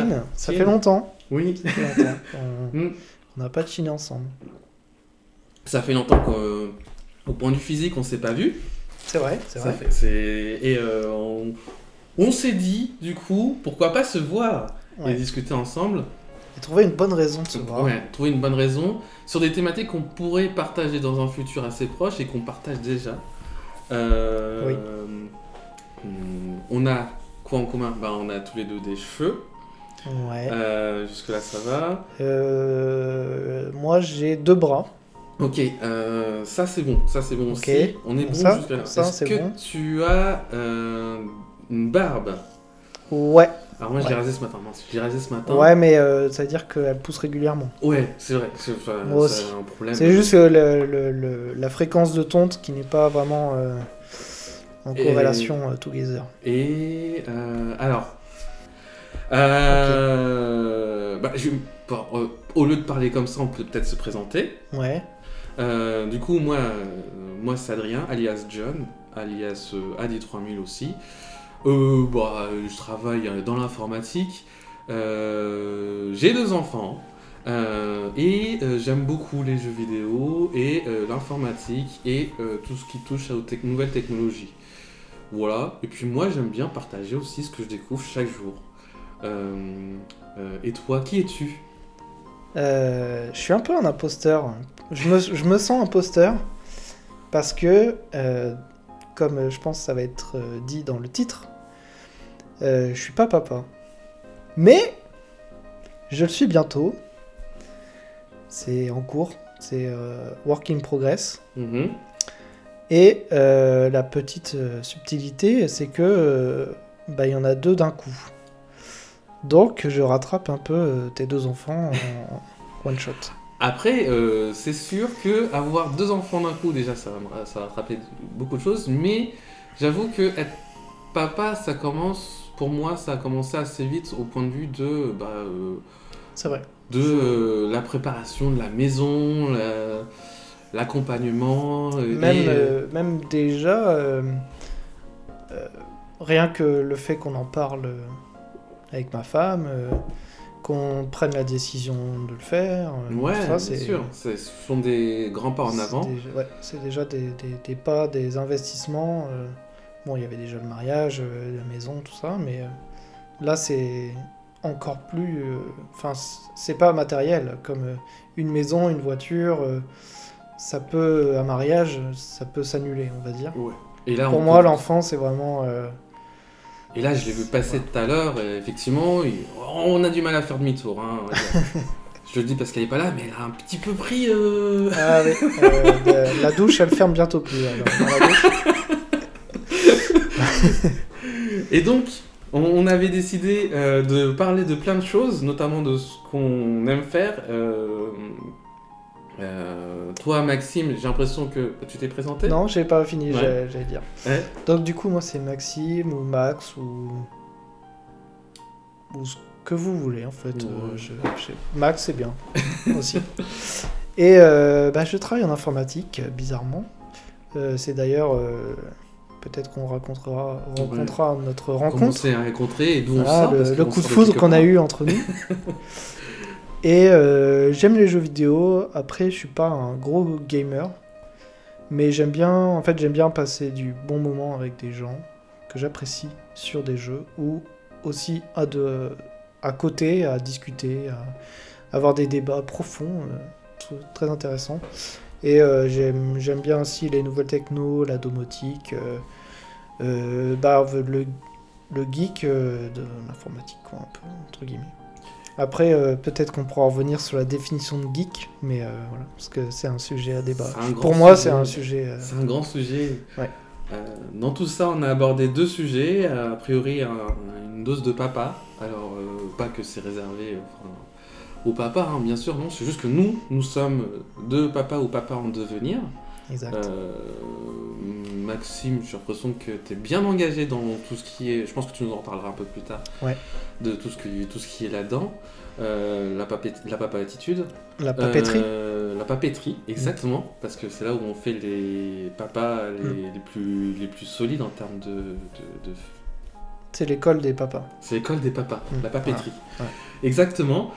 Chine, ça Chine. fait longtemps. Oui. Ça fait longtemps. On Mm. on n'a pas de Chine ensemble. Ça fait longtemps qu'au point de vue physique, on s'est pas vu. C'est vrai, c'est vrai. fait- c'est- Et euh, on, on s'est dit, du coup, pourquoi pas se voir et discuter ensemble. Et trouver une bonne raison de se voir. Ouais, trouver une bonne raison sur des thématiques qu'on pourrait partager dans un futur assez proche et qu'on partage déjà. Euh, Oui. hum, On a quoi en commun? Bah, On a tous les deux des cheveux. Ouais. Euh, Jusque-là, ça va. Euh, moi, j'ai deux bras. Ok, euh, ça c'est bon, ça c'est bon Ok. aussi. On est Bon, ça, jusque-là. ça, Est-ce c'est que bon. tu as euh, une barbe? Ouais. Alors moi je l'ai Ouais. rasé ce matin, mince, je l'ai rasé ce matin. Ouais, mais euh, ça veut dire qu'elle pousse régulièrement. Ouais, c'est vrai, c'est enfin, Moi c'est aussi. un problème. C'est juste que le- le- le- la fréquence de tonte qui n'est pas vraiment euh, en Et- corrélation euh, together. Et euh, alors, euh, bah, je- euh, au lieu de parler comme ça, on peut peut-être se présenter. Ouais. Euh, du coup, moi, moi c'est Adrien, alias John, alias euh, AD3000 aussi. Bah, je travaille dans l'informatique. J'ai deux enfants. et j'aime beaucoup les jeux vidéo et l'informatique et tout ce qui touche aux nouvelles technologies. Voilà. Et puis moi, j'aime bien partager aussi ce que je découvre chaque jour. Euh, euh, et toi, qui es-tu Euh, je suis un peu un imposteur. Je me, je me sens imposteur parce que, comme je pense que ça va être dit dans le titre, je suis pas papa. Mais je le suis bientôt. C'est en cours. C'est euh, work in progress. Mhm. Et euh, la petite subtilité, c'est que euh, bah, il y en a deux d'un coup. Donc je rattrape un peu euh, tes deux enfants en one shot. Après, euh, c'est sûr que avoir deux enfants d'un coup, déjà, ça va, me- ça va rattraper beaucoup de choses. Mais j'avoue que être papa, ça commence, pour moi, ça a commencé assez vite au point de vue de, bah, euh, C'est vrai. de euh, la préparation de la maison, la- l'accompagnement. Même, et, même déjà, rien que le fait qu'on en parle avec ma femme, euh, qu'on prenne la décision de le faire, euh, ouais, ça, bien c'est sûr. Ce sont des grands pas en avant. déjà- ouais, c'est déjà des, des- des pas, des investissements. euh, bon, il y avait déjà le mariage, euh, la maison, tout ça, mais là, c'est encore plus. Enfin, c'est pas matériel, comme une maison, une voiture. ça peut, un mariage, ça peut s'annuler, on va dire. Ouais. Et là, Pour moi, peut- l'enfant, c'est vraiment. euh, Et là, je l'ai vu passer tout à l'heure, et effectivement, on a du mal à faire demi-tour. hein, je le dis parce qu'elle est pas là, mais elle a un petit peu pris. euh, Ah oui, euh, la douche, elle ferme bientôt plus. alors, dans la douche. Et donc, on, on avait décidé euh, de parler de plein de choses, notamment de ce qu'on aime faire. Euh, euh, toi, Maxime, j'ai l'impression que tu t'es présenté. Non, j'ai pas fini, Ouais. j'allais dire. Ouais. Donc du coup, moi c'est Maxime ou Max ou ou ce que vous voulez en fait. Ouais. Euh, je- je- Max c'est bien aussi. Et euh, bah, je travaille en informatique, euh, bizarrement. Euh, c'est d'ailleurs euh, peut-être qu'on racontera, rencontrera notre rencontre. Commencer à rencontrer et d'où on sort. le, coup de foudre qu'on a eu entre nous. Et euh, j'aime les jeux vidéo. Après, je suis pas un gros gamer, mais j'aime bien, en fait, j'aime bien passer du bon moment avec des gens que j'apprécie sur des jeux ou aussi à de, à côté, à discuter, à avoir des débats profonds, euh, très intéressants. Et euh, j'aime bien aussi les nouvelles techno, la domotique, bah, le, le geek de l'informatique, quoi, un peu, entre guillemets. Après, euh, peut-être qu'on pourra revenir sur la définition de geek, mais euh, voilà, parce que c'est un sujet à débat. Pour moi, c'est un sujet. euh, C'est un grand sujet. Ouais. Dans tout ça, on a abordé deux sujets. A priori, un- une dose de papa. Alors, pas que c'est réservé enfin, au papa, hein, bien sûr, non. C'est juste que nous, nous sommes deux papas ou papas en devenir. Exact. Euh, Maxime, j'ai l'impression que tu es bien engagé dans tout ce qui est. Je pense que tu nous en reparleras un peu plus tard. Ouais. De tout ce, que, tout ce qui est là-dedans. Euh, la, papé- la papa attitude. la papeterie. Euh, la papeterie, exactement, parce que c'est là où on fait les papas les, Mm. les plus, les plus solides en termes de, de, de- C'est l'école des papas. C'est l'école des papas, Mm, la papeterie. Exactement.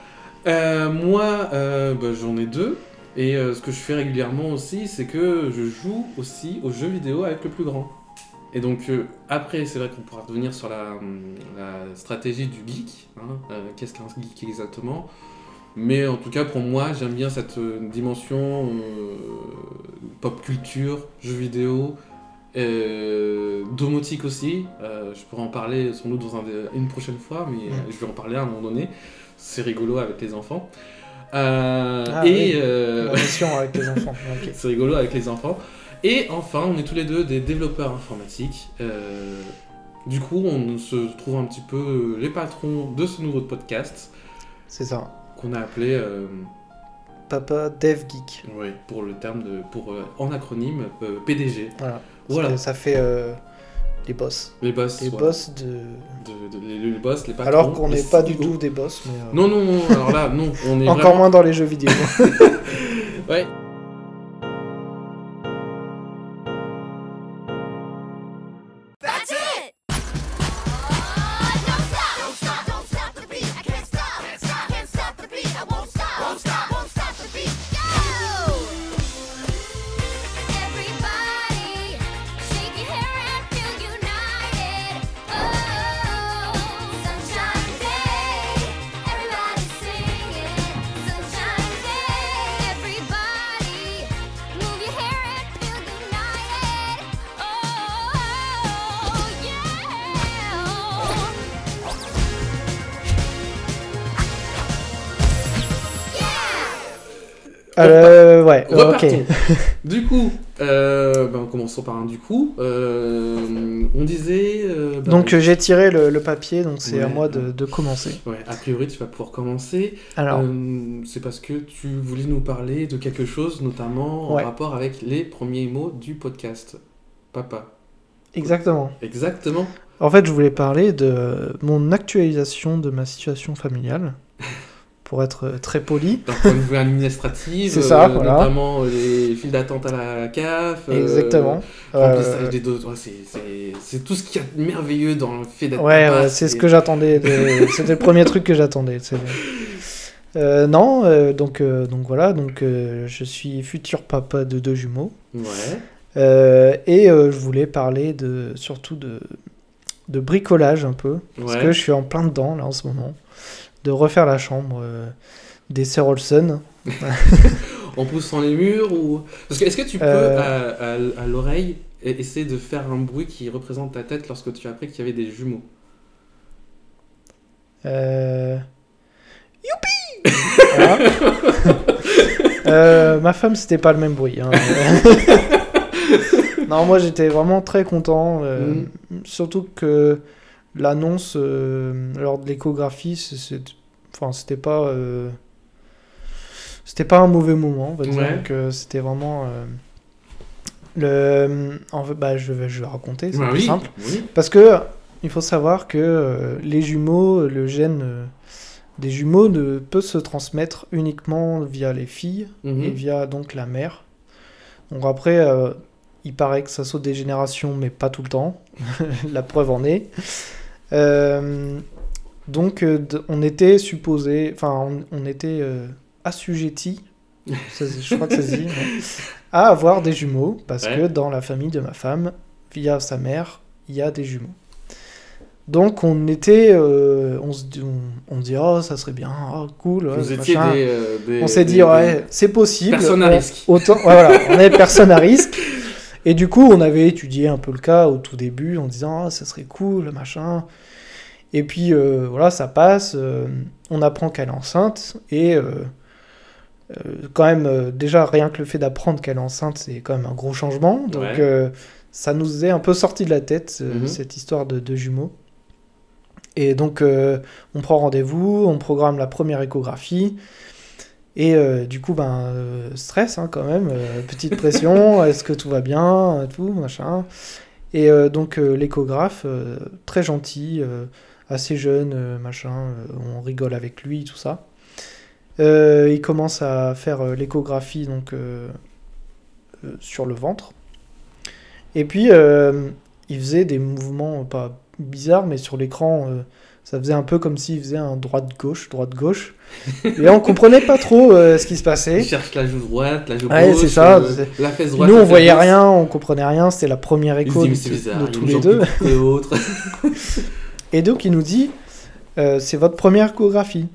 Moi, bah, j'en ai deux. Et euh, ce que je fais régulièrement aussi, c'est que je joue aussi aux jeux vidéo avec le plus grand. Et donc, euh, après, c'est vrai qu'on pourra revenir sur la, hum, la stratégie du geek. hein. Euh, Qu'est-ce qu'un geek exactement Mais en tout cas, pour moi, j'aime bien cette dimension pop culture, jeux vidéo, domotique aussi. Je pourrais en parler sans doute dans un une prochaine fois, mais je vais en parler à un moment donné. C'est rigolo avec les enfants. Euh, Ah et oui. euh, La mission avec les enfants. ok. c'est rigolo avec les enfants. Et enfin, on est tous les deux des développeurs informatiques. Euh, du coup, on se trouve un petit peu les patrons de ce nouveau podcast C'est ça. qu'on a appelé, Papa Dev Geek. ouais, pour le terme de, pour en acronyme PDG. Voilà. Voilà, Ça fait les boss. les boss. Les boss de. De- de- les, les boss, les patrons. Alors qu'on n'est pas du CEO. tout des boss, mais. euh, Non, non, non, alors là, non, on est Encore vraiment- moins dans les jeux vidéo. Ouais. Repartons. ok. Du coup, euh, ben, commençons par un du coup. Euh, on disait. euh, ben, Donc euh, j'ai tiré le, le papier, donc c'est à moi de, de commencer. Ouais, a priori, tu vas pouvoir commencer. Alors, c'est parce que tu voulais nous parler de quelque chose, notamment Ouais. en rapport avec les premiers mots du podcast. Papa. exactement. Exactement. En fait, je voulais parler de mon actualisation de ma situation familiale, pour être très poli. D'un point de vue administratif, C'est ça, euh, voilà. notamment euh, les files d'attente à la CAF. euh, Exactement. Euh, des c'est- tout ce qu'il y a de merveilleux dans le fait d'être Ouais, ouais, c'est ce que j'attendais. de- C'était le premier truc que j'attendais. non, donc, donc voilà, donc je suis futur papa de deux jumeaux. Ouais. Et je voulais parler de, surtout de, de bricolage un peu. Parce que je suis en plein dedans là en ce moment. De refaire la chambre euh, des sœurs Olsen. En poussant les murs ou. Parce que est-ce que tu peux, Euh. à, à- à l'oreille, e- essayer de faire un bruit qui représente ta tête lorsque tu as appris qu'il y avait des jumeaux? Euh... Youpi Voilà. Euh, Ma femme, c'était pas le même bruit. hein. non, moi j'étais vraiment très content. euh, Surtout que l'annonce euh, lors de l'échographie, c'est- c'est- enfin, c'était pas. euh, C'était pas un mauvais moment, on va dire. Ouais. que C'était vraiment. euh, Le... En fait, bah, je, vais, je vais raconter, c'est Bah plus oui, simple. oui. Parce que il faut savoir que les jumeaux, le gène des jumeaux ne peut se transmettre uniquement via les filles Mhm. et via donc la mère. Donc après, euh, il paraît que ça saute des générations, mais pas tout le temps. la preuve en est. Euh, donc euh, on était supposé, enfin on, on était euh, assujetti, je crois que ça se dit, à avoir des jumeaux parce Ouais. que dans la famille de ma femme, via sa mère, il y a des jumeaux. Donc on était, euh, on se dit, on, on dit oh ça serait bien, oh cool, ouais, Vous étiez machin. des, euh, des- On s'est des- dit, ouais, c'est possible. Personne à risque. Autant, ouais, voilà, on est personne à risque. Et du coup, on avait étudié un peu le cas au tout début en disant, ah, ça serait cool, machin. Et puis, euh, voilà, ça passe. euh, on apprend qu'elle est enceinte. Et euh, quand même, déjà, rien que le fait d'apprendre qu'elle est enceinte, c'est quand même un gros changement. Donc, Ouais. ça nous est un peu sorti de la tête, Mhm. cette histoire de, de jumeaux. Et donc, on prend rendez-vous, on programme la première échographie. Et euh, du coup, ben, euh, stress hein, quand même, euh, petite pression, est-ce que tout va bien, tout, machin. Et donc, l'échographe, très gentil, assez jeune, machin, on rigole avec lui, tout ça. Il commence à faire l'échographie donc sur le ventre. Et puis, il faisait des mouvements pas bizarres, mais sur l'écran, ça faisait un peu comme s'il faisait un droite-gauche, droite-gauche. Et on comprenait pas trop euh, ce qui se Il passait. cherche la joue droite, la joue Ouais, gauche, c'est ça, euh, c'est- la fesse droite. nous, on voyait gauche. rien, on comprenait rien. C'était la première Il écho dit, de, bizarre, il tous les deux. Et donc, il nous dit euh, C'est votre première échographie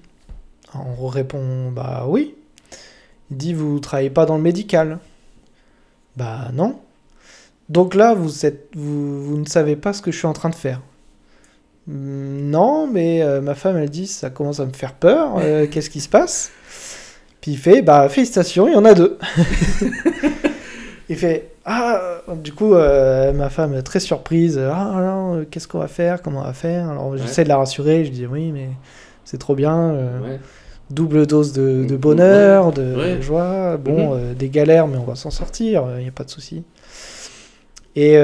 On répond Bah oui. Il dit Vous travaillez pas dans le médical Bah non. Donc là, vous, êtes, vous, vous ne savez pas ce que je suis en train de faire. Hmm, Non, mais euh, ma femme, elle dit Ça commence à me faire peur. euh, Qu'est-ce qui se passe? Puis il fait Bah félicitations, il y en a deux. il fait Ah, du coup, euh, ma femme très surprise. Ah, euh, qu'est-ce qu'on va faire? Comment on va faire? Alors j'essaie de la rassurer. Je dis Oui, mais c'est trop bien. Ouais. double dose de, bonheur, de Ouais. joie. Bon, Mhm. des galères, mais on va s'en sortir, il n'y a pas de souci. Et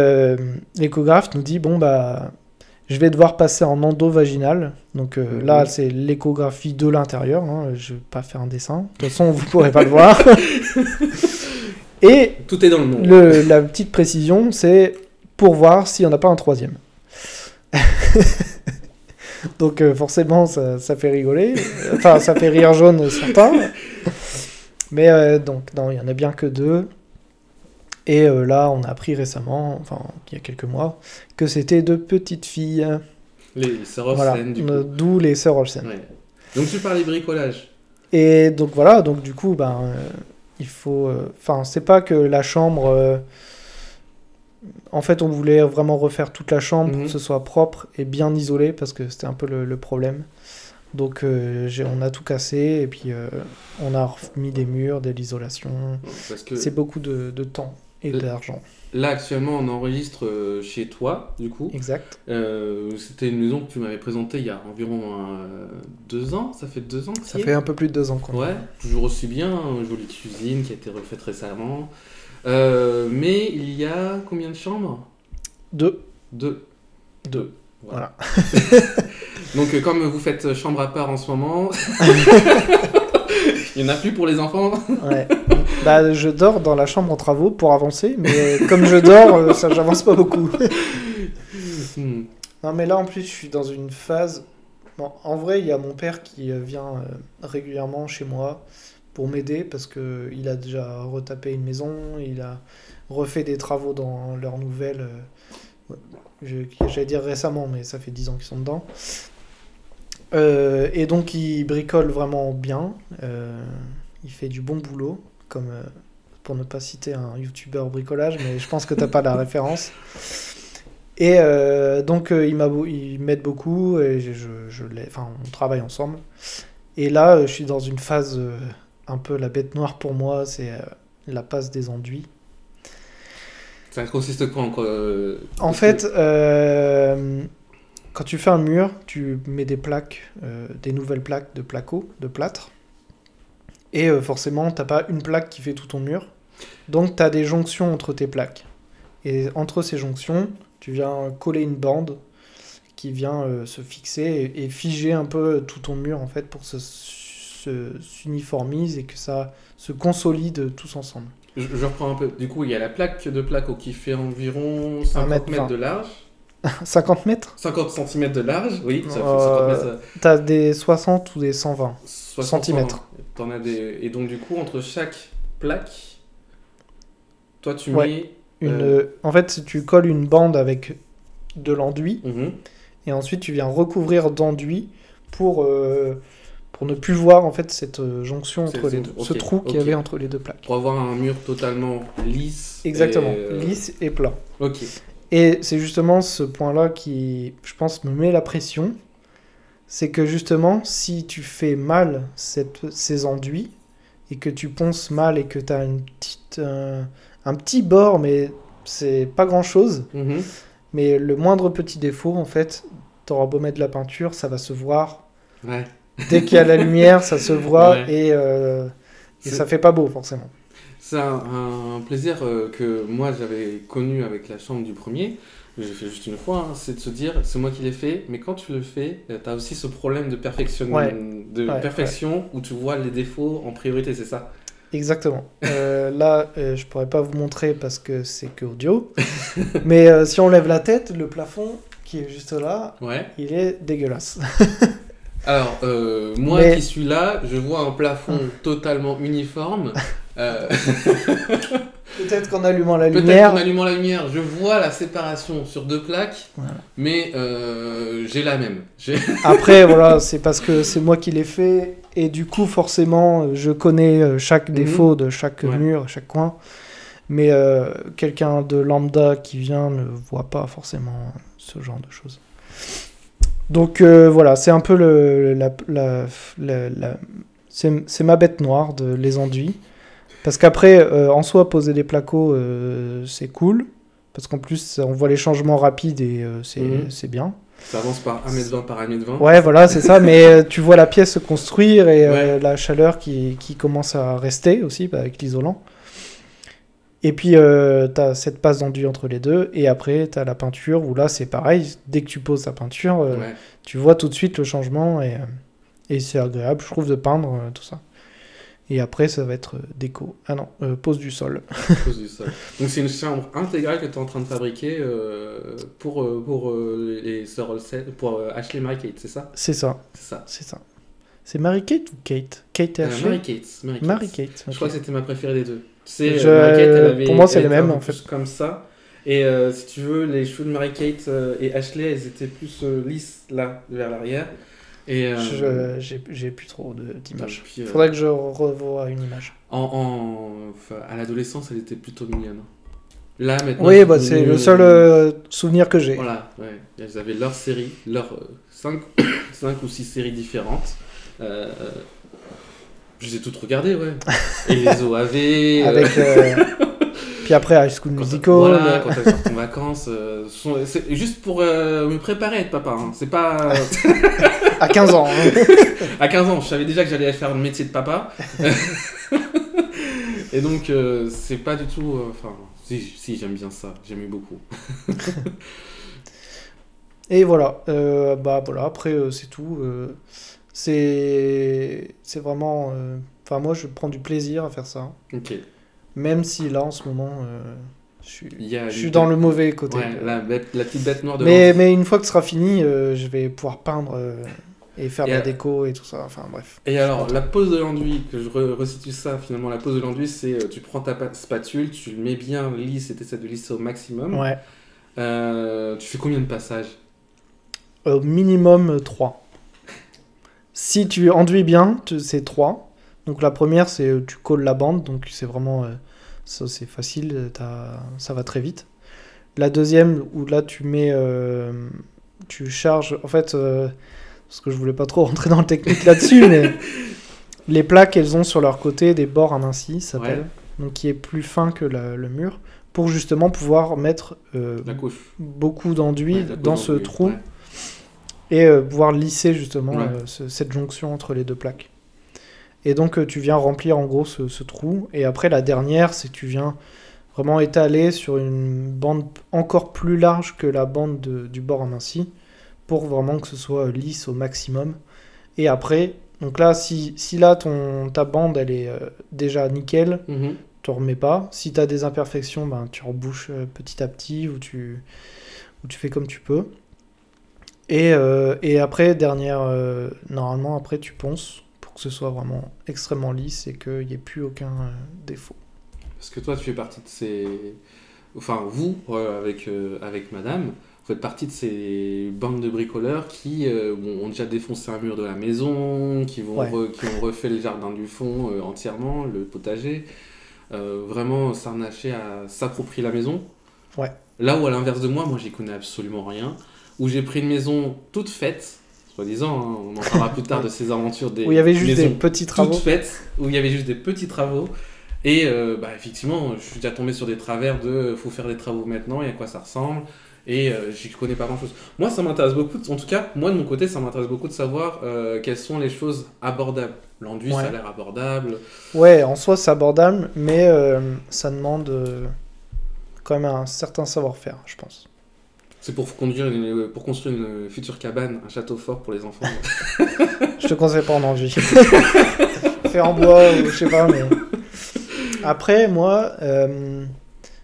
l'échographe nous dit bon, bah, je vais devoir passer en endovaginal. Donc euh, Mhm. là, c'est l'échographie de l'intérieur. hein, Je vais pas faire un dessin. De toute façon, vous pourrez pas le voir. Et Tout est dans le le- la petite précision, c'est pour voir s'il n'y en a pas un troisième. Donc euh, forcément, ça, ça fait rigoler. Enfin, ça fait rire jaune certains. Mais euh, donc, non, il n'y en a bien que deux. Et euh, là, on a appris récemment, enfin, il y a quelques mois, que c'était deux petites filles. Les sœurs voilà, Olsen, du euh, coup. d'où les sœurs Olsen. Ouais. Donc tu parlais bricolage. Et donc voilà, donc du coup, ben, euh, il faut. euh, Enfin, c'est pas que la chambre. euh, en fait, on voulait vraiment refaire toute la chambre pour Mhm. que ce soit propre et bien isolé parce que c'était un peu le, le problème. Donc, on a tout cassé et puis on a remis des murs, de l'isolation. C'est beaucoup de, de temps et Euh, d'argent. là actuellement on enregistre euh, chez toi, du coup. Exact. Euh, C'était une maison que tu m'avais présentée il y a environ euh, deux ans. Ça fait deux ans que Ça fait un peu plus de deux ans qu'on Ouais, toujours aussi bien, une jolie cuisine qui a été refaite récemment. Euh, mais il y a combien de chambres? Deux. Deux. Deux. Voilà. Donc euh, comme vous faites chambre à part en ce moment, il n'y en a plus pour les enfants. Ouais. Bah, je dors dans la chambre en travaux pour avancer, mais comme je dors, euh, ça, j'avance pas beaucoup. Hmm. Non, mais là, en plus, je suis dans une phase. Bon, en vrai, il y a mon père qui euh, vient euh, régulièrement chez moi pour m'aider parce que il a déjà retapé une maison, il a refait des travaux dans leur nouvelle. euh, J'allais dire récemment, mais ça fait 10 ans qu'ils sont dedans. Euh, et donc, il bricole vraiment bien. euh, il fait du bon boulot, comme euh, pour ne pas citer un youtubeur bricolage, mais je pense que t'as pas la référence. Et euh, donc, euh, il m'aide beaucoup et je, enfin, on travaille ensemble. Et là, je suis dans une phase un peu la bête noire pour moi, c'est la passe des enduits. Ça consiste quoi en quoi euh, En fait, euh, quand tu fais un mur, tu mets des plaques, euh, des nouvelles plaques de placo, de plâtre. Et euh, forcément, t'as pas une plaque qui fait tout ton mur. Donc, tu as des jonctions entre tes plaques. Et entre ces jonctions, tu viens coller une bande qui vient euh, se fixer et, et figer un peu tout ton mur en fait pour que ça se- s'uniformise et que ça se consolide tous ensemble. je, je reprends un peu. Du coup, il y a la plaque de placo qui fait environ 50 mètre mètres de large. 50 mètres? 50 cm de large, oui, ça fait Euh, 50 mètres. T'as des 60 ou des 120 60 centimètres. T'en as des... Et donc, du coup, entre chaque plaque, toi, tu Ouais. mets. Une, Euh. euh, En fait, tu colles une bande avec de l'enduit, Mhm. et ensuite tu viens recouvrir d'enduit pour, euh, pour ne plus voir en fait cette jonction entre les deux, ce trou qu'il y avait entre les deux plaques. Pour avoir un mur totalement lisse. Exactement, et, lisse et plat. Ok. Et c'est justement ce point-là qui, je pense, me met la pression. C'est que justement, si tu fais mal cette, ces enduits, et que tu ponces mal et que tu as une petite, euh, un petit bord, mais c'est pas grand-chose, Mhm. mais le moindre petit défaut, en fait, t'auras beau mettre de la peinture, ça va se voir. Ouais. Dès qu'il y a la lumière, ça se voit, Ouais. et, euh, et ça fait pas beau, forcément. C'est un, un plaisir euh, que moi j'avais connu avec la chambre du premier. J'ai fait juste une fois, hein, c'est de se dire c'est moi qui l'ai fait, mais quand tu le fais, tu as aussi ce problème de perfection, Ouais. de Ouais, perfection où tu vois les défauts en priorité, c'est ça? Exactement. Euh, là, euh, je pourrais pas vous montrer parce que c'est que audio. Mais euh, si on lève la tête, le plafond qui est juste là, Ouais. il est dégueulasse. Alors, euh, moi Mais- qui suis là, je vois un plafond totalement uniforme. Peut-être qu'en allumant la Peut-être lumière, qu'en allumant la lumière, je vois la séparation sur deux plaques, Voilà. mais euh, j'ai la même. Après, voilà, c'est parce que c'est moi qui l'ai fait. Et du coup, forcément, je connais euh, chaque Mhm. défaut de chaque Ouais. mur, chaque coin. Mais euh, quelqu'un de lambda qui vient ne voit pas forcément ce genre de choses. Donc euh, voilà, c'est un peu le, la, la- la- la- c'est c'est ma bête noire de les enduits. Parce qu'après, euh, en soi, poser des placos, euh, c'est cool. Parce qu'en plus, on voit les changements rapides et euh, c'est Mhm. c'est bien. Ça avance par 1m20 par 1m20. Ouais, voilà, c'est ça. Mais euh, tu vois la pièce se construire et euh, Ouais. la chaleur qui, qui commence à rester aussi bah, avec l'isolant. Et puis, euh, tu as cette passe d'enduit entre les deux. Et après, tu as la peinture où là, c'est pareil. Dès que tu poses ta peinture, euh, Ouais. tu vois tout de suite le changement. Et, et c'est agréable, je trouve, de peindre euh, tout ça. Et après, ça va être euh, déco. Ah non, euh, pose du sol. cause du sol. Donc c'est une chambre intégrale que tu es en train de fabriquer euh, pour, pour euh, les sœurs pour Ashley Mary Kate, c'est ça? C'est ça, C'est ça. c'est ça. C'est Mary-Kate ou Kate? Kate et Ashley? Mary Kate. Mary Kate. Je crois que c'était ma préférée des deux. Je- Mary Kate, elle avait, pour moi, c'est les mêmes, en fait. Comme ça. Et si tu veux, les cheveux de Mary Kate et Ashley, elles étaient plus lisses là, vers l'arrière. Et euh, Je- J'ai plus trop d'images. puis, euh, Faudrait que je revoie une image. en, en- enfin, à l'adolescence, elle était plutôt mignonne. Là, maintenant. Oui, c'est bah, c'est le seul euh, souvenir que j'ai. Voilà, ouais. Elles avaient leur série, leurs 5 ou 6 séries différentes. Je les ai toutes regardées, ouais. Et les OAV. Avec, Puis après, High School quand Musical. Voilà, quand elles sortent en vacances. euh, sont- c'est juste pour euh, me préparer à être papa. hein. C'est pas. à 15 ans. hein. à 15 ans, je savais déjà que j'allais faire le métier de papa. Et donc, euh, c'est pas du tout. Enfin, si, si j'aime bien ça. J'aime beaucoup. Et voilà. bah voilà, après, c'est tout. c'est c'est vraiment. Enfin, moi, je prends du plaisir à faire ça. Ok. Même si là, en ce moment, euh, je suis, Il y a je suis du- dans le mauvais côté. Ouais, la, bête- la petite bête noire de mais, mais une fois que ce sera fini, euh, je vais pouvoir peindre euh, et faire de Et la déco et tout ça. Enfin, bref. Et alors, la pose de l'enduit, que je re- resitue ça finalement, la pose de l'enduit, c'est euh, tu prends ta pa- spatule, tu le mets bien lisse et tu de lisser au maximum. Ouais. Euh, tu fais combien de passages? Au minimum 3. Si tu enduis bien, tu- c'est 3. Donc la première, c'est euh, tu colles la bande, donc c'est vraiment... euh, ça c'est facile, ça va très vite. La deuxième, où là tu mets... euh, tu charges... En fait, euh, parce que je voulais pas trop rentrer dans le technique là-dessus, mais les plaques, elles ont sur leur côté des bords amincis, ça s'appelle. Ouais. Donc qui est plus fin que la- le mur, pour justement pouvoir mettre euh, La beaucoup d'enduit Ouais, dans ce trou ouais. et pouvoir lisser justement ce- cette jonction entre les deux plaques. Et donc euh, tu viens remplir en gros ce, ce trou. Et après la dernière, c'est que tu viens vraiment étaler sur une bande encore plus large que la bande de- du bord aminci pour vraiment que ce soit euh, lisse au maximum. Et après, donc là, si, si là ton, ta bande elle est euh, déjà nickel, Mhm. tu remets pas. Si tu as des imperfections, ben, tu rebouches petit à petit ou tu, ou tu fais comme tu peux. Et, euh, et après, dernière, euh, normalement, après, tu ponces que ce soit vraiment extrêmement lisse et qu'il n'y ait plus aucun euh, défaut. Parce que toi, tu fais partie de ces. Enfin, vous, euh, avec, euh, avec madame, vous faites partie de ces bandes de bricoleurs qui euh, ont déjà défoncé un mur de la maison, qui, vont Ouais. re- qui ont refait le jardin du fond euh, entièrement, le potager. Vraiment s'arnacher à s'approprier la maison. Ouais. Là où, à l'inverse de moi, moi, j'y connais absolument rien. Où j'ai pris une maison toute faite, soi-disant, hein, on en parlera plus tard de ces aventures des Où il y avait juste des petits travaux. toute faite, où il y avait juste des petits travaux. Et euh, bah, effectivement, je suis déjà tombé sur des travers de faut faire des travaux maintenant et à quoi ça ressemble. Et euh, j'y connais pas grand chose. Moi, ça m'intéresse beaucoup, de- en tout cas, moi de mon côté, ça m'intéresse beaucoup de savoir euh, quelles sont les choses abordables. L'enduit, ça a Ouais. l'air abordable. Ouais, en soi, c'est abordable, mais euh, ça demande quand même un certain savoir-faire, je pense. C'est pour, conduire une- pour construire une future cabane, un château fort pour les enfants. Je te conseille pas en envie. Fait en bois ou je sais pas, mais. Après, moi, euh,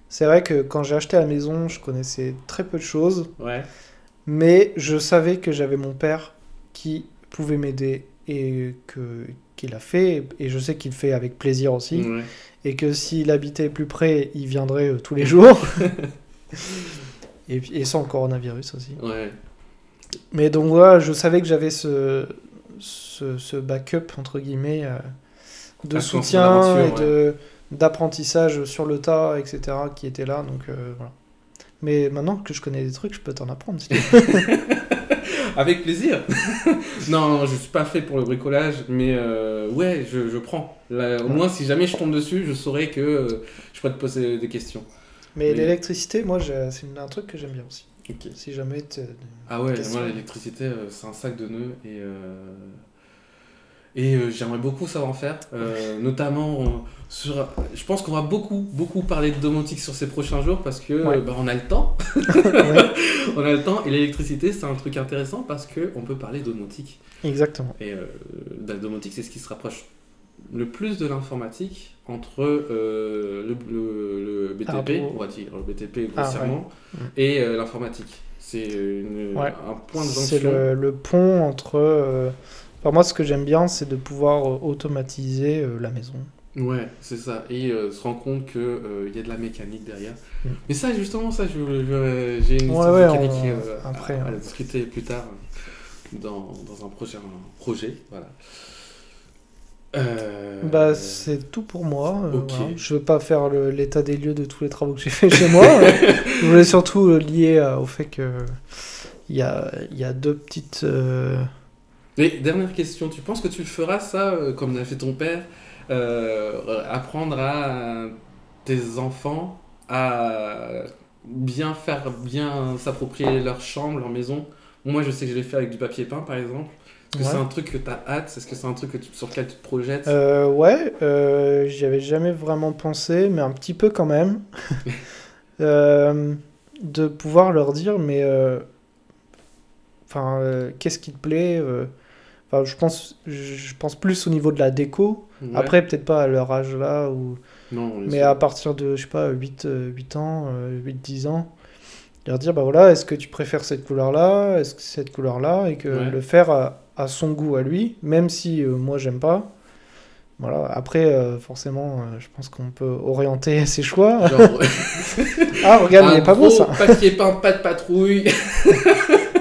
c'est vrai que quand j'ai acheté la maison, je connaissais très peu de choses, Ouais. mais je savais que j'avais mon père qui pouvait m'aider et que qu'il a fait, et je sais qu'il le fait avec plaisir aussi, Ouais. et que s'il habitait plus près, il viendrait euh, tous les jours. et, sans coronavirus aussi. Ouais. Mais donc voilà, je savais que j'avais ce, ce, ce backup, entre guillemets, euh, de lancer soutien et d'apprentissage sur le tas, etc., qui était là. Donc euh, voilà. Mais maintenant que je connais des trucs, je peux t'en apprendre. si. Avec plaisir. non, je suis pas fait pour le bricolage, mais euh, ouais, je, je prends. Là, au Ouais. moins, si jamais je tombe dessus, je saurais que je pourrais te poser des questions. Mais Oui. l'électricité, moi, j'ai- c'est un truc que j'aime bien aussi. Si jamais Ah ouais, Question. moi l'électricité euh, c'est un sac de nœuds et euh, et euh, j'aimerais beaucoup savoir en faire, euh, notamment euh, sur. Je pense qu'on va beaucoup beaucoup parler de domotique sur ces prochains jours parce que Ouais. bah, on a le temps, on a le temps et l'électricité c'est un truc intéressant parce que on peut parler domotique exactement. et euh, la domotique c'est ce qui se rapproche le plus de l'informatique entre euh, le, le- le BTP, on va dire le BTP Ah, grossièrement, ouais. Mm. et euh, l'informatique. C'est Ouais. un point de C'est jonction. le, le pont entre. euh, Enfin, moi, ce que j'aime bien, c'est de pouvoir euh, automatiser euh, la maison. Ouais, c'est ça. Et euh, se rendre compte qu'il y a de la mécanique derrière. Mm. Mais ça, justement, ça, je, je- j'ai une Ouais, histoire ouais, mécanique on- euh, après, à, à hein. discuter plus tard dans, dans un prochain projet. Voilà. Euh, Bah, c'est tout pour moi. euh, voilà. Je veux pas faire l'état des lieux de tous les travaux que j'ai fait chez moi. euh. Je voulais surtout euh, lier au fait que il y a, il y a deux petites. euh, Et dernière question, tu penses que tu le feras ça, comme l'a fait ton père, apprendre à tes enfants à bien faire, bien s'approprier leur chambre, leur maison? Moi, je sais que je l'ai fait avec du papier peint, par exemple. Est-ce que Ouais. c'est un truc que tu as hâte? Est-ce que c'est un truc que tu- sur lequel tu te projettes? Euh, ouais, euh, j'y avais jamais vraiment pensé, mais un petit peu quand même. Euh, de pouvoir leur dire, mais. euh, Enfin, qu'est-ce qui te plaît Enfin, je pense, je pense plus au niveau de la déco. Ouais. Après, peut-être pas à leur âge là, ou... non, mais sûr. à partir de, je sais pas, 8, euh, 8 ans, 8-10 ans, leur dire, bah voilà, est-ce que tu préfères cette couleur-là? Est-ce que cette couleur-là? Et que Ouais. le faire à, à son goût à lui, même si euh, moi j'aime pas. Voilà, après, euh, forcément, euh, je pense qu'on peut orienter ses choix. Genre, Ah, regarde, il un est pas beau gros ça papier peint, pas de patrouille.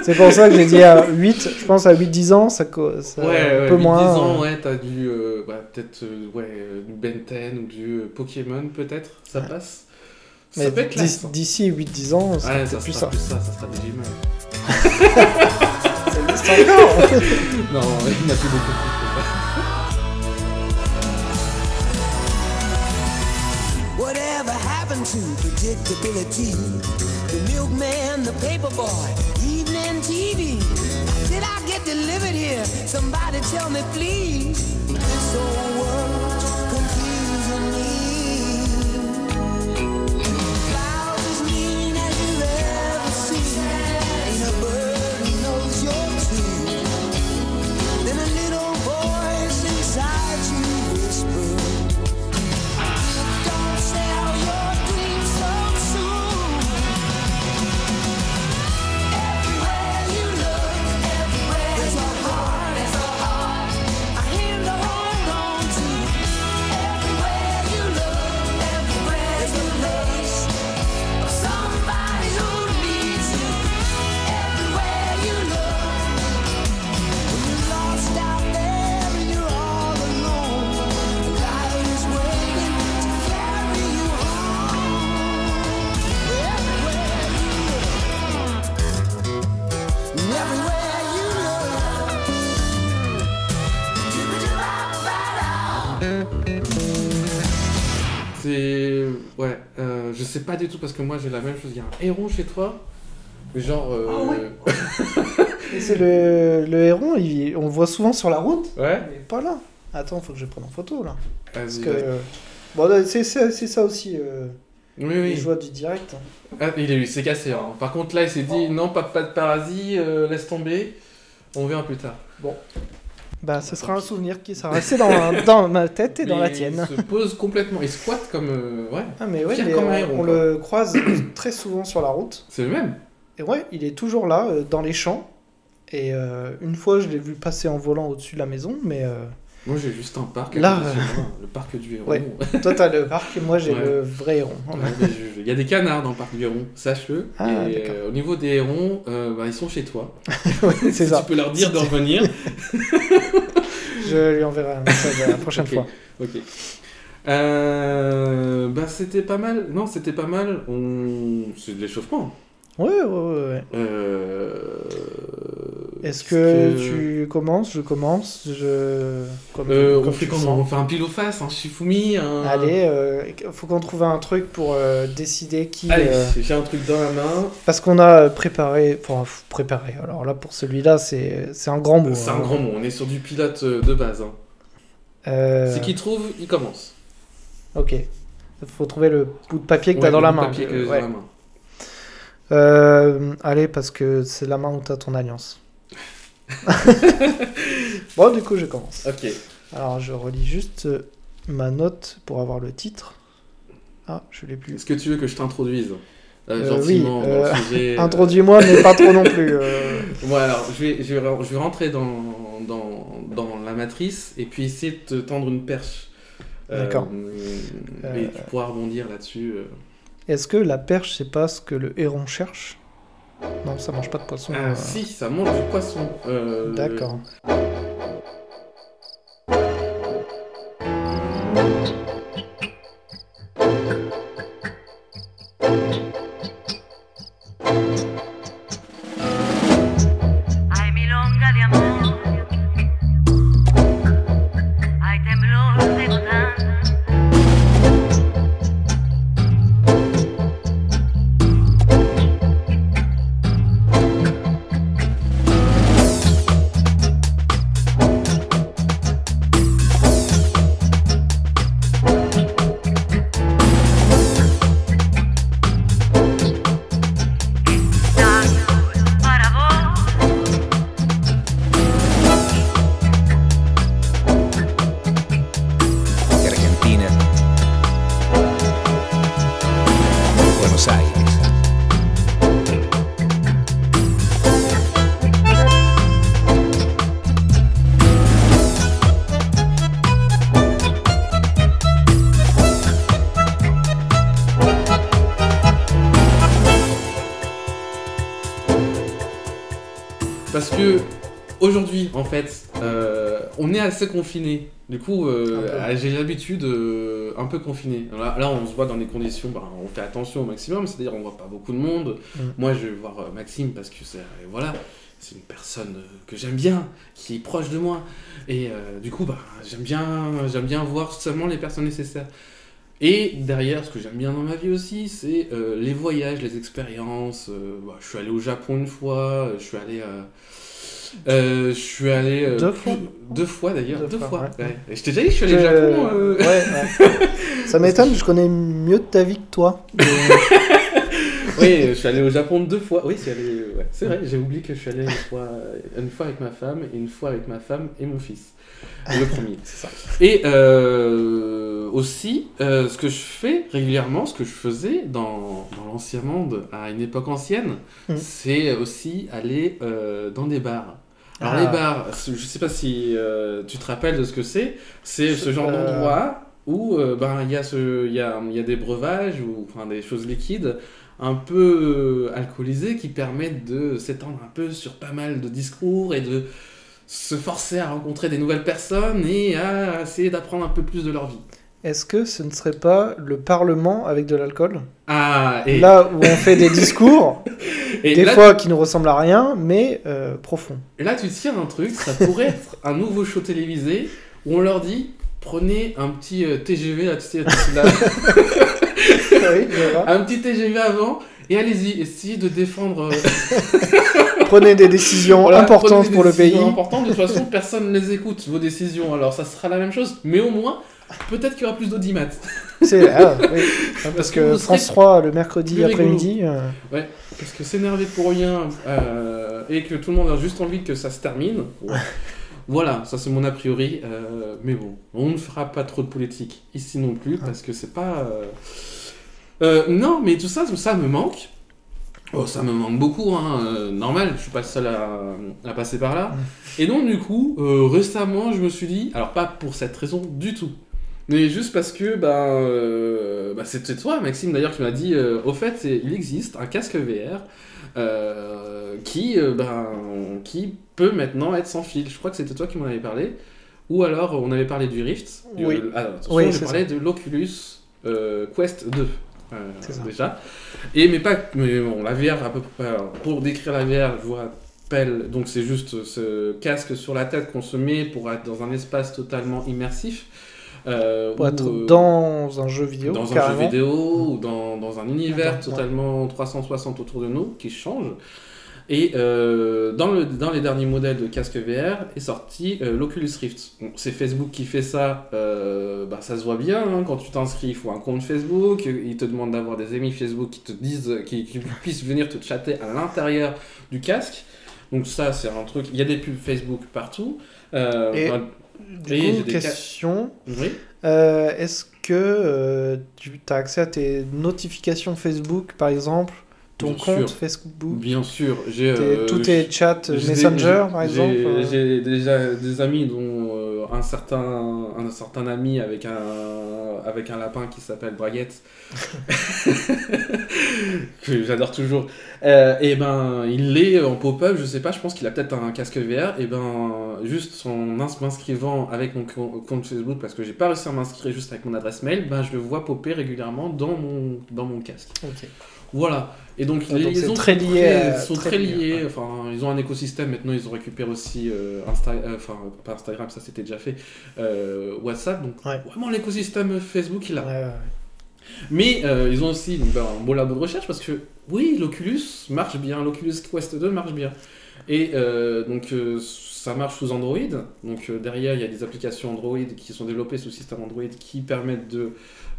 C'est pour ça que j'ai dit à 8, je pense à 8-10 ans, ça, ça ouais, un ouais, peu 8-10 moins. ans, euh, ouais, t'as du. euh, bah, peut-être euh, ouais, du Ben 10 ou du Pokémon, peut-être, ça Ouais. passe. mais ça peut être d'ici- D'ici 8-10 ans, ça Ouais, ça plus sera ça. plus ça, ça sera Digimon. Ça existe encore non, il m'a fait beaucoup plus que ça. Whatever happened to predictability? The milkman, the paperboy, evening TV. Did I get delivered here? Somebody tell me, please. This whole world's Ouais, euh, je sais pas du tout parce que moi j'ai la même chose. Il y a un héron chez toi, mais genre. euh, Et c'est le, le héron, il- on le voit souvent sur la route, Ouais mais pas là. Attends, faut que je prenne en photo là. Parce que. Bon, c'est c'est- c'est ça aussi, euh, Oui, les oui. joies du direct. Ah, il est- il s'est cassé. hein. Par contre, là, il s'est dit non, pas, pas de parasites, euh, laisse tomber. On verra plus tard. Bah, ce sera un souvenir qui sera resté dans, dans ma tête et dans la tienne. Il se pose complètement, il squatte comme. euh, ouais, Ah, mais ouais, Fier mais comme un on, héros, on le croise très souvent sur la route. c'est le même. Et ouais, il est toujours là, euh, dans les champs. Et euh, une fois, je l'ai vu passer en volant au-dessus de la maison, mais Moi j'ai juste un parc. Là, moi, le parc du Héron. ouais. toi, t'as le parc et moi, j'ai Ouais. le vrai héron. Ouais, Il y a des canards dans le parc du Héron, sache-le. Ah, et euh, au niveau des hérons, euh, bah, ils sont chez toi. C'est Si ça. Tu peux leur dire de revenir. Je lui enverrai un message la prochaine fois. Ok. Euh, bah c'était pas mal. Non, c'était pas mal. On... C'est de l'échauffement. Ouais, ouais, ouais. ouais. Euh... Est-ce que, tu commences? Je commence je... Comme, Euh, comme on fait comment? On fait un pile ou face, un Shifumi, un... Allez, euh, faut qu'on trouve un truc pour euh, décider qui. Allez, euh, j'ai un truc dans la main. Parce qu'on a préparé. Enfin, préparé. Alors là, pour celui-là, c'est un grand mot. C'est hein. un grand mot, on est sur du pilote euh, de base. hein. Euh, C'est qui trouve, il commence. Ok. faut trouver le bout de papier que Ouais, t'as dans la main. que Ouais. dans la main. Euh, allez, parce que c'est la main où t'as ton alliance. bon, du coup, je commence. Ok. Alors, je relis juste euh, ma note pour avoir le titre. Ah, je l'ai plus. Est-ce que tu veux que je t'introduise? Euh, Euh, gentiment oui, dans le sujet Introduis-moi, mais pas trop non plus. Bon, alors, je vais, je vais, je vais rentrer dans, dans, dans la matrice et puis essayer de te tendre une perche. D'accord. Et tu pourras rebondir là-dessus. Est-ce que la perche, c'est pas ce que le héron cherche? Non, ça mange pas de poisson. Ah, euh. si, ça mange du poisson. Euh, D'accord. Assez confiné. Du coup, euh, ah, j'ai l'habitude euh, un peu confiné. Là, là, on se voit dans des conditions, bah, on fait attention au maximum, c'est-à-dire on voit pas beaucoup de monde. Mm. Moi, je vais voir euh, Maxime parce que c'est voilà, c'est une personne que j'aime bien, qui est proche de moi, et euh, du coup, bah, j'aime bien, j'aime bien voir seulement les personnes nécessaires. Et derrière, ce que j'aime bien dans ma vie aussi, c'est les voyages, les expériences. bah, je suis allé au Japon une fois, je suis allé. Euh, je suis allé. euh, Deux plus- fois Deux fois d'ailleurs, Deux deux, fois, fois. ouais. ouais. Et je t'ai déjà dit, je suis allé au Japon. euh, Ouais, ouais. Ça m'étonne, je connais mieux de ta vie que toi. oui, je suis allé au Japon deux fois. Oui, c'est allé. ouais, c'est vrai, j'ai oublié que je suis allé une fois, une fois avec ma femme et une fois avec ma femme et mon fils. Le premier. C'est ça. Et aussi, ce que je fais régulièrement, ce que je faisais dans, dans l'ancien monde à une époque ancienne, Mm. c'est aussi aller dans des bars. Alors Ah. les bars, je sais pas si euh, tu te rappelles de ce que c'est, c'est ce genre Euh. d'endroit où euh, ben, il y, y, a, y a des breuvages ou enfin, des choses liquides un peu alcoolisées qui permettent de s'étendre un peu sur pas mal de discours et de se forcer à rencontrer des nouvelles personnes et à essayer d'apprendre un peu plus de leur vie. Est-ce que ce ne serait pas le Parlement avec de l'alcool? Ah, et Là où on fait des discours, et des là, fois qui ne ressemblent à rien, mais euh, profonds. et là, tu tiens un truc, ça pourrait être un nouveau show télévisé où on leur dit prenez un petit euh, TGV, là, tu sais, là, oui, je vois. un petit TGV avant et allez-y, essayez de défendre. euh, Prenez des décisions Voilà, importantes des pour le pays. décisions importantes. De toute façon, personne ne les écoute, vos décisions. Alors, ça sera la même chose, mais au moins, peut-être qu'il y aura plus d'audimat. C'est ah, oui. parce que France serez 3 le mercredi après-midi. euh, Parce que s'énerver pour rien euh, et que tout le monde a juste envie que ça se termine, ouais. Voilà, ça c'est mon a priori. euh, mais bon, on ne fera pas trop de politique ici non plus Ah. parce que c'est pas. non, mais tout ça, ça me manque. Oh, ça me manque beaucoup, hein. euh, normal, je suis pas le seul à, à passer par là. Et donc, du coup, euh, récemment, je me suis dit, alors pas pour cette raison du tout, mais juste parce que, bah, euh, bah, c'était toi, Maxime, d'ailleurs, qui m'a dit, euh, au fait, il existe un casque VR euh, qui, euh, ben, qui peut maintenant être sans fil. Je crois que c'était toi qui m'en avais parlé. Ou alors, on avait parlé du Rift. Du- Oui. euh, alors, Oui, on parlait de l'Oculus euh, Quest 2. euh, C'est ça. déjà. Et mais pas mais bon, la VR à peu près alors, pour décrire la VR, je vous rappelle donc c'est juste ce casque sur la tête qu'on se met pour être dans un espace totalement immersif euh, Pour être euh, dans un jeu vidéo, dans un jeu vidéo ou dans, dans un univers totalement 360 autour de nous qui change. Et euh, dans, le, dans les derniers modèles de casque VR est sorti euh, l'Oculus Rift. Bon, c'est Facebook qui fait ça, euh, bah, ça se voit bien. hein, quand tu t'inscris, il faut un compte Facebook. Ils te demandent d'avoir des amis Facebook qui te disent, qui, qui puissent venir te chatter à l'intérieur du casque. Donc ça, c'est un truc. Il y a des pubs Facebook partout. Et- enfin, Du coup, des question, oui. euh, est-ce que euh, tu as accès à tes notifications Facebook, par exemple, ton Bien compte sûr. Facebook, Bien sûr, tes- euh, tous tes chats Messenger, par exemple j'ai- déjà des amis dont un certain un certain ami avec un avec un lapin qui s'appelle Braguette que j'adore toujours. Euh, et ben il est en pop-up, je sais pas, je pense qu'il a peut-être un casque VR. Et ben juste en ins- m'inscrivant avec mon co- compte Facebook parce que j'ai pas réussi à m'inscrire juste avec mon adresse mail, ben je le vois popper régulièrement dans mon dans mon casque. Ok. Voilà. Et donc, Ah, les donc liaisons très sont lié très- sont très très lié, liées. ouais. Enfin, ils ont un écosystème. Maintenant, ils ont récupéré aussi euh, Insta... euh, enfin, pas Instagram, ça c'était déjà fait. euh, WhatsApp. Donc, Ouais. vraiment l'écosystème Facebook, il a. Ouais. Mais euh, ils ont aussi donc, ben, un beau labo de recherche parce que, oui, l'Oculus marche bien. L'Oculus Quest 2 marche bien. Et euh, donc, euh, ça marche sous Android. Donc, euh, derrière, il y a des applications Android qui sont développées sous système Android qui permettent de.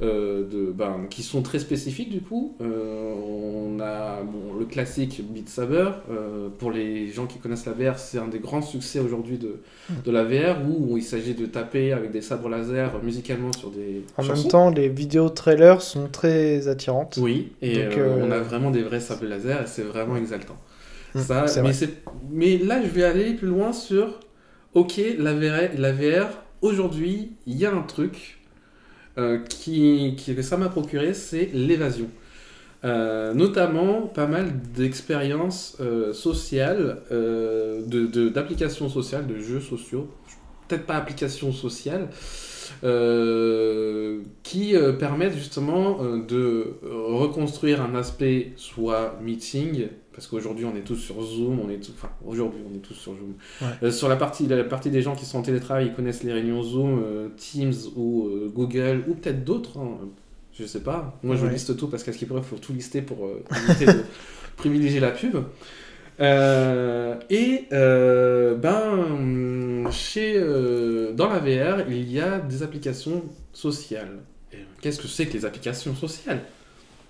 Euh, de ben, qui sont très spécifiques du coup. Euh, on a bon, le classique Beat Saber. euh, pour les gens qui connaissent la VR, c'est un des grands succès aujourd'hui de, de la VR où il s'agit de taper avec des sabres laser musicalement sur des En chansons. même temps, les vidéos trailers sont très attirantes. Oui, et Donc, on a vraiment des vrais sables laser et c'est vraiment exaltant. Mm, Ça, mais, mais là, je vais aller plus loin sur, ok, la VR, la VR aujourd'hui, il y a un truc qui, qui, ça m'a procuré, c'est l'évasion. Euh, notamment pas mal d'expériences euh, sociales, euh, d'applications sociales, de jeux sociaux, peut-être pas applications sociales, euh, qui euh, permettent justement euh, de reconstruire un aspect soit meeting, parce qu'aujourd'hui on est tous sur Zoom, on est tous, enfin aujourd'hui on est tous sur Zoom. Ouais. Euh, sur la partie, la partie des gens qui sont en télétravail, ils connaissent les réunions Zoom, euh, Teams ou euh, Google, ou peut-être d'autres, hein, je sais pas. Moi je Ouais. liste tout parce qu'à ce qu'il pourrait, il faut tout lister pour éviter de privilégier la pub. Et ben, chez, dans la VR, il y a des applications sociales. Qu'est-ce que c'est que les applications sociales?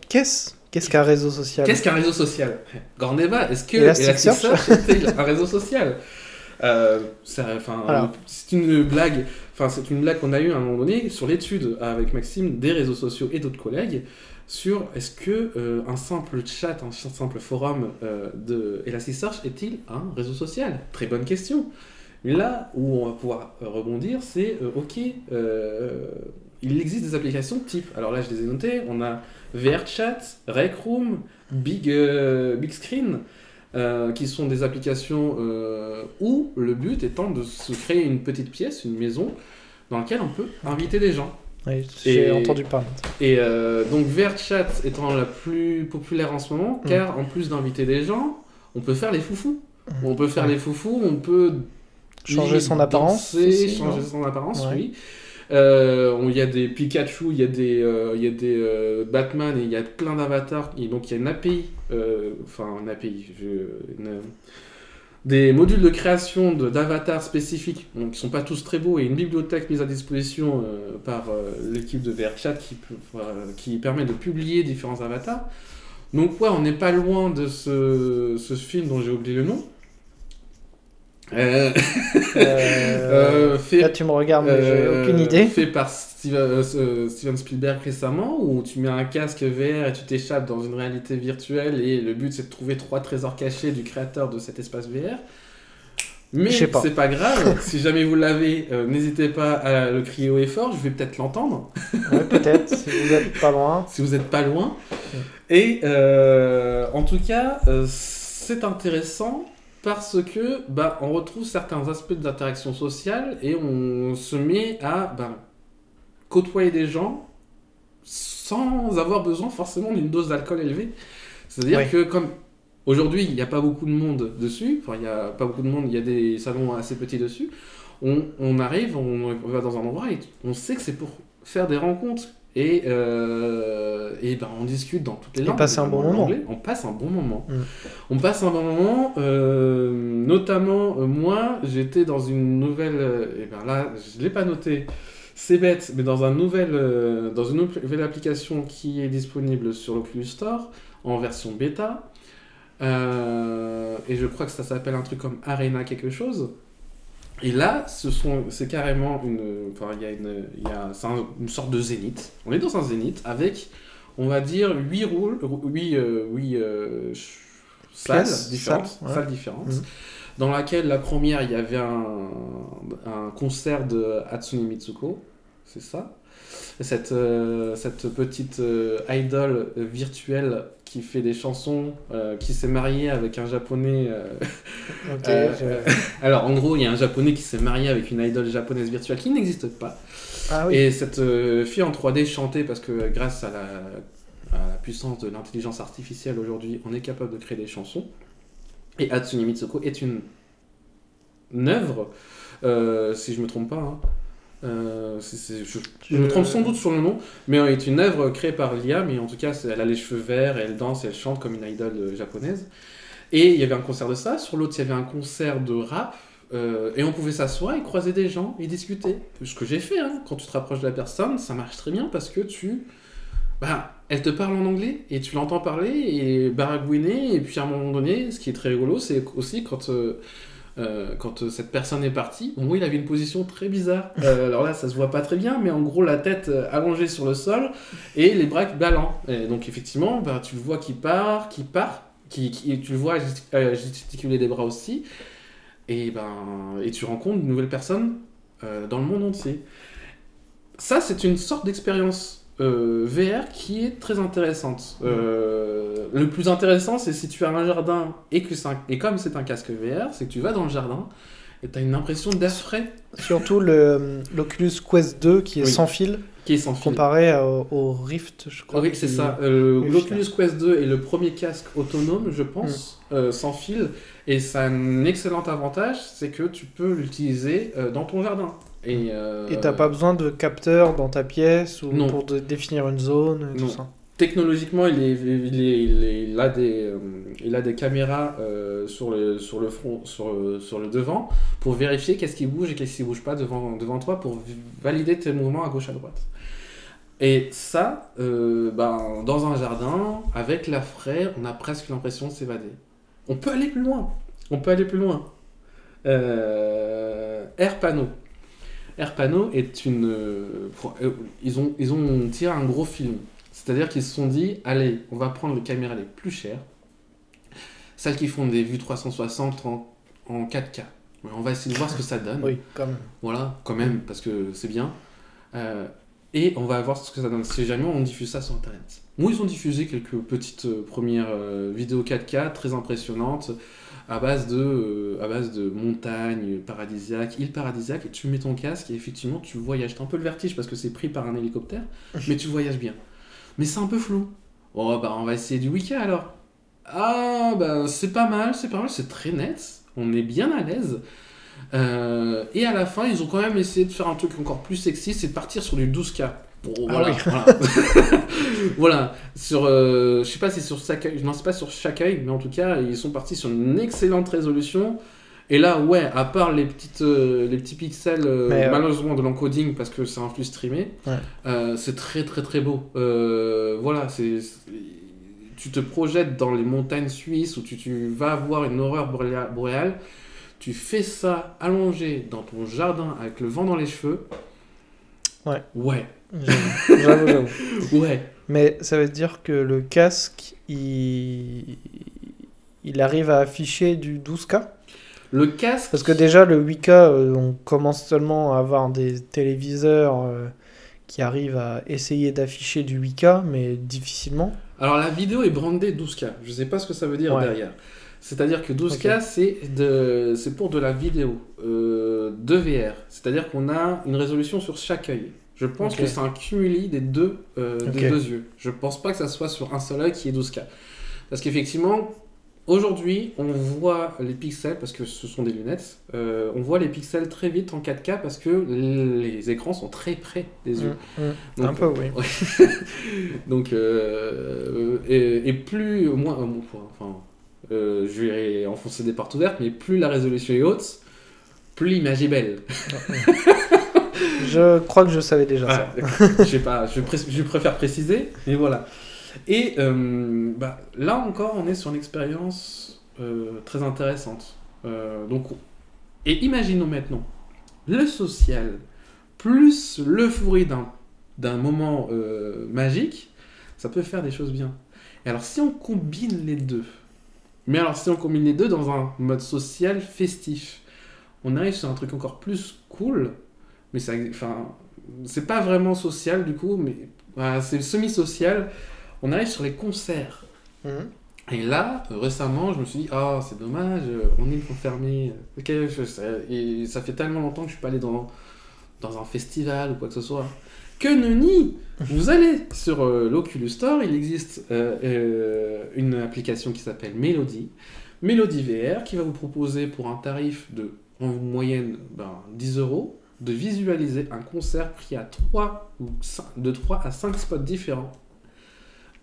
Qu'est-ce? Qu'est-ce qu'un réseau social Qu'est-ce qu'un réseau social Grand débat. Est-ce que Elasticsearch est un réseau social Euh, Alors. C'est une blague. Enfin, c'est une blague qu'on a eue à un moment donné sur l'étude avec Maxime des réseaux sociaux et d'autres collègues sur est-ce que euh, un simple chat, un simple forum euh, de Elasticsearch est-il un réseau social? Très bonne question. Mais là où on va pouvoir euh, rebondir, c'est euh, ok, euh, il existe des applications type. Alors là, je les ai notées. On a VRChat, Rec Room, Big, euh, Big Screen, euh, qui sont des applications euh, où le but étant de se créer une petite pièce, une maison, dans laquelle on peut inviter des gens. Oui, J'ai entendu parler. Et donc VRChat étant la plus populaire en ce moment, Mm. car en plus d'inviter des gens, on peut faire les foufous. Mm. On peut faire Ouais. les foufous, on peut Changer son apparence danser, aussi, changer son apparence, Ouais. oui. Euh, Il y a des Pikachu, il y a des, euh, y a des euh, Batman et il y a plein d'avatars. Donc il y a une API, enfin une API, des modules de création d'avatars spécifiques, donc qui sont pas tous très beaux, et une bibliothèque mise à disposition par l'équipe de VRChat qui, permet de publier différents avatars. Donc ouais, on n'est pas loin de ce film dont j'ai oublié le nom. Euh, Euh, euh, fait Là, tu me regardes, mais Euh, j'ai aucune idée. Fait par Steven, euh, euh, Steven Spielberg récemment, où tu mets un casque VR et tu t'échappes dans une réalité virtuelle et le but c'est de trouver trois trésors cachés du créateur de cet espace VR. Mais c'est pas grave, si jamais vous l'avez, euh, n'hésitez pas à le crier haut et fort, je vais peut-être l'entendre, Ouais, peut-être, si vous êtes pas loin. si vous n'êtes pas loin. Et euh, en tout cas, euh, c'est intéressant parce que bah, on retrouve certains aspects de l'interaction sociale et on se met à bah, côtoyer des gens sans avoir besoin forcément d'une dose d'alcool élevée. C'est-à-dire Ouais. que comme aujourd'hui il n'y a pas beaucoup de monde dessus, enfin il n'y a pas beaucoup de monde, il y a des salons assez petits dessus, on, on arrive, on, on va dans un endroit et on sait que c'est pour faire des rencontres. Et, euh, et ben, on discute dans toutes les langues. passer un bon moment. l'anglais. On passe un bon moment. Mm. On passe un bon moment. euh, notamment, euh, moi, j'étais dans une nouvelle. euh, et ben là, je ne l'ai pas noté. C'est bête, mais dans, un nouvel, euh, dans une nouvelle application qui est disponible sur l'Oculus Store en version bêta. Et je crois que ça s'appelle un truc comme Arena quelque chose. Et là, ce sont, c'est carrément une, enfin, il y a une, il y a, c'est un- une sorte de zénith. On est dans un zénith avec, on va dire, 8 rôles, 8, euh, huit, euh, salles Pièces, différentes, salles, ouais. salles différentes, Mhm. dans laquelle la première, il y avait un, un concert de Hatsune Mitsuko, c'est ça. Cette, euh, cette petite idole virtuelle qui fait des chansons, euh, qui s'est mariée avec un japonais euh, euh, je- alors, en gros, il y a un japonais qui s'est marié avec une idole japonaise virtuelle qui n'existe pas. Ah oui. Et cette fille en 3D chantait parce que grâce à la, à la puissance de l'intelligence artificielle aujourd'hui, on est capable de créer des chansons. Et Hatsune Mitsuko est une, une œuvre, si je me trompe pas. hein. Euh, je, je me trompe sans doute sur le nom, mais euh, est une œuvre créée par l'IA, mais en tout cas, elle a les cheveux verts, elle danse, elle chante comme une idole euh, japonaise. Et il y avait un concert de ça, sur l'autre, il y avait un concert de rap, euh, et on pouvait s'asseoir et croiser des gens et discuter. Ce que j'ai fait, hein. quand tu te rapproches de la personne, ça marche très bien parce que tu. Bah, elle te parle en anglais et tu l'entends parler et baragouiner, et puis à un moment donné, ce qui est très rigolo, c'est aussi quand. euh, euh, quand euh, cette personne est partie, bon, oui, il avait une position très bizarre. Euh, alors là, ça se voit pas très bien, mais en gros, la tête allongée sur le sol et les bras ballants. Et donc, effectivement, bah, tu le vois qui part, qui part, qui, tu le vois gestic- gesticuler des bras aussi. Et, ben, et tu rencontres de nouvelles personnes euh, dans le monde entier. Ça, c'est une sorte d'expérience VR qui est très intéressante. Euh, le plus intéressant, c'est si tu as un jardin et, que un- et comme c'est un casque VR, c'est que tu vas dans le jardin et tu as une impression d'air frais Surtout le- l'Oculus Quest 2 qui est Oui. sans fil, qui est sans fil. comparé au, au Rift, je crois. Oui, c'est ça. Euh, L'Oculus Quest 2 est le premier casque autonome, je pense, Mm. euh, sans fil. Et ça a un excellent avantage, c'est que tu peux l'utiliser euh, dans ton jardin. Et euh, t'as pas besoin de capteur dans ta pièce ou Non. pour définir une zone et Non. tout ça. Technologiquement, il, est, il, est- il est- il a, des, euh, il a des caméras euh, sur, le, sur le front, sur sur le devant, pour vérifier qu'est-ce qui bouge et qu'est-ce qui bouge pas devant, devant toi, pour valider tes mouvements à gauche à droite. Et ça, euh, ben, dans un jardin, avec la fraie, on a presque l'impression de s'évader. On peut aller plus loin. On peut aller plus loin. Euh, Air Pano. Air Pano est une. euh, pour- euh, ils, ont, ils ont tiré un gros film. C'est-à-dire qu'ils se sont dit allez, on va prendre les caméras les plus chères, celles qui font des vues 360 en, en 4K. On va essayer de voir ce que ça donne. Oui, quand même. Voilà, quand même, parce que c'est bien. Euh, et on va voir ce que ça donne. Si jamais on diffuse ça sur Internet. Moi, ils ont diffusé quelques petites euh, premières euh, vidéos 4K très impressionnantes à base de, euh, à base de montagnes paradisiaques, îles paradisiaques, et tu mets ton casque et effectivement tu voyages. T'as un peu le vertige parce que c'est pris par un hélicoptère, mais tu voyages bien. Mais c'est un peu flou. Oh bah on va essayer du Wiki alors. Ah bah c'est pas mal, c'est pas mal, c'est très net. On est bien à l'aise. Euh, et à la fin, ils ont quand même essayé de faire un truc encore plus sexy, c'est de partir sur du 12K. Bon, Ah voilà, oui. voilà. Voilà. sur, euh, je sais pas si c'est sur chaque œil, non c'est pas sur chaque œil, mais en tout cas ils sont partis sur une excellente résolution. Et là, ouais, à part les petites, euh, les petits pixels euh, euh, malheureusement de l'encoding parce que c'est un flux streamé, Ouais. c'est très très très beau. Voilà, c'est, tu te projettes dans les montagnes suisses où tu, tu vas voir une horreur boréa- boréale. tu fais ça allongé dans ton jardin avec le vent dans les cheveux. Ouais. Ouais. J'avoue, j'avoue. Ouais. Mais ça veut dire que le casque, il... il arrive à afficher du 12K Le casque. Parce que déjà, le 8K, euh, on commence seulement à avoir des téléviseurs euh, qui arrivent à essayer d'afficher du 8K, mais difficilement. Alors la vidéo est brandée 12K. Je sais pas ce que ça veut dire Ouais. derrière. C'est-à-dire que 12K, c'est de... c'est pour de la vidéo euh, de VR. C'est-à-dire qu'on a une résolution sur chaque œil. Je pense que c'est un cumuli des deux, euh, des deux yeux. Je pense pas que ça soit sur un seul œil qui est 12K. Parce qu'effectivement, aujourd'hui, on voit les pixels, parce que ce sont des lunettes, euh, on voit les pixels très vite en 4K parce que les écrans sont très près des yeux. Mm, mm. Donc, Un peu, oui. Donc, euh, et, et plus, moins, bon, enfin, je vais enfoncer des portes ouvertes, mais plus la résolution est haute, plus l'image est belle. Je crois que je savais déjà Ah, ça. je sais pas, je, pré- je préfère préciser, mais voilà. Et euh, bah, là encore, on est sur une expérience euh, très intéressante. Euh, donc, et imaginons maintenant le social plus le fourri d'un moment magique, ça peut faire des choses bien. Et alors, si on combine les deux, mais alors si on combine les deux dans un mode social festif, on arrive sur un truc encore plus cool, mais ça, enfin, c'est pas vraiment social du coup, mais voilà, c'est semi-social. On arrive sur les concerts. Mhm. Et là, euh, récemment, je me suis dit, ah, c'est dommage, euh, on est. Ok, je sais. Et ça fait tellement longtemps que je suis pas allé dans, dans un festival ou quoi que ce soit. Que nenni Vous allez sur euh, l'Oculus Store, il existe euh, euh, une application qui s'appelle Melody. Melody VR qui va vous proposer pour un tarif de en moyenne ben, 10 euros de visualiser un concert pris à 3 ou 5 de 3 à 5 spots différents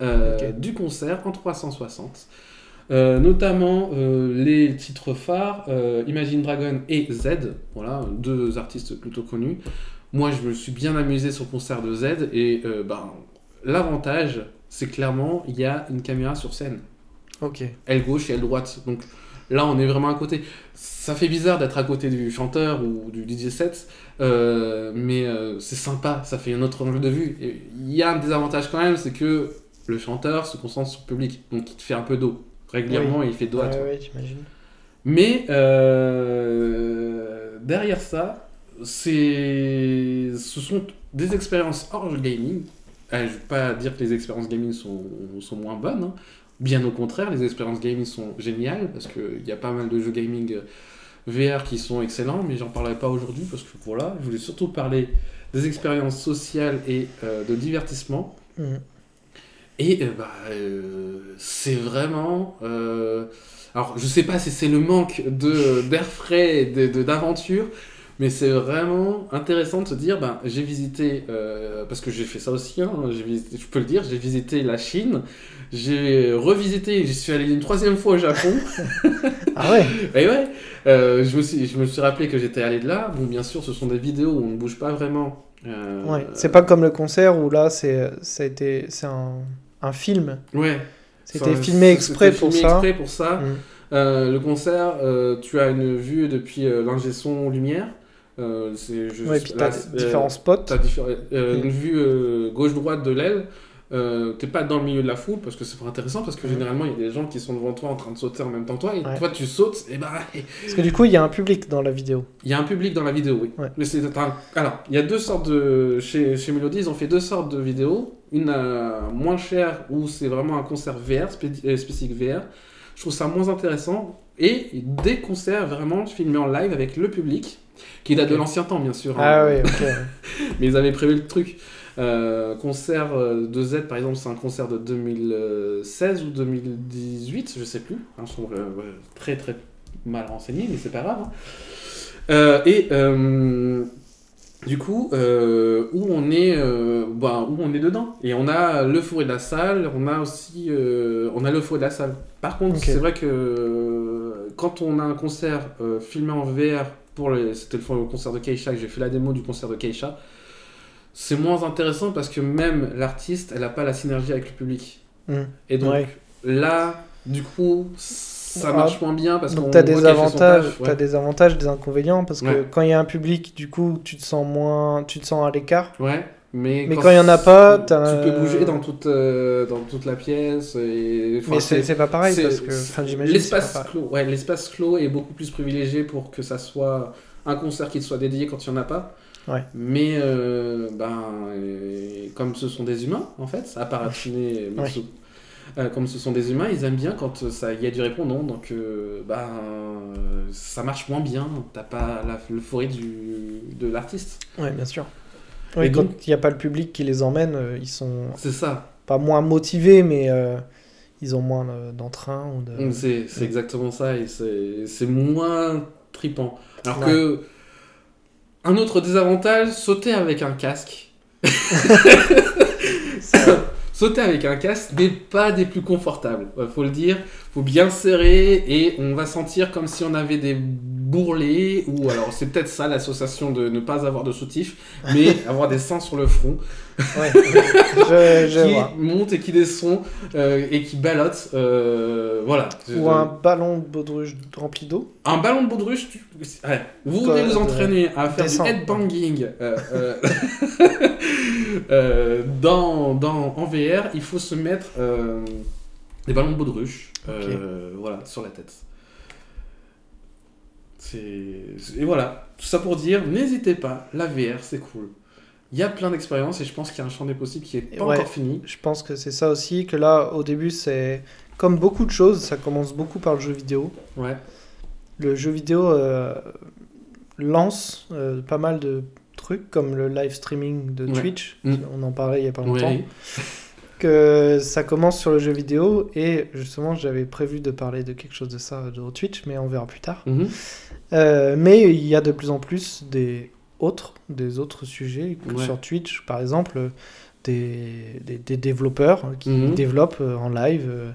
euh, du concert en 360. Euh, notamment euh, les titres phares Imagine Dragon et Z, voilà, deux artistes plutôt connus. Moi, je me suis bien amusé sur le concert de Z et ben, l'avantage, c'est clairement il y a une caméra sur scène Ok. aile gauche et aile droite. Donc là, on est vraiment à côté. Ça fait bizarre d'être à côté du chanteur ou du DJ set, euh, mais euh, c'est sympa, ça fait un autre angle de vue. Il y a un désavantage quand même, c'est que le chanteur se concentre sur le public, donc il te fait un peu d'eau. Régulièrement, il fait d'eau à toi. Mais euh, derrière ça, c'est, ce sont des expériences hors gaming. Euh, je ne vais pas dire que les expériences gaming sont, sont moins bonnes. hein. Bien au contraire, les expériences gaming sont géniales parce qu'il y a pas mal de jeux gaming euh, VR qui sont excellents, mais j'en parlerai pas aujourd'hui parce que voilà, je voulais surtout parler des expériences sociales et euh, de divertissement. Mhm. Et euh, bah, euh, c'est vraiment. alors, je sais pas si c'est le manque de d'air frais, et d'aventure, mais c'est vraiment intéressant de se dire ben, j'ai visité, euh, parce que j'ai fait ça aussi, hein, visité, je peux le dire, j'ai visité la Chine, j'ai revisité, j'y suis allé une troisième fois au Japon. Ah ouais Et ouais, euh, je, me suis, je me suis rappelé que j'étais allé de là. Bon, bien sûr, ce sont des vidéos où on ne bouge pas vraiment. Euh, Ouais. C'est pas comme le concert où là, c'est ça a été, c'est un, un film. Ouais. C'était filmé exprès pour ça. exprès pour ça. Euh, le concert, euh, tu as une vue depuis euh, l'ingé son lumière. Euh, c'est je- Ouais, et puis t'as c'est- euh, différents spots. diffé- euh, une vue gauche-droite de l'aile. Euh, t'es pas dans le milieu de la foule parce que c'est pas intéressant parce que généralement il y a des gens qui sont devant toi en train de sauter en même temps que toi et Ouais. toi tu sautes et bah Parce que du coup, il y a un public dans la vidéo. Il y a un public dans la vidéo, oui. Ouais. Mais c'est un... Alors, il y a deux sortes de... Chez, chez Melody, ils ont fait deux sortes de vidéos. Une euh, moins chère, où c'est vraiment un concert VR, spé- spécifique VR. Je trouve ça moins intéressant. Et des concerts vraiment filmés en live avec le public, qui date de l'ancien temps, bien sûr. Ah hein. ouais, ok. Mais ils avaient prévu le truc. Euh, concert euh, de Z, par exemple, c'est un concert de 2016 ou 2018, je sais plus. Hein, trouve euh, très très mal renseigné, mais c'est pas grave. hein. Euh, et du coup, euh, où on est, euh, bah, où on est dedans. Et on a le fourré de la salle, on a aussi, euh, on a le fourré de la salle. Par contre, c'est vrai que quand on a un concert filmé en VR pour c'était le, le concert de Keisha que j'ai fait la démo du concert de Keisha. C'est moins intéressant parce que même l'artiste, elle n'a pas la synergie avec le public. Mhm. Et donc Ouais. là, du coup, ça Ah, marche moins bien parce qu'on Donc t'as des avantages, ouais. t'as des avantages, des inconvénients parce que Ouais. quand il y a un public, du coup, tu te sens moins, tu te sens à l'écart. Ouais, mais, Mais quand il y en a pas, tu peux bouger dans toute, euh, dans toute la pièce. Et, enfin, Mais c'est pas pareil parce que, enfin, L'espace clos, ouais, l'espace clos est beaucoup plus privilégié pour que ça soit un concert qui te soit dédié quand il n'y en a pas. Ouais. Mais euh, ben, euh, comme ce sont des humains, en fait, à part Mitsu, euh, comme ce sont des humains, ils aiment bien quand ça- il y a du répondant, donc ben, ça marche moins bien. T'as pas l'euphorie du- de l'artiste. Ouais, bien sûr. Oui, Et quand il n'y a pas le public qui les emmène, euh, ils sont C'est ça. pas moins motivés, mais euh, ils ont moins euh, d'entrain ou de. C'est exactement ça et c'est moins tripant. Alors Ouais. que un autre désavantage, sauter avec un casque. sauter avec un casque n'est pas des plus confortables, faut le dire. Faut bien serrer et on va sentir comme si on avait des bourrelets ou alors c'est peut-être ça l'association de ne pas avoir de soutif, mais avoir des seins sur le front Ouais, je, je qui vois. montent et qui descendent euh, et qui ballottent. euh, voilà. Ou un ballon de baudruche rempli d'eau. Un ballon de baudruche, tu... ouais. vous voulez vous de- entraîner à faire descendre. du headbanging euh, euh, euh, dans, dans, en VR, il faut se mettre euh, des ballons de baudruche euh, voilà, sur la tête. C'est... Et voilà, tout ça pour dire, n'hésitez pas, la VR c'est cool. Il y a plein d'expériences et je pense qu'il y a un champ des possibles qui est pas Ouais. encore fini. Je pense que c'est ça aussi, que là, au début, c'est comme beaucoup de choses, ça commence beaucoup par le jeu vidéo. Ouais. Le jeu vidéo euh, lance euh, pas mal de trucs, comme le live streaming de Ouais. Twitch. Mm. On en parlait il y a pas longtemps. Oui. Que ça commence sur le jeu vidéo et justement j'avais prévu de parler de quelque chose de ça de Twitch mais on verra plus tard. Mhm. Euh, mais il y a de plus en plus des autres, des autres sujets Ouais. sur Twitch par exemple des, des, des développeurs qui Mhm. développent euh, en live euh,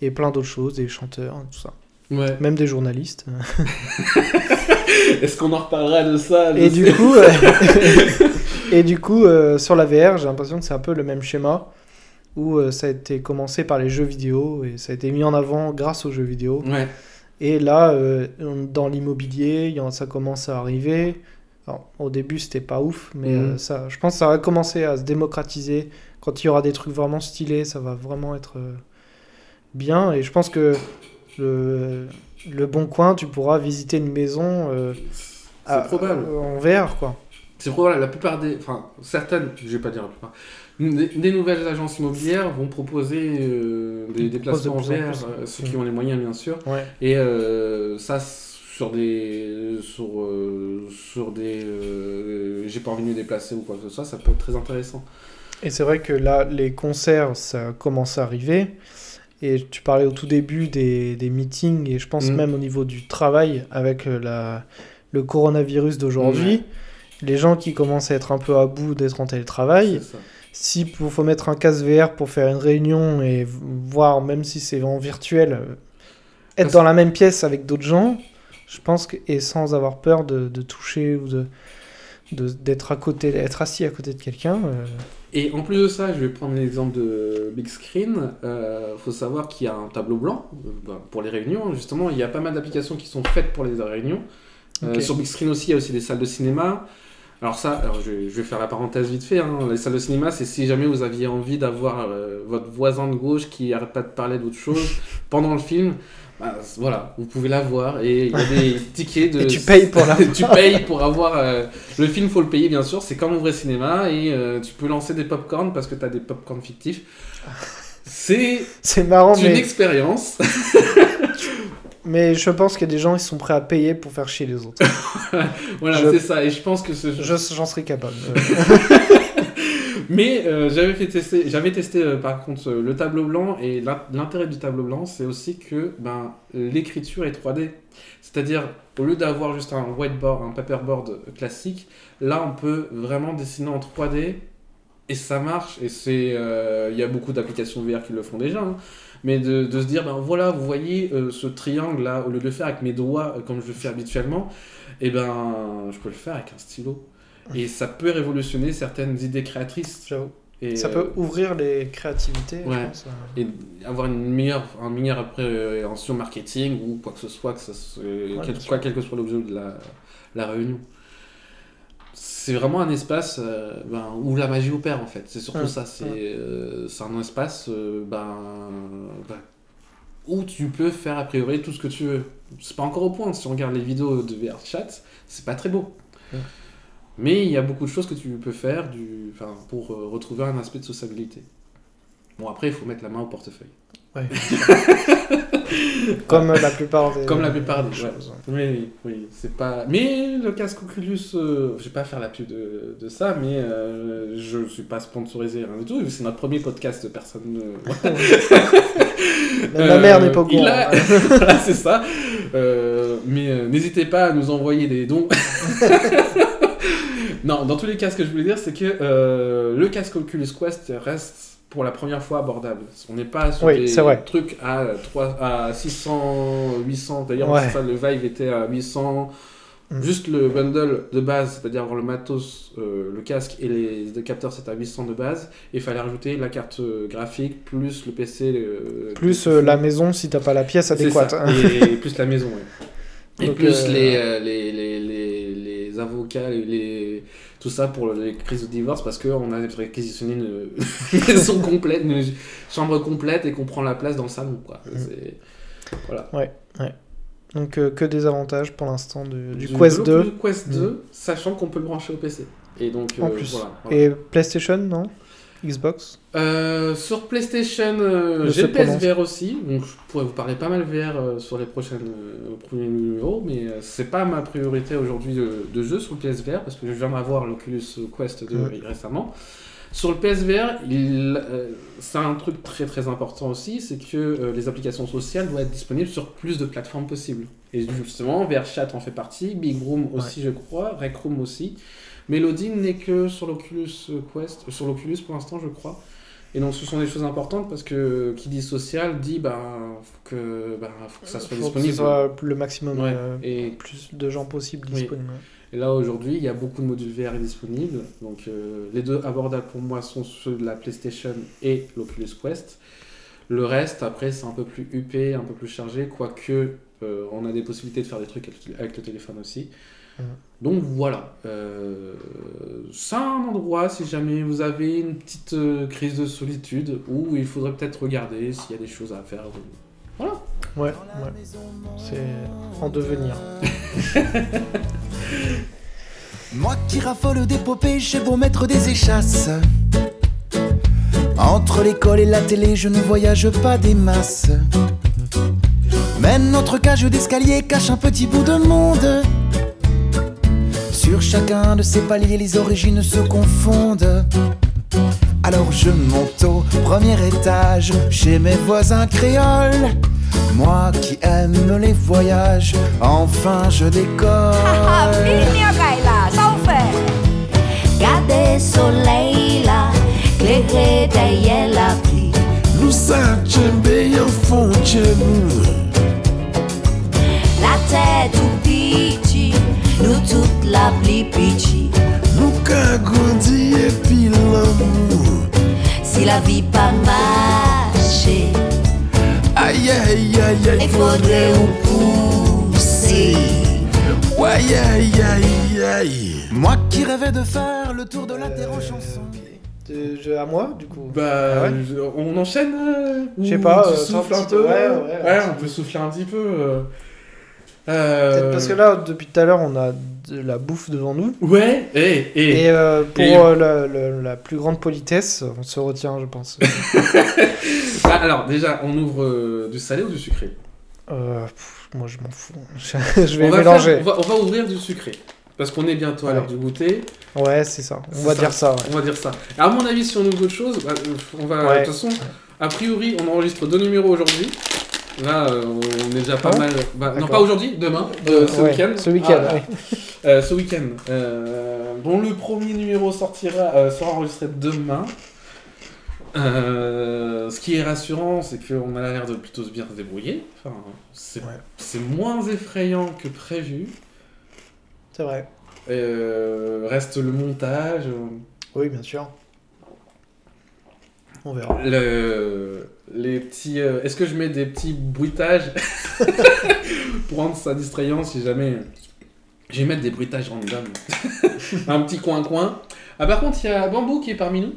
et plein d'autres choses, des chanteurs, tout ça. Ouais. Même des journalistes. Est-ce qu'on en reparlera de ça Et du coup, euh, et du coup euh, sur la VR, j'ai l'impression que c'est un peu le même schéma où euh, ça a été commencé par les jeux vidéo et ça a été mis en avant grâce aux jeux vidéo. Ouais. Et là, euh, dans l'immobilier, ça commence à arriver. Alors, au début, c'était pas ouf, mais Mhm. euh, ça, je pense que ça va commencer à se démocratiser. Quand il y aura des trucs vraiment stylés, ça va vraiment être bien. Et je pense que le, le Bon Coin, tu pourras visiter une maison à- probable. en VR, quoi. C'est probable, la plupart des. Enfin, certaines, je vais pas dire la plupart. Des, nouvelles agences immobilières vont proposer euh, des déplacements en VR, euh, ceux qui ont les moyens, bien sûr. Ouais. Et euh, ça, sur des. Sur, euh, sur des. J'ai pas envie de me déplacer ou quoi que ce soit, ça peut être très intéressant. Et c'est vrai que là, les concerts, ça commence à arriver. Et tu parlais au tout début des, des meetings, et je pense Mhm. même au niveau du travail avec la, le coronavirus d'aujourd'hui. Les gens qui commencent à être un peu à bout d'être en télétravail, C'est ça. Si il faut mettre un casque VR pour faire une réunion et voir, même si c'est en virtuel, euh, être dans la même pièce avec d'autres gens, je pense que, et sans avoir peur de, de toucher ou de d'être à côté, d'être assis à côté de quelqu'un. euh, Et en plus de ça, je vais prendre l'exemple de Big Screen. Il faut savoir qu'il y a un tableau blanc euh, bah, pour les réunions. Justement, il y a pas mal d'applications qui sont faites pour les réunions. Euh, sur Big Screen aussi, il y a aussi des salles de cinéma. Alors ça, alors je, vais- je vais faire la parenthèse vite fait. hein. Les salles de cinéma, c'est si jamais vous aviez envie d'avoir euh, votre voisin de gauche qui arrête pas de parler d'autre chose pendant le film. bah, voilà, vous pouvez la voir et il y a des tickets de. Et tu payes pour la tu payes pour avoir. euh, le film, faut le payer bien sûr. C'est comme au vrai cinéma et euh, tu peux lancer des popcorn parce que tu as des popcorn fictifs. C'est C'est marrant, une mais, expérience. Mais je pense qu'il y a des gens qui sont prêts à payer pour faire chier les autres. voilà, Je- c'est ça. Et je pense que ce, Je- J'en serais capable. Mais euh, j'avais fait tester, j'avais testé euh, par contre euh, le tableau blanc et l'in- l'intérêt du tableau blanc, c'est aussi que ben l'écriture est 3D. C'est-à-dire au lieu d'avoir juste un whiteboard, un paperboard classique, là on peut vraiment dessiner en 3D et ça marche. Et c'est, il y a beaucoup d'applications VR qui le font déjà. hein. Mais de, de se dire, ben voilà, vous voyez euh, ce triangle là, au lieu de le faire avec mes doigts euh, comme je le fais habituellement, et ben je peux le faire avec un stylo. Et ça peut révolutionner certaines idées créatrices. J'avoue. Et, Ça euh, peut ouvrir les créativités, je ouais. pense. et avoir une meilleure, un meilleur appréhension marketing ou quoi que ce soit, que ça se- quel, quoi, quel que soit l'objet de la, la réunion. C'est vraiment un espace euh, ben, où la magie opère en fait. C'est surtout Ouais, ça. C'est euh, c'est un espace euh, ben, ben, où tu peux faire a priori tout ce que tu veux. C'est pas encore au point. Si on regarde les vidéos de VR Chat, c'est pas très beau. Ouais. Mais il y a beaucoup de choses que tu peux faire du, pour retrouver un aspect de sociabilité. Bon, après, il faut mettre la main au portefeuille. Ouais. Comme la plupart des. Comme la plupart des choses. ouais. Oui, oui, c'est pas. Mais le casque Oculus, euh, je vais pas faire la pub de, de ça, mais euh, je suis pas sponsorisé, rien du tout. C'est notre premier podcast, personne. ne- Même ma mère n'est pas au il courant. a- voilà, c'est ça. Euh, mais euh, n'hésitez pas à nous envoyer des dons. non, dans tous les cas, ce que je voulais dire, c'est que euh, le casque Oculus Quest reste pour la première fois abordable. On n'est pas sur Oui, des vrai. trucs à, 3, à 600, 800. D'ailleurs, Ouais. le Vive était à 800. Mm. Juste le bundle de base, c'est-à-dire avoir le matos, euh, le casque et les, les capteurs, c'est à 800 de base. Et il fallait rajouter la carte euh, graphique, plus le PC. le- Plus le- euh, la maison si t'as pas la pièce adéquate. Et plus la maison, ouais. Et Donc, plus euh, les, euh, les, les, les, les avocats, les- tout ça pour les crises de divorce, parce qu'on a réquisitionné une maison complète, une chambre complète et qu'on prend la place dans le salon. Quoi. Mm. C'est- Donc euh, que des avantages pour l'instant du, du Quest 2. l'Oculus Quest Mm. 2, sachant qu'on peut le brancher au PC. Et donc, En euh, plus. voilà, voilà. Et PlayStation, non? Xbox Euh, sur PlayStation, euh, j'ai. PSVR aussi, donc je pourrais vous parler pas mal VR euh, sur les prochaines euh, premiers numéros, mais euh, c'est pas ma priorité aujourd'hui de, de jeu sur le PSVR parce que je viens d'avoir l'Oculus Quest 2 Ouais. récemment. Sur le PSVR, il, c'est un truc très très important aussi, c'est que les applications sociales doivent être disponibles sur plus de plateformes possibles. Et justement, VRChat en fait partie, Big Room aussi je crois, Rec Room aussi. Melody n'est que sur l'Oculus Quest, euh, sur l'Oculus pour l'instant je crois. Et donc ce sont des choses importantes parce que qui dit social dit bah faut que bah, faut que ça soit Faut que disponible. ce soit le maximum, Ouais. euh, Et, plus de gens possible Oui. disponibles. et là aujourd'hui il y a beaucoup de modules VR disponibles. Donc euh, les deux abordables pour moi sont ceux de la PlayStation et l'Oculus Quest. Le reste après c'est un peu plus huppé, un peu plus chargé, quoique euh, on a des possibilités de faire des trucs avec le téléphone aussi. Mhm. Donc voilà, euh, c'est un endroit si jamais vous avez une petite euh, crise de solitude où il faudrait peut-être regarder s'il y a des choses à faire. Voilà. Ouais, ouais. C'est en devenir. Moi qui raffole d'épopées, j'ai beau mettre des échasses. Entre l'école et la télé, je ne voyage pas des masses. Mais notre cage d'escalier cache un petit bout de monde. Sur chacun de ces paliers, les origines se confondent. Alors je monte au premier étage chez mes voisins créoles. Moi qui aime les voyages, enfin je décolle. Cadê Soleila? Sachembe en fonte La tête petit, nous toute la pli petit. Nous ka grandi et puis l'amour Si la vie pas marché, Aïe aïe aïe aïe il faudrait ou pousser. Ouais, aïe aïe aïe Moi qui rêvais de faire le tour de la terre en chanson Euh, je- à moi, du coup Bah, Ah ouais je- on enchaîne euh, Je sais pas, tu euh, souffles toi, un peu ouais, ouais, Ouais, un on peut peu. souffler un petit peu. euh. Euh, parce que là, depuis tout à l'heure, on a de la bouffe devant nous. Ouais, et, et, Et euh, pour et- euh, la, la- la plus grande politesse, on se retient, je pense. Ah, alors déjà, on ouvre euh, du salé ou du sucré? Pff, moi, je m'en fous. Je, vais on va, mélanger. faire- on, va, on va ouvrir du sucré. Parce qu'on est bientôt à l'heure du goûter. Ouais, c'est ça. On va ça. dire ça. ouais. On va dire ça. À mon avis, si on ouvre autre chose, bah, on va. Ouais. De toute façon, a priori, on enregistre deux numéros aujourd'hui. Là, euh, on est déjà pas Ah mal. bah, non, pas aujourd'hui, demain. euh, ce Ouais, week-end. Ce week-end, Ah, ouais. Euh, ce week-end. Euh, dont le premier numéro sortira, euh, sera enregistré demain. Euh, ce qui est rassurant, c'est qu'on a l'air de plutôt bien se débrouiller. Enfin, c'est Ouais. moins effrayant que prévu. C'est vrai. Euh, reste le montage. Oui, bien sûr. On verra. Le... Les petits. euh, Est-ce que je mets des petits bruitages pour rendre ça distrayant si jamais. Je vais mettre des bruitages random. Un petit coin-coin. Ah, par contre, il y a Bambou qui est parmi nous.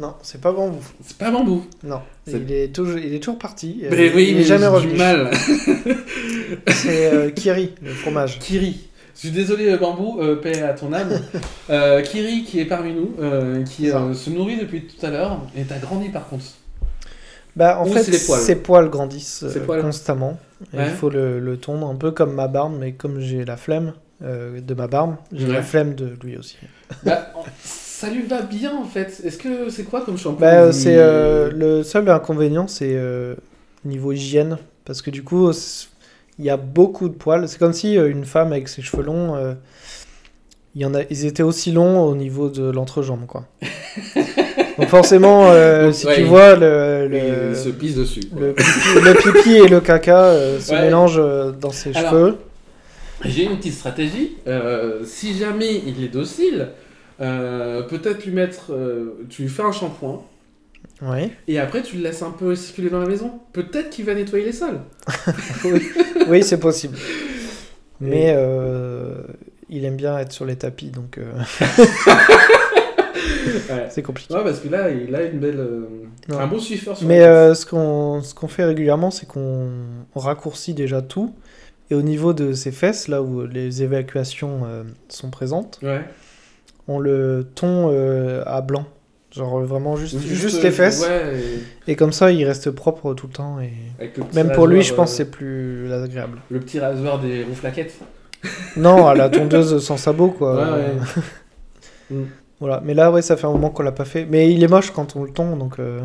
Non, c'est pas bambou. C'est pas Bambou. Non, il est, toujours, il est toujours parti. Mais oui, il mais est jamais j'ai revenu. du mal. C'est euh, Kiri, le fromage. Kiri. Je suis désolé, euh, Bambou, euh, paix à ton âme. Euh, Kiri qui est parmi nous, euh, qui se nourrit depuis tout à l'heure. Et t'as grandi par contre. Bah, en Ou fait, poils. ses poils grandissent poils. constamment. Ouais. Il faut le, le tondre un peu comme ma barbe, mais comme j'ai la flemme de ma barbe, j'ai Ouais. la flemme de lui aussi. Bah, ça lui va bien en fait. Est-ce que c'est quoi comme shampoing Bah, c'est le seul inconvénient, c'est niveau hygiène, parce que du coup, il y a beaucoup de poils. C'est comme si euh, une femme avec ses cheveux longs, euh, il y en a, ils étaient aussi longs au niveau de l'entrejambe, quoi. Donc forcément, euh, Donc, si ouais, tu il- vois le, le, il se pisse dessus. quoi. le pipi, le pipi et le caca euh, se Ouais. mélangent dans ses Alors, cheveux. J'ai une petite stratégie. Si jamais il est docile, peut-être lui mettre. tu lui fais un shampoing. Oui. Et après, tu le laisses un peu circuler dans la maison. Peut-être qu'il va nettoyer les sols. oui, c'est possible. Mais euh, il aime bien être sur les tapis, donc euh, Ouais. c'est compliqué. Ouais, parce que là, il a une belle. euh, Ouais. un bon suiveur sur Mais euh, ce qu'on ce qu'on fait régulièrement, c'est qu'on on raccourcit déjà tout. Et au niveau de ses fesses, là où les évacuations sont présentes, on le tond à blanc. Genre euh, vraiment juste, juste, euh, les fesses. Ouais, et Et comme ça, il reste propre tout le temps. Et... le Même pour lui, je pense euh, c'est plus agréable. Le petit rasoir des rouflaquettes. Non, à la tondeuse sans sabot, quoi. Ouais, ouais. Mm. Voilà, mais là, ouais, ça fait un moment qu'on l'a pas fait. Mais il est moche quand on le tond, donc... euh,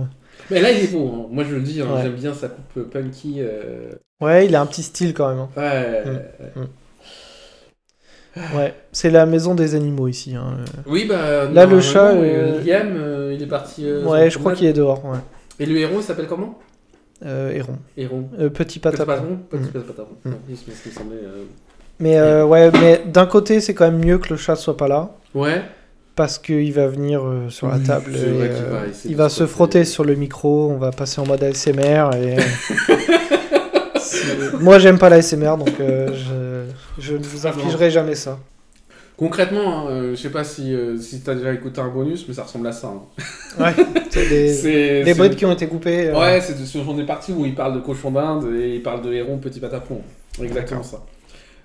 Mais là, il est beau. hein. Moi, je le dis, hein, j'aime bien sa coupe punky. euh, Ouais, il a un petit style quand même. hein. Ouais. Mm. Ouais, c'est la maison des animaux ici. hein. Oui, bah. Là, le normalement, chat, euh, euh, Liam, euh, il est parti. euh, Ouais, je crois qu'il est dehors, ouais. Et le héros, il s'appelle comment? Héron. Héron. Petit patapon. Petit Mm. Mm. Non, me semblait. euh, Mais euh, ouais, mais d'un côté, c'est quand même mieux que le chat soit pas là. Ouais. Parce qu'il va venir sur la table. et, va il va se frotter. sur le micro. On va passer en mode ASMR. Et... Moi, j'aime pas l'ASMR, donc euh, je... je ne vous Ah infligerai jamais ça. Concrètement, hein, euh, je sais pas si, euh, si t'as déjà écouté un bonus, mais ça ressemble à ça. hein. Ouais, c'est des, des brides qui ont été coupées. euh, Ouais, c'est de- ce genre des parties où il parle de cochon d'Inde et il parle de héron petit patapon. Exactement ça.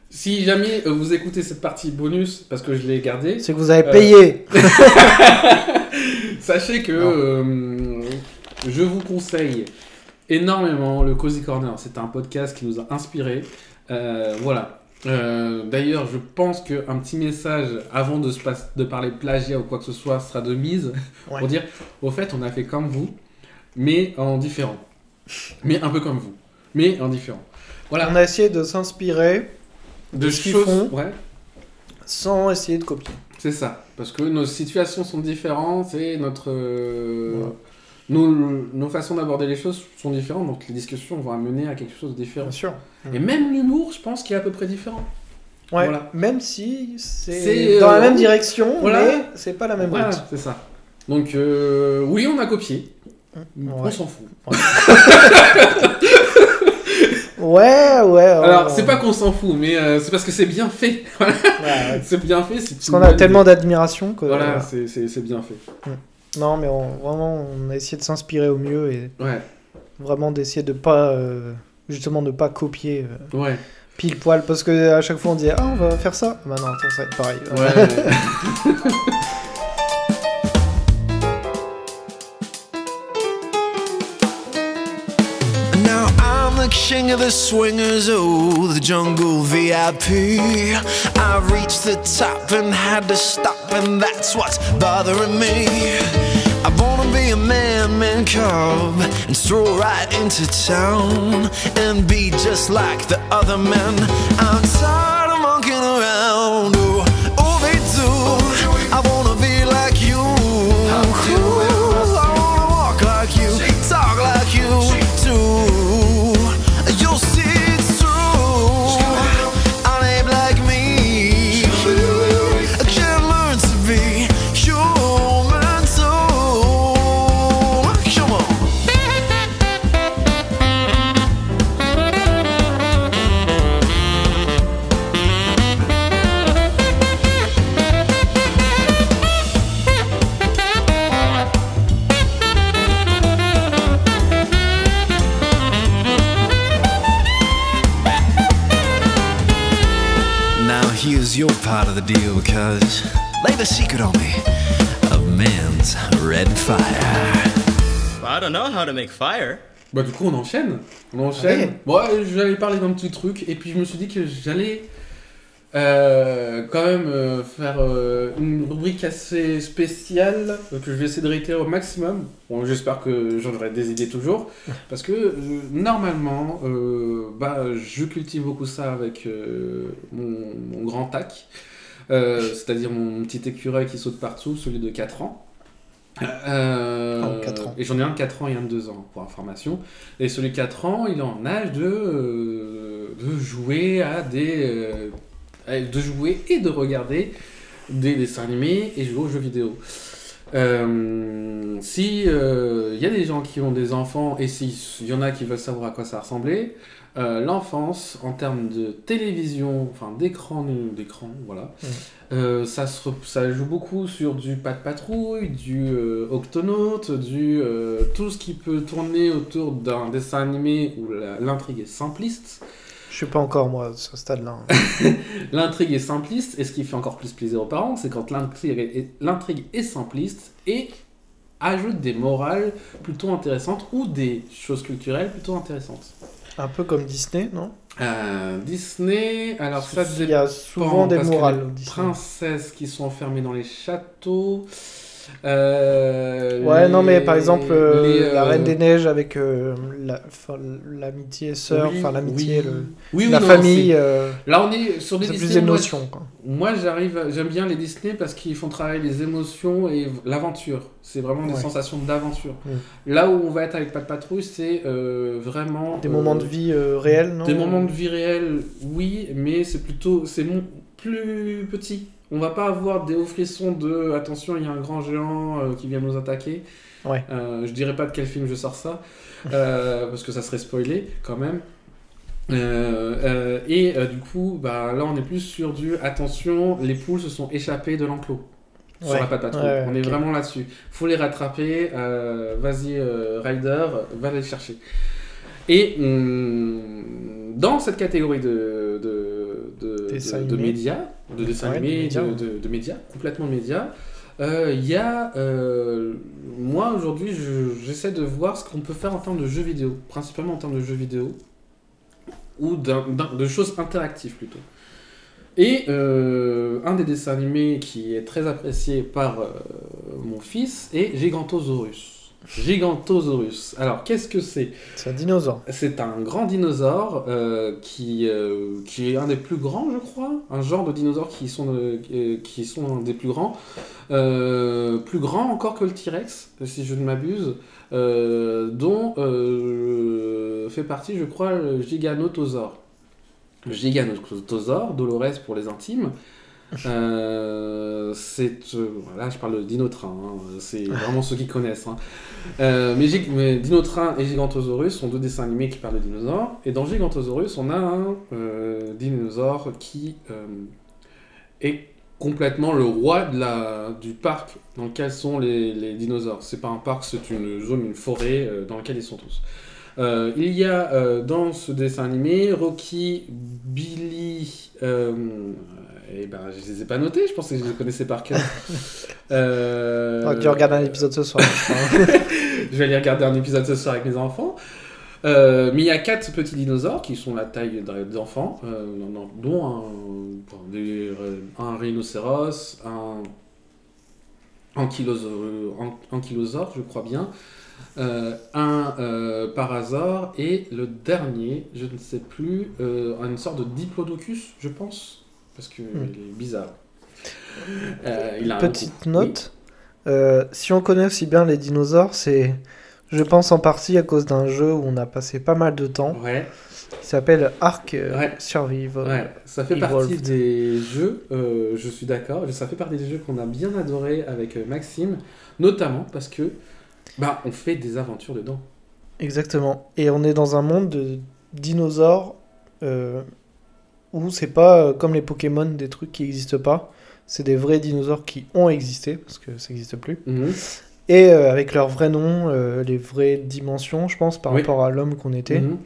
Si jamais euh, vous écoutez cette partie bonus, parce que je l'ai gardée, C'est que vous avez payé. sachez que je vous conseille énormément le Cozy Corner. C'est un podcast qui nous a inspiré. Voilà. Euh, D'ailleurs, je pense qu'un petit message avant de, se de parler de plagiat ou quoi que ce soit sera de mise Ouais. pour dire au fait, on a fait comme vous, mais en différent. Mais un peu comme vous, mais en différent. Voilà. On a essayé de s'inspirer de ce qu'ils choses. font. Ouais, sans essayer de copier. c'est ça. Parce que nos situations sont différentes et notre. euh. Nos, nos façons d'aborder les choses sont différentes, donc les discussions vont amener à quelque chose de différent. Bien sûr. Et même l'humour, je pense qu'il est à peu près différent. Ouais, Voilà. même si C'est, c'est dans euh, la même direction, voilà. mais c'est pas la même Voilà, route. c'est ça. Donc, euh, oui, on a copié. On Ouais. s'en fout. Ouais, ouais. Alors, on- c'est pas qu'on s'en fout, mais euh, c'est parce que c'est bien fait. Ouais, ouais. c'est bien fait. Parce qu'on a tellement d'admiration que. Voilà, c'est, bien fait. Non, mais on, vraiment, on a essayé de s'inspirer au mieux et Ouais, vraiment d'essayer de pas. euh, justement, de pas copier euh, ouais. pile poil. Parce que à chaque fois, on disait, ah, on va faire ça. Bah non, attends, ça va être pareil. ouais. of the swingers, oh, the jungle VIP. I reached the top and had to stop, and that's what's bothering me. I wanna be a man, man cub, and stroll right into town and be just like the other men. I'm tired of monkeying around, oh, part of the deal because lay the secret on me of man's red fire. I don't know how to make fire. Bah, du coup, on enchaîne. On enchaîne. Ouais. Bon, j'allais parler d'un petit truc, et puis je me suis dit que j'allais euh, quand même euh, faire euh, une rubrique assez spéciale que je vais essayer de réitérer au maximum. Bon, j'espère que j'en aurai des idées toujours, parce que normalement, bah, je cultive beaucoup ça avec mon, mon grand tac, c'est-à-dire mon petit écureuil qui saute partout, celui de 4 ans. Euh, Oh, 4 ans. Et j'en ai un de 4 ans et un de 2 ans, pour information. Et celui de 4 ans, il est en âge de, de jouer à des. Euh, de jouer et de regarder des dessins animés et jouer aux jeux vidéo. Euh, si il y a des gens qui ont des enfants et s'il y en a qui veulent savoir à quoi ça ressemblait, euh, l'enfance en termes de télévision, enfin d'écran, d'écran, voilà, euh, ça, se ça joue beaucoup sur du pas de patrouille, du euh, octonaute, du euh, tout ce qui peut tourner autour d'un dessin animé où l'intrigue est simpliste. Je suis pas encore, moi, à ce stade-là. L'intrigue est simpliste, et ce qui fait encore plus plaisir aux parents, c'est quand l'intrigue est, simpliste et ajoute des morales plutôt intéressantes ou des choses culturelles plutôt intéressantes. Un peu comme Disney, non? Euh, Disney, alors ça Il y a souvent des morales Disney. princesses qui sont enfermées dans les châteaux. Euh, Ouais, non, mais par exemple, euh, les, la euh, Reine des Neiges avec euh, la- l'amitié sœur, enfin l'amitié, oui. oui, la non, famille, Là, on est sur des c'est plus Disney. moi, d'émotion. quoi. Moi, j'arrive, j'aime bien les Disney parce qu'ils font travailler les émotions et l'aventure. C'est vraiment des Ouais. sensations d'aventure. Mm. Là où on va être avec Pas de Patrouille, c'est vraiment Des moments de vie réels, non? Des moments de vie réels, oui, mais c'est plutôt c'est mon- plus petit. On va pas avoir des hauts frissons de attention, il y a un grand géant euh, qui vient nous attaquer. Ouais. Euh, je dirais pas de quel film je sors ça, euh, parce que ça serait spoilé quand même. Euh, et du coup, bah, là on est plus sur du attention, les poules se sont échappées de l'enclos. Sur Ouais. la patate. Ouais, on est vraiment là-dessus. Faut les rattraper. Vas-y, Ryder, va les chercher. Et hum, dans cette catégorie de, de, de, De- de animés. médias, de dessins Ouais, de animés, médias, de, ouais. de- de médias, complètement médias, euh, il y a. euh, moi aujourd'hui, je- j'essaie de voir ce qu'on peut faire en termes de jeux vidéo, principalement en termes de jeux vidéo, ou de choses interactives plutôt. Et euh, un des dessins animés qui est très apprécié par euh, mon fils est Gigantosaurus. Gigantosaurus. Alors, qu'est-ce que c'est? C'est un dinosaure. C'est un grand dinosaure euh, qui, euh, qui est un des plus grands, je crois. Un genre de dinosaures qui sont, euh, qui sont un des plus grands. Plus grand encore que le T-Rex, si je ne m'abuse. dont fait partie, je crois, le Giganotosaure. Le Giganotosaure, Dolores pour les intimes. Euh, c'est euh, là je parle de Dinotrain, hein, c'est vraiment ceux qui connaissent. hein. Euh, mais, mais Dinotrain et Gigantosaurus sont deux dessins animés qui parlent de dinosaures. Et dans Gigantosaurus, on a un dinosaure qui est complètement le roi de la, du parc dans lequel sont les, les dinosaures. C'est pas un parc, c'est une zone, une forêt dans laquelle ils sont tous. Il y a dans ce dessin animé Rocky, Billy. Et ben, je les ai pas notés, je pensais que je les connaissais par cœur. Euh, tu regardes un épisode ce soir. je vais aller regarder un épisode ce soir avec mes enfants. Euh, mais il y a quatre petits dinosaures qui sont la taille d'enfants, euh, dont un, euh, un rhinocéros, un ankylosaure, an- ankylosaure, je crois bien, euh, un parasaure et le dernier, je ne sais plus, une sorte de diplodocus, je pense, parce qu'il est bizarre. Euh, il a un Petite note. euh, si on connaît aussi bien les dinosaures, c'est, je pense en partie à cause d'un jeu où on a passé pas mal de temps. Ouais. Qui s'appelle Ark euh, Ouais. Survival. Ouais, ça fait Evolved. partie des jeux, euh, je suis d'accord, ça fait partie des jeux qu'on a bien adoré avec euh, Maxime, notamment parce que bah, on fait des aventures dedans. Exactement. Et on est dans un monde de dinosaures euh, où c'est pas euh, comme les Pokémon des trucs qui n'existent pas. C'est des vrais dinosaures qui ont existé parce que ça n'existe plus. Mhm. Et euh, avec leur vrai nom, euh, les vraies dimensions, je pense, par Oui. rapport à l'homme qu'on était. Mhm.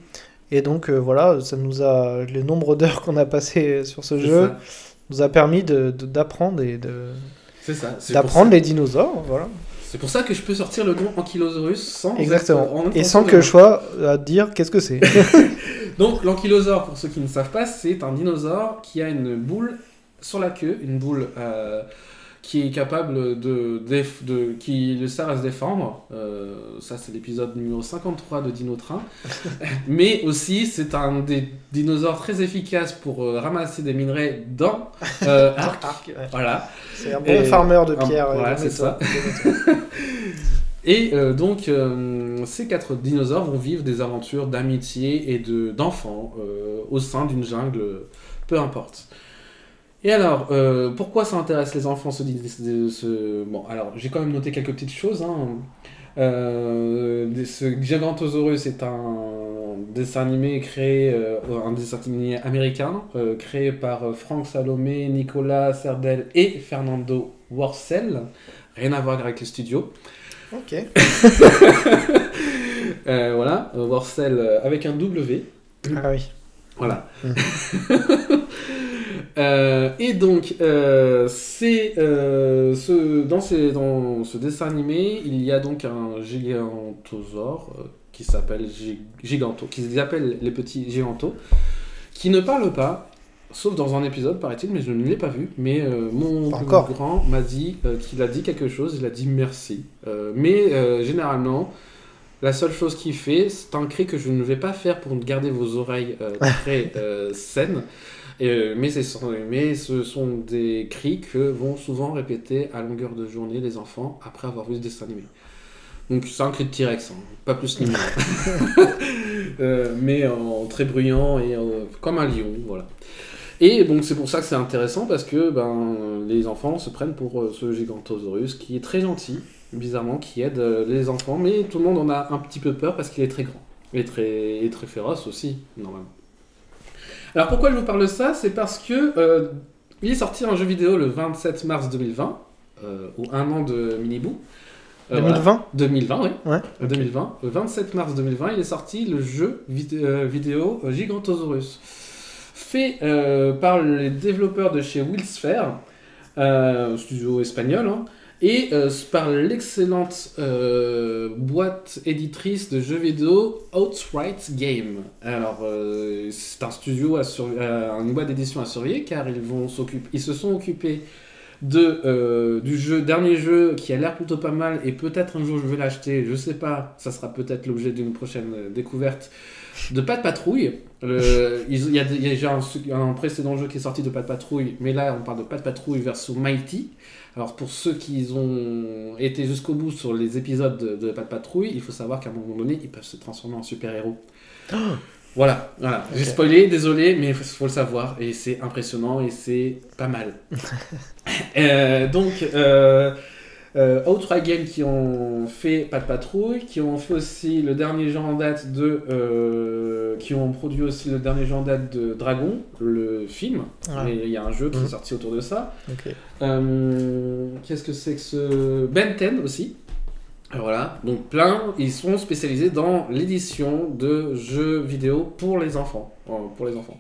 Et donc euh, voilà, ça nous a le nombre d'heures qu'on a passé sur ce jeu. ça. nous a permis de- de- d'apprendre et de d'apprendre les dinosaures, voilà. C'est pour ça que je peux sortir le nom Ankylosaurus sans. Exactement. Et sans que je sois à dire qu'est-ce que c'est. Donc l'ankylosaure, pour ceux qui ne savent pas, c'est un dinosaure qui a une boule sur la queue, une boule euh, qui est capable de, déf- de- qui le sert à se défendre. Euh, ça c'est l'épisode numéro 53 de Dino Train. Mais aussi c'est un des dinosaures très efficaces pour euh, ramasser des minerais dans euh. Arc, ouais. Voilà. C'est un bon Et- farmer de pierre. euh, voilà, de c'est ça. Et euh, donc, euh, ces quatre dinosaures vont vivre des aventures d'amitié et de d'enfants euh, au sein d'une jungle, euh, peu importe. Et alors, euh, pourquoi ça intéresse les enfants ce, Bon, alors, j'ai quand même noté quelques petites choses. hein. Euh, ce Gigantosaurus est un dessin animé créé, euh, un dessin animé américain, euh, créé par Frank Salomé, Nicolas Serdel et Fernando Worcel. Rien à voir avec les studios. Ok. Voilà, Worcel avec un W. Ah oui. Voilà. Mm. Euh, et donc, euh, c'est euh, ce, dans, ces- dans ce dessin animé, il y a donc un gigantosaure qui s'appelle Gi- Giganto, qui appelle les petits Gigantos, qui ne parle pas, sauf dans un épisode, paraît-il, mais je ne l'ai pas vu. Mais mon encore. grand m'a dit qu'il a dit quelque chose, il a dit merci. Mais généralement, la seule chose qu'il fait, c'est un cri que je ne vais pas faire pour garder vos oreilles très saines. Euh, mais, mais ce sont des cris que vont souvent répéter à longueur de journée les enfants après avoir vu ce dessin animé. Donc c'est un cri de T-Rex, hein, pas plus ni moins. Euh, mais en très bruyant et comme un lion, voilà. Et donc c'est pour ça que c'est intéressant parce que ben, les enfants se prennent pour euh, ce Gigantosaurus qui est très gentil, bizarrement, qui aide les enfants, mais tout le monde en a un petit peu peur parce qu'il est très grand. Et très, et très féroce aussi, normalement. Alors pourquoi je vous parle de ça? C'est parce que euh, il est sorti un jeu vidéo le 27 mars 2020, euh, au un an de Miniboo. Euh, 2020 voilà. 2020, oui. Ouais. Euh, 2020. Le 27 mars 2020, il est sorti le jeu vid- euh, vidéo euh, Gigantosaurus. Fait euh, par les développeurs de chez Willsphere, euh, studio espagnol, hein, et euh, par l'excellente euh, boîte éditrice de jeux vidéo Outright Game. Alors, euh, c'est un studio, à une boîte d'édition à surveiller, car ils, vont ils se sont occupés de, du jeu, dernier jeu qui a l'air plutôt pas mal, et peut-être un jour je vais l'acheter, je sais pas, ça sera peut-être l'objet d'une prochaine découverte, de Pas de Patrouille. Il y a, il y a déjà un, un précédent jeu qui est sorti de Pas de Patrouille, mais là on parle de Pas de Patrouille versus Mighty. Alors pour ceux qui ont été jusqu'au bout sur les épisodes de, de Pas de Patrouille, il faut savoir qu'à un moment donné, ils peuvent se transformer en super-héros. Voilà, voilà. J'ai spoilé, désolé, mais il faut, faut le savoir, et c'est impressionnant, et c'est pas mal. Euh, donc, euh, euh, Outright Game qui ont fait Pas de Patrouille, qui ont fait aussi le dernier jeu en date de... euh, qui ont produit aussi le dernier jeu en date de Dragon, le film. Ah. Mais il y a un jeu qui Mhm. est sorti autour de ça. Euh, Qu'est-ce que c'est que ce... Ben 10 aussi. Voilà, donc plein, ils sont spécialisés dans l'édition de jeux vidéo pour les enfants. Pour les enfants.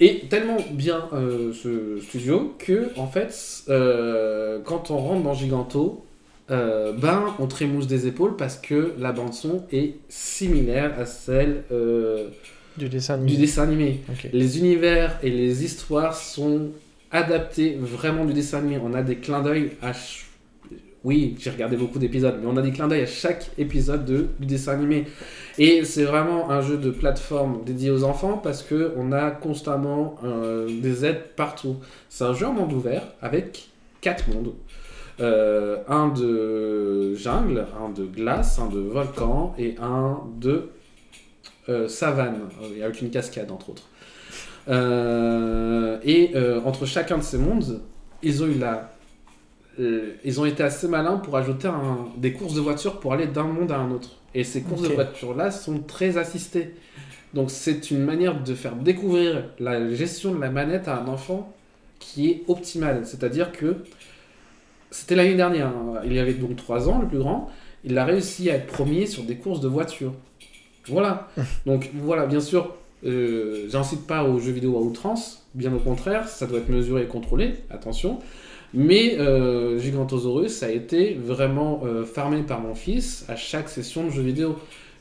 Et tellement bien euh, ce studio que, en fait, euh, quand on rentre dans Giganto, euh, ben, on trémousse des épaules parce que la bande-son est similaire à celle Du dessin animé. du dessin animé. Les univers et les histoires sont adaptés vraiment du dessin animé. On a des clins d'œil à. ch- Oui, j'ai regardé beaucoup d'épisodes, mais on a des clins d'œil à chaque épisode de, du dessin animé. Et c'est vraiment un jeu de plateforme dédié aux enfants parce que on a constamment euh, des aides partout. C'est un jeu en monde ouvert avec quatre mondes. Euh, un de jungle, un de glace, un de volcan et un de euh, savane, avec une cascade entre autres. Euh, et entre chacun de ces mondes, ils ont eu la, euh, ils ont été assez malins pour ajouter un- des courses de voitures pour aller d'un monde à un autre. Et ces courses de voitures là sont très assistées. Donc c'est une manière de faire découvrir la gestion de la manette à un enfant qui est optimale. C'est-à-dire que c'était l'année dernière. hein. Il y avait donc 3 ans, le plus grand. Il a réussi à être premier sur des courses de voitures. Voilà. Donc voilà, bien sûr, Euh, J'incite pas aux jeux vidéo à outrance, bien au contraire, ça doit être mesuré et contrôlé, attention. Mais euh, Gigantosaurus, ça a été vraiment euh, farmé par mon fils à chaque session de jeux vidéo.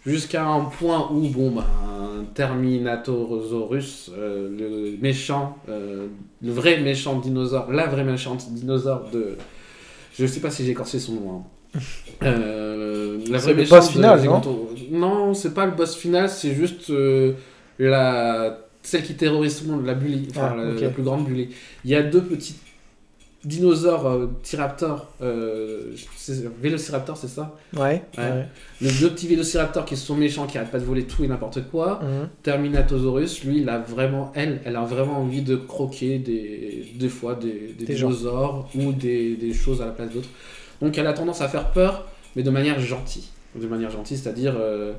Jusqu'à un point où, bon, bah, un Terminatorosaurus, euh, le méchant, le vrai méchant dinosaure, la vraie méchante dinosaure de. Je sais pas si j'ai écorché son nom. hein. La vraie le boss final, non Giganto- Non, c'est pas le boss final, c'est juste la celle qui terrorise tout le monde, la bully, enfin Ah, la, la plus grande bully. Il y a deux petits dinosaures euh, T-Raptor, euh, c'est- Vélociraptor, c'est ça Ouais. Ouais. ouais. Les deux petits Vélociraptors qui sont méchants, qui arrêtent pas de voler tout et n'importe quoi. Mhm. Terminatosaurus, lui, il a vraiment, elle, elle a vraiment envie de croquer des, des fois des, des Des gens. dinosaures ou des, des choses à la place d'autres. Donc elle a tendance à faire peur, mais de manière gentille. De manière gentille, c'est-à-dire euh,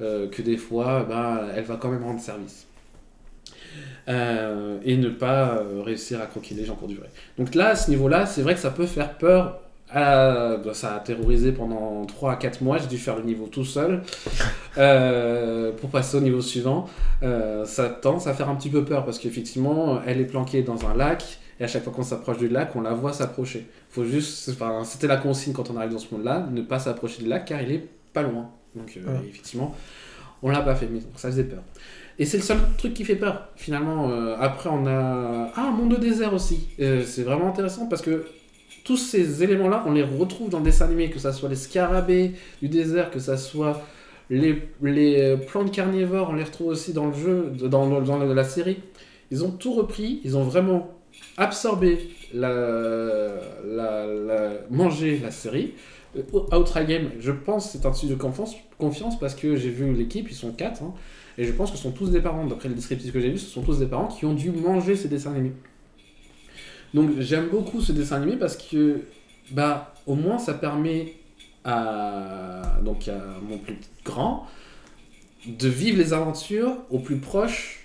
euh, que des fois, bah, elle va quand même rendre service. Euh, et ne pas euh, réussir à croquer les gens pour durer. Donc là, à ce niveau-là, c'est vrai que ça peut faire peur. à- bah, ça a terrorisé pendant 3 à 4 mois, j'ai dû faire le niveau tout seul euh, pour passer au niveau suivant. Euh, ça tend à faire un petit peu peur parce qu'effectivement, elle est planquée dans un lac et à chaque fois qu'on s'approche du lac, on la voit s'approcher. Faut juste, enfin, c'était la consigne quand on arrive dans ce monde-là, ne pas s'approcher du lac car il est pas loin. Donc euh, Ouais. effectivement, on l'a pas fait, mais donc ça faisait peur. Et c'est le seul truc qui fait peur, finalement. Euh, après, on a. Ah, monde de désert aussi. Euh, c'est vraiment intéressant parce que tous ces éléments-là, on les retrouve dans le dessin animé, que ça soit les scarabées du désert, que ça soit les, les euh, plantes carnivores, on les retrouve aussi dans le jeu, dans, dans, la série. Ils ont tout repris, ils ont vraiment absorbé la, la, la- mangé la série. Outright Game, je pense, c'est un studio de confiance, confiance parce que j'ai vu l'équipe, ils sont quatre, hein, et je pense que ce sont tous des parents, d'après le descriptif que j'ai vu, ce sont tous des parents qui ont dû manger ces dessins animés. Donc j'aime beaucoup ce dessin animé parce que, bah, au moins ça permet à, donc à mon plus grand de vivre les aventures au plus proche,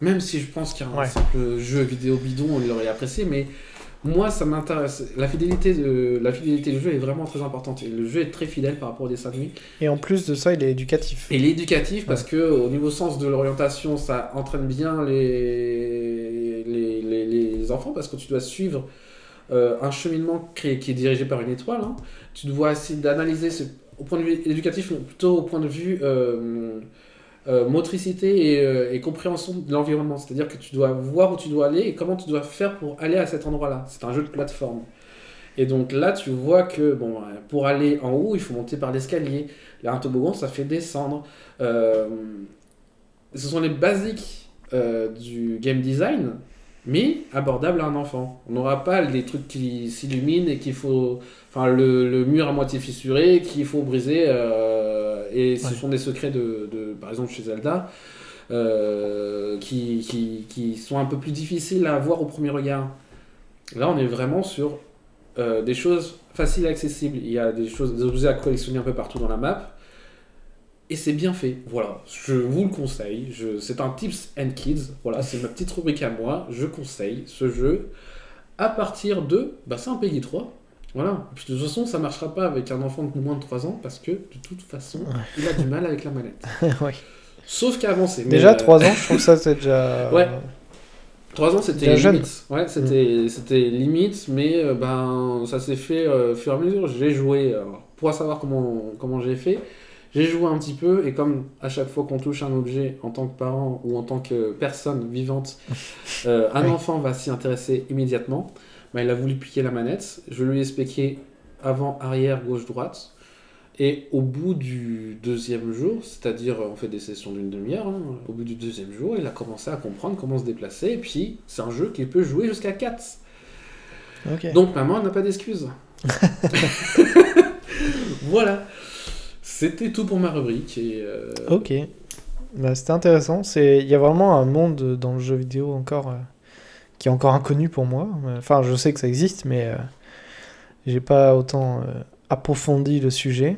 même si je pense qu'un Ouais. simple jeu vidéo bidon, on l'aurait apprécié, mais moi ça m'intéresse. La fidélité, de, la fidélité du jeu est vraiment très importante. Et le jeu est très fidèle par rapport au dessin animé. Et en plus de ça, il est éducatif. Et il est éducatif parce que au niveau sens de l'orientation, ça entraîne bien les, les, les, les enfants parce que tu dois suivre euh, un cheminement qui, qui est dirigé par une étoile. hein. Tu dois essayer d'analyser ce- au point de vue éducatif, plutôt au point de vue euh, euh, motricité et, euh, et compréhension de l'environnement. C'est-à-dire que tu dois voir où tu dois aller et comment tu dois faire pour aller à cet endroit-là. C'est un jeu de plateforme. Et donc là, tu vois que bon, euh, pour aller en haut, il faut monter par l'escalier. Là, un toboggan, ça fait descendre. Ce sont les basiques du game design, mais abordables à un enfant. On n'aura pas les trucs qui s'illuminent et qu'il faut. Enfin, le, le mur à moitié fissuré qu'il faut briser. euh, et ce Ouais. sont des secrets de, de- par exemple, chez Zelda. euh, qui, qui, qui sont un peu plus difficiles à voir au premier regard. Là, on est vraiment sur euh, des choses faciles et accessibles. Il y a des choses, des objets à collectionner un peu partout dans la map. Et c'est bien fait. Voilà, je vous le conseille. Je, c'est un Tips and Kids. Voilà, c'est ma petite rubrique à moi. Je conseille ce jeu à partir de. Bah, c'est un Peggy 3. Voilà. Puis de toute façon, ça marchera pas avec un enfant de moins de 3 ans parce que de toute façon, il a du mal avec la manette. Sauf qu'à avancer. Déjà euh, 3 ans, je trouve ça c'est déjà. Ouais. 3 ans, c'était limite. Ouais, c'était c'était limite, mais euh, ben, ça s'est fait euh, au fur et à mesure. J'ai joué, euh, pour savoir comment, comment j'ai fait, j'ai joué un petit peu, et comme à chaque fois qu'on touche un objet en tant que parent ou en tant que personne vivante, euh, un Oui. enfant va s'y intéresser immédiatement. Ben, il a voulu piquer la manette, je lui ai expliqué avant, arrière, gauche, droite. Et au bout du deuxième jour, c'est-à-dire euh, on fait des sessions d'une demi-heure, hein, au bout du deuxième jour, il a commencé à comprendre comment se déplacer. Et puis, c'est un jeu qui peut jouer jusqu'à 4. Ok. Donc maman n'a pas d'excuses. voilà. C'était tout pour ma rubrique. Et, euh, Ok. Bah, c'était intéressant. C'est... Il y a vraiment un monde dans le jeu vidéo encore euh, qui est encore inconnu pour moi. Enfin, je sais que ça existe, mais euh, j'ai pas autant euh, approfondi le sujet.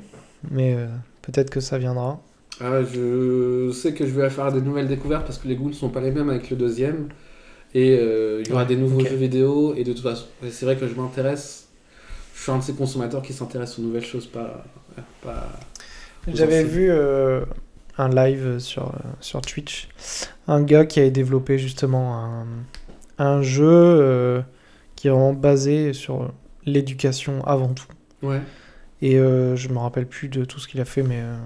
Mais peut-être que ça viendra. ah, je sais que je vais faire des nouvelles découvertes parce que les goûts ne sont pas les mêmes avec le deuxième. Et il y aura Ouais, des nouveaux jeux vidéo. Et de toute façon, c'est vrai que je m'intéresse. Je suis un de ces consommateurs qui s'intéressent aux nouvelles choses, pas. pas J'avais vu euh, un live sur, sur Twitch. Un gars qui avait développé justement un, un jeu euh, qui est vraiment basé sur l'éducation avant tout. Ouais. Et euh, je me rappelle plus de tout ce qu'il a fait, mais euh,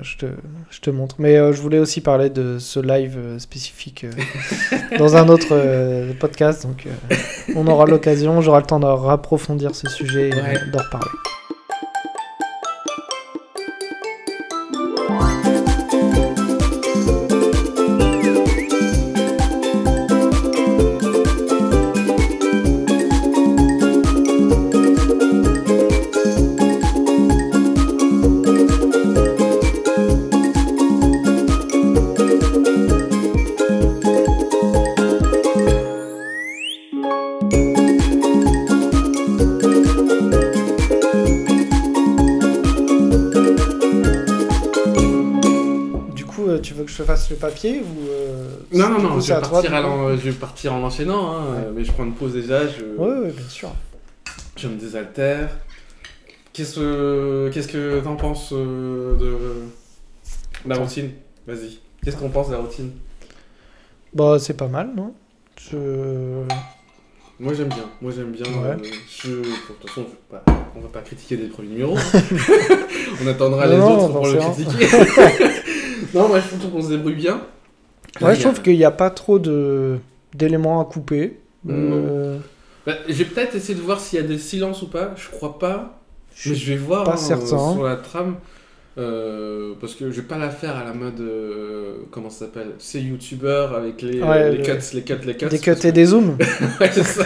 je, te, je te montre. Mais euh, je voulais aussi parler de ce live spécifique dans un autre podcast. Donc on aura l'occasion, j'aurai le temps de rapprofondir ce sujet et Ouais. d'en reparler. Ou euh, Non, non, non, je vais, à partir du à coup l'en- je vais partir en enchaînant, hein, euh, mais je prends une pause déjà, je, Ouais, ouais, bien sûr. je me désaltère. Qu'est-ce que qu'est-ce que t'en penses euh, de la routine? Vas-y. Qu'est-ce qu'on pense de la routine? Bah, c'est pas mal, non? Je... Moi j'aime bien, moi j'aime bien. Ouais. euh, je... De toute façon, je on va pas critiquer des premiers numéros. on attendra Non, les autres pour le critiquer. non, moi je trouve qu'on se débrouille bien. Ouais, il je trouve qu'il n'y a pas trop de d'éléments à couper. Euh, Bah, je vais peut-être essayer de voir s'il y a des silences ou pas. Je crois pas. Mais je vais voir pas hein, certain. euh, sur la trame. euh, parce que je vais pas la faire à la mode. euh, comment ça s'appelle C'est youtubeur avec les, Ouais, les le- cuts, les cuts, les cuts. Des cuts et des zooms. Ouais, c'est ça.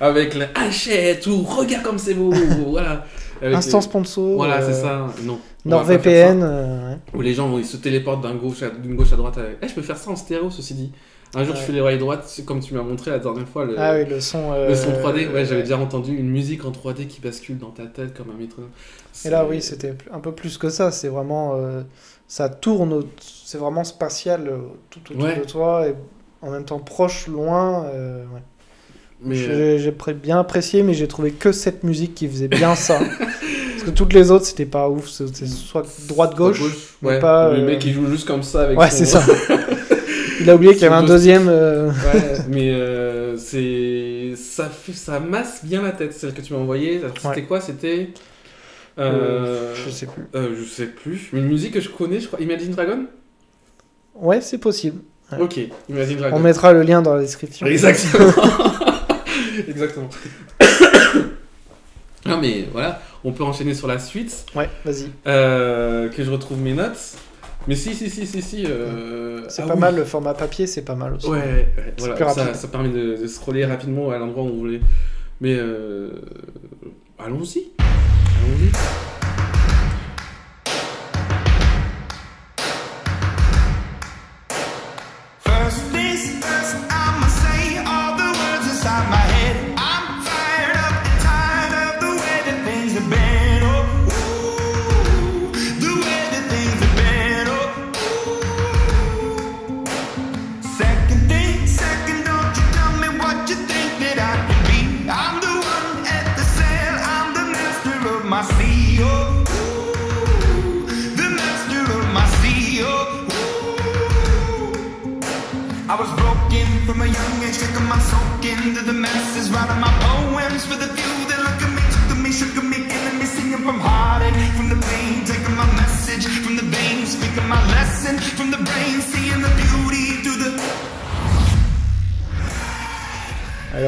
avec les achète ou regarde comme c'est beau. voilà. Instant sponsor. Voilà, euh, c'est ça. Non. NordVPN. euh, ouais. Où les gens ils se téléportent d'un gauche à- d'une gauche à droite. avec- Eh, je peux faire ça en stéréo, ceci dit. Un jour, Ouais. je fais les oreilles droites, comme tu m'as montré la dernière fois. Le... Ah oui, le son. euh, Le son 3D, ouais, j'avais déjà entendu une musique en 3D qui bascule dans ta tête comme un métronome. Et là, oui, c'était un peu plus que ça. C'est vraiment. euh, ça tourne. au- C'est vraiment spatial euh, tout autour Ouais. de toi. Et en même temps proche, loin. euh, ouais. J'ai bien apprécié, mais j'ai trouvé que cette musique qui faisait bien ça. Parce que toutes les autres, c'était pas ouf. C'était soit droite-gauche. mais ouais, pas, le euh, mec il joue juste comme ça avec Ouais, son- c'est ça. Il a oublié qu'il y avait un deuxième. euh, Ouais, mais euh, c'est ça fait ça masse bien la tête celle que tu m'as envoyée. C'était Ouais. quoi C'était euh, je sais plus. je sais plus. Une musique que je connais, je crois. Imagine Dragon? Ouais, c'est possible. Ouais. Ok, Imagine Dragon. On mettra le lien dans la description. Exactement. Exactement. non mais voilà, on peut enchaîner sur la suite. Ouais, vas-y. Euh, que je retrouve mes notes. Mais si, si, si, si, si. euh, C'est ah pas oui. mal, le format papier, c'est pas mal aussi. Ouais, ouais, voilà, plus ça, rapide. ça permet de, de scroller rapidement à l'endroit où vous voulez. Mais euh, allons-y. Allons-y.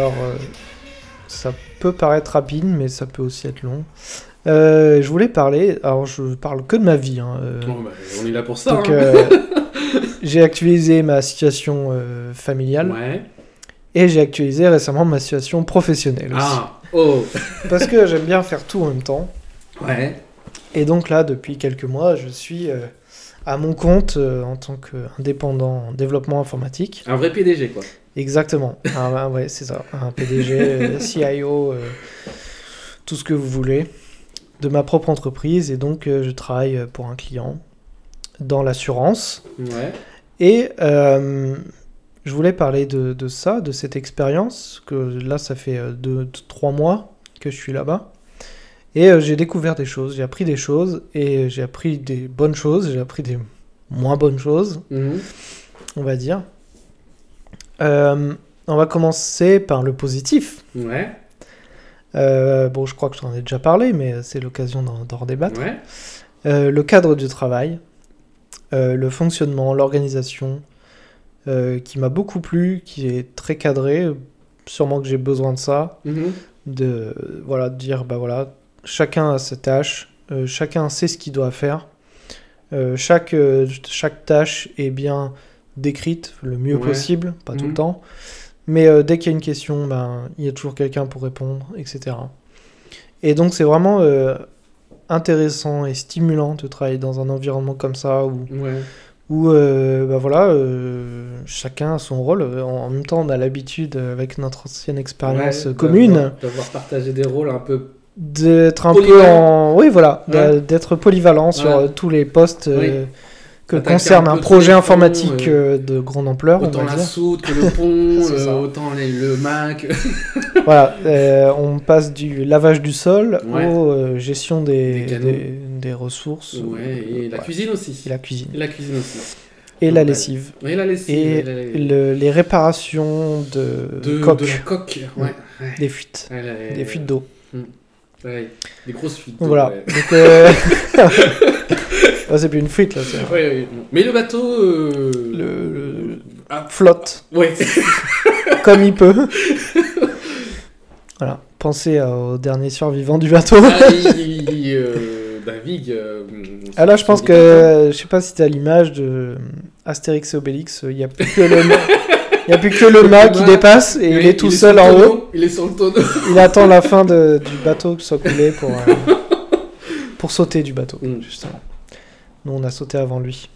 Alors, euh, ça peut paraître rapide, mais ça peut aussi être long. Euh, je voulais parler, alors je parle que de ma vie. hein, euh, bah, on est là pour ça. donc, hein. j'ai actualisé ma situation familiale Ouais. et j'ai actualisé récemment ma situation professionnelle aussi. Ah, oh. Parce que j'aime bien faire tout en même temps. Ouais. Et donc là, depuis quelques mois, je suis à mon compte en tant qu'indépendant en développement informatique. Un vrai PDG, quoi. Exactement. Ah, ouais, c'est ça. Un PDG, euh, CIO, euh, tout ce que vous voulez, de ma propre entreprise. Et donc, euh, je travaille pour un client dans l'assurance. Ouais. Et euh, je voulais parler de, de ça, de cette expérience, que là, ça fait deux, trois mois que je suis là-bas. Et j'ai découvert des choses, j'ai appris des choses, et j'ai appris des bonnes choses, j'ai appris des moins bonnes choses, Mhm. on va dire. Euh, on va commencer par le positif. Ouais, Euh, bon, je crois que j'en ai déjà parlé, mais c'est l'occasion d'en redébattre. ouais. Euh, le cadre du travail, le fonctionnement, l'organisation, qui m'a beaucoup plu, qui est très cadré. Sûrement que j'ai besoin de ça, Mhm. de voilà, de dire bah voilà, chacun a ses tâches, chacun sait ce qu'il doit faire. Chaque, chaque tâche est bien décrite le mieux Ouais. possible, pas tout le temps. Mais euh, dès qu'il y a une question, ben, il y a toujours quelqu'un pour répondre, etc. Et donc c'est vraiment euh, intéressant et stimulant de travailler dans un environnement comme ça où, Ouais. où euh, bah voilà, chacun a son rôle. En, en même temps, on a l'habitude, avec notre ancienne expérience Ouais, commune, d'avoir- partagé des rôles un peu. d'être un peu en... Oui, voilà, Ouais. d'être polyvalent sur tous les postes Oui. Que concerne un projet informatique euh, euh, de grande ampleur, on Autant va la dire. soude que le pont, euh, autant les- le Mac. Voilà, euh, on passe du lavage du sol Ouais. aux euh, gestion des, Des des, des ressources. ouais, et la Ouais. cuisine aussi. Et la cuisine. Et la cuisine aussi. Et la lessive. Et la lessive. Et la- le- les réparations de, de, coques, de coque. Des fuites, la- des fuites d'eau. Ouais, des grosses fuites. Voilà. ouais. Donc, euh, ah, c'est plus une fuite là, Ouais. Mais le bateau. euh, le, le- Ah, flotte ouais. comme il peut. voilà, pensez au dernier survivant du bateau. Ah, il, il, euh, euh, Ah là, je pense que, je sais pas si t'as l'image de Astérix et Obélix, il y a plus que le, il y a plus que le mât qui dépasse et il, est tout seul en haut. Il est sur le tonneau. Il attend la fin de- du bateau qui soit coulé pour, euh, pour sauter du bateau, Mm. justement. Nous, on a sauté avant lui.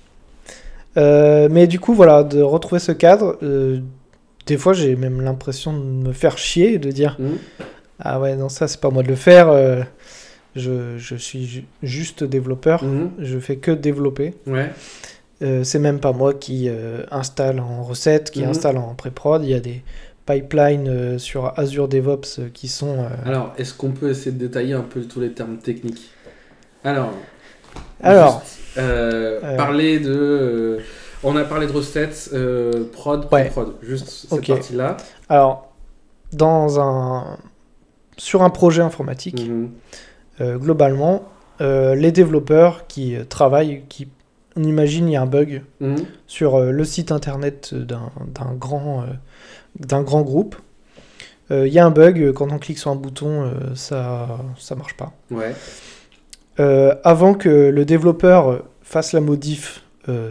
Euh, mais du coup, voilà, de retrouver ce cadre, euh, des fois, j'ai même l'impression de me faire chier et de dire Mhm. Ah ouais, non, ça, c'est pas moi de le faire. je, je suis ju- juste développeur. Mhm. Je fais que développer. Ouais. Euh, c'est même pas moi qui euh, installe en recette, qui Mhm. installe en pré-prod. Il y a des pipelines euh, sur Azure DevOps euh, qui sont. euh, Alors, est-ce qu'on peut essayer de détailler un peu tous les termes techniques? Alors. Alors. juste, euh, Euh. Parler de. euh, on a parlé de recettes, euh, prod, Ouais. prod. Juste cette Ok. partie-là. Alors, dans un... sur un projet informatique, Mhm. euh, globalement, euh, les développeurs qui travaillent, qui, on imagine, il y a un bug Mhm. sur euh, le site internet d'un grand, euh, grand groupe. Euh, Il y a un bug, quand on clique sur un bouton, ça ça marche pas. Ouais. Avant que le développeur fasse la modif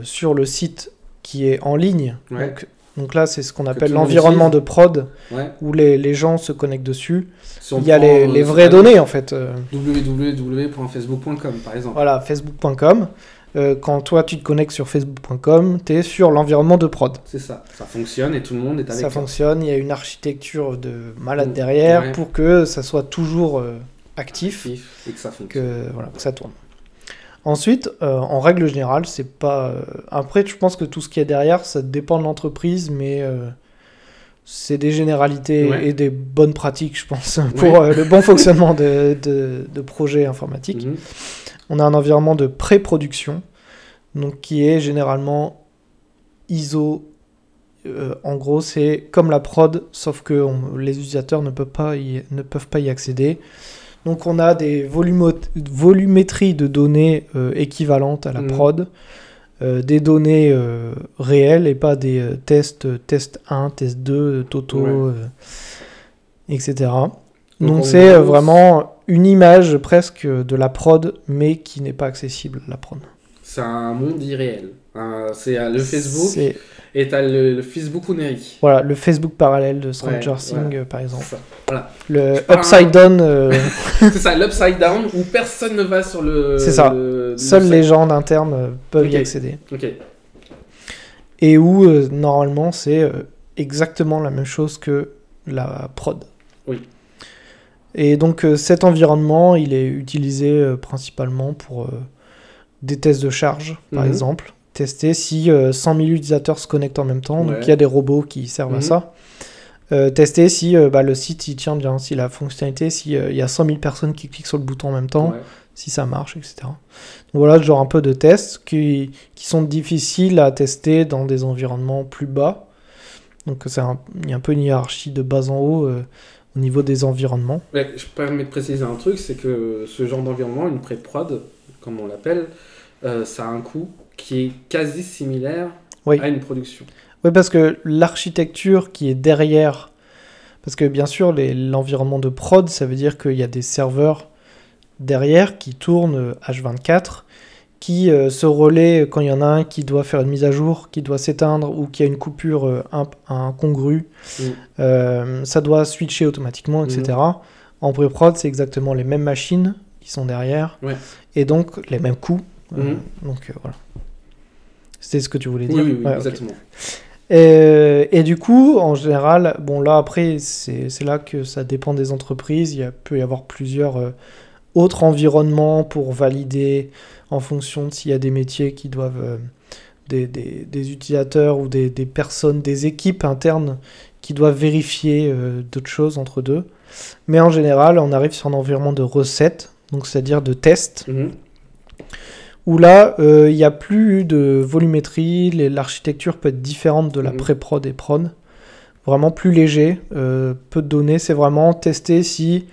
sur le site qui est en ligne, Ouais. donc, donc là c'est ce qu'on appelle l'environnement de prod, Ouais. où les, les gens se connectent dessus. Si Il y a les, les vraies données en fait. www.facebook.com par exemple. voilà, facebook.com. Euh, quand toi tu te connectes sur facebook.com, tu es sur l'environnement de prod. C'est ça. Ça fonctionne et tout le monde est avec Ça toi. fonctionne, il y a une architecture de malade derrière ouais. pour que ça soit toujours euh, actif, Actif Et que ça fonctionne. que, voilà, que ça tourne. Ensuite, euh, en règle générale, c'est pas. Après, je pense que tout ce qu'il y a derrière, ça dépend de l'entreprise, mais c'est des généralités Ouais. et des bonnes pratiques, je pense, pour le bon fonctionnement de, de, de projets informatiques. Mhm. On a un environnement de pré-production, donc qui est généralement ISO. euh, en gros, c'est comme la prod, sauf que on- les utilisateurs ne peuvent, pas y, ne peuvent pas y accéder. Donc on a des volumétries de données euh, équivalentes à la Mhm. prod, euh, des données euh, réelles et pas des tests, test 1, test 2, totaux, Ouais. euh, etc. Donc, c'est euh, vraiment une image presque de la prod, mais qui n'est pas accessible la prod. C'est un monde irréel. C'est euh, le Facebook C'est et t'as le, le Facebook Uneri. voilà, le Facebook parallèle de Stranger Ouais, Things, ouais. par exemple. C'est ça. Voilà. Le Upside Down, euh, C'est ça, l'upside down où personne ne va sur le. C'est ça. le- site. les gens d'internes euh, peuvent y accéder. Ok. Et où, euh, normalement, c'est euh, exactement la même chose que la prod. Oui. Et donc, euh, cet environnement, il est utilisé euh, principalement pour euh, des tests de charge, par Mhm. exemple. Tester si euh, 100 000 utilisateurs se connectent en même temps. Donc, il y a des robots qui servent à Mhm. ça. Euh, tester si euh, bah, le site il tient bien, si la fonctionnalité, s'il y a 100 000 personnes qui cliquent sur le bouton en même temps, Ouais. si ça marche, etc. Donc voilà, genre un peu de tests qui, qui sont difficiles à tester dans des environnements plus bas. Donc il y a un peu une hiérarchie de bas en haut au niveau des environnements. Ouais, je permets de préciser un truc, c'est que ce genre d'environnement, une pré-prod, comme on l'appelle, euh, ça a un coût qui est quasi similaire Oui. à une production. Oui, parce que l'architecture qui est derrière, parce que bien sûr, l'environnement de prod, ça veut dire qu'il y a des serveurs derrière qui tournent euh, H24, qui euh, se relaient quand il y en a un qui doit faire une mise à jour, qui doit s'éteindre ou qui a une coupure euh, imp- incongrue. Mm. Euh, ça doit switcher automatiquement, etc. En pré-prod, c'est exactement les mêmes machines qui sont derrière, Ouais. et donc les mêmes coûts. Euh, Mhm. donc euh, voilà. C'était ce que tu voulais dire oui, oui, Ouais, ok. exactement. Et du coup, en général, bon là après, c'est c'est là que ça dépend des entreprises. Il y a, peut y avoir plusieurs autres environnements pour valider en fonction de s'il y a des métiers qui doivent, euh, des, des- des utilisateurs ou des, des personnes, des équipes internes qui doivent vérifier euh, d'autres choses entre deux. Mais en général, on arrive sur un environnement de recettes, donc c'est-à-dire de tests Mhm. où là, euh, il n'y a plus de volumétrie, l'architecture peut être différente de la Mhm. pré-prod et prod. Vraiment plus léger, euh, peu de données, c'est vraiment tester si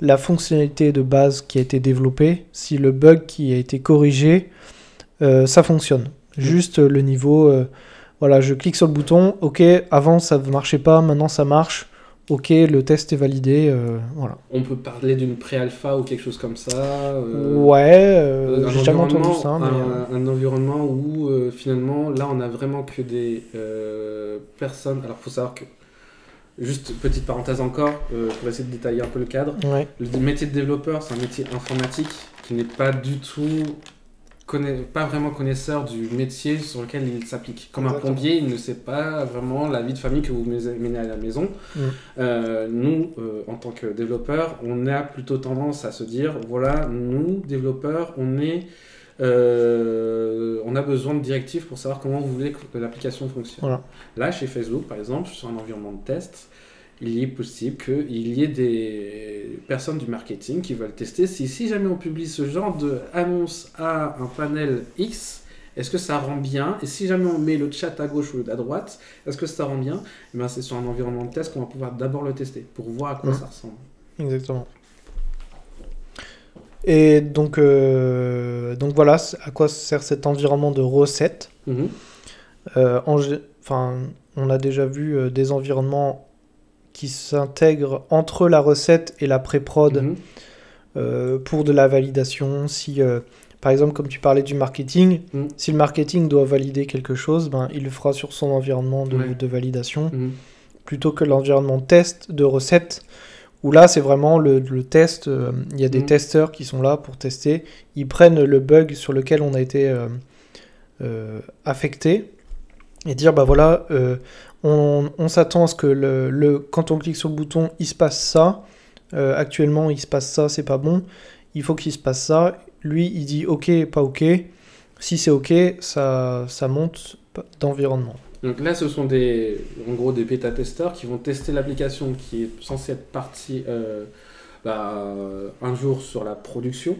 la fonctionnalité de base qui a été développée, si le bug qui a été corrigé, euh, ça fonctionne. Juste euh, le niveau, euh, voilà, je clique sur le bouton, ok, avant ça ne marchait pas, maintenant ça marche, ok, le test est validé, euh, voilà. On peut parler d'une pré-alpha ou quelque chose comme ça. ouais, un j'ai jamais entendu ça, mais... euh, un, un environnement où finalement, là, on a vraiment que des personnes. Alors, faut savoir que. Juste petite parenthèse encore, euh, pour essayer de détailler un peu le cadre. ouais. Le métier de développeur, c'est un métier informatique qui n'est pas du tout. connaît- pas vraiment connaisseur du métier sur lequel il s'applique. Comme un plombier, il ne sait pas vraiment la vie de famille que vous menez à la maison. Mm. Euh, nous, euh, en tant que développeurs, on a plutôt tendance à se dire voilà, nous, développeurs, on est. euh, on a besoin de directives pour savoir comment vous voulez que l'application fonctionne. Voilà. Là, chez Facebook, par exemple, sur un environnement de test, il est possible qu'il y ait des personnes du marketing qui veulent tester si, si jamais on publie ce genre d'annonce à un panel X, est-ce que ça rend bien? Et si jamais on met le chat à gauche ou à droite, est-ce que ça rend bien? Eh ben, C'est sur un environnement de test qu'on va pouvoir d'abord le tester pour voir à quoi Mhm. ça ressemble. Exactement. Et donc, euh, donc voilà, à quoi sert cet environnement de recettes Mhm. Euh, en enfin, On a déjà vu euh, des environnements qui s'intègrent entre la recette et la pré-prod Mhm. euh, pour de la validation. Si, par exemple, comme tu parlais du marketing, Mhm. si le marketing doit valider quelque chose, ben, il le fera sur son environnement de, Ouais. de validation plutôt que l'environnement test de recette, où là c'est vraiment le, le test, euh, il y a des Mhm. testeurs qui sont là pour tester, ils prennent le bug sur lequel on a été euh, euh, affecté et dire bah voilà, on, on s'attend à ce que le, le- quand on clique sur le bouton il se passe ça, actuellement il se passe ça, c'est pas bon, il faut qu'il se passe ça, lui il dit ok, pas ok, si c'est ok, ça, ça monte d'environnement. Donc là, ce sont des, en gros des bêta-testeurs qui vont tester l'application qui est censée être partie euh, bah, un jour sur la production.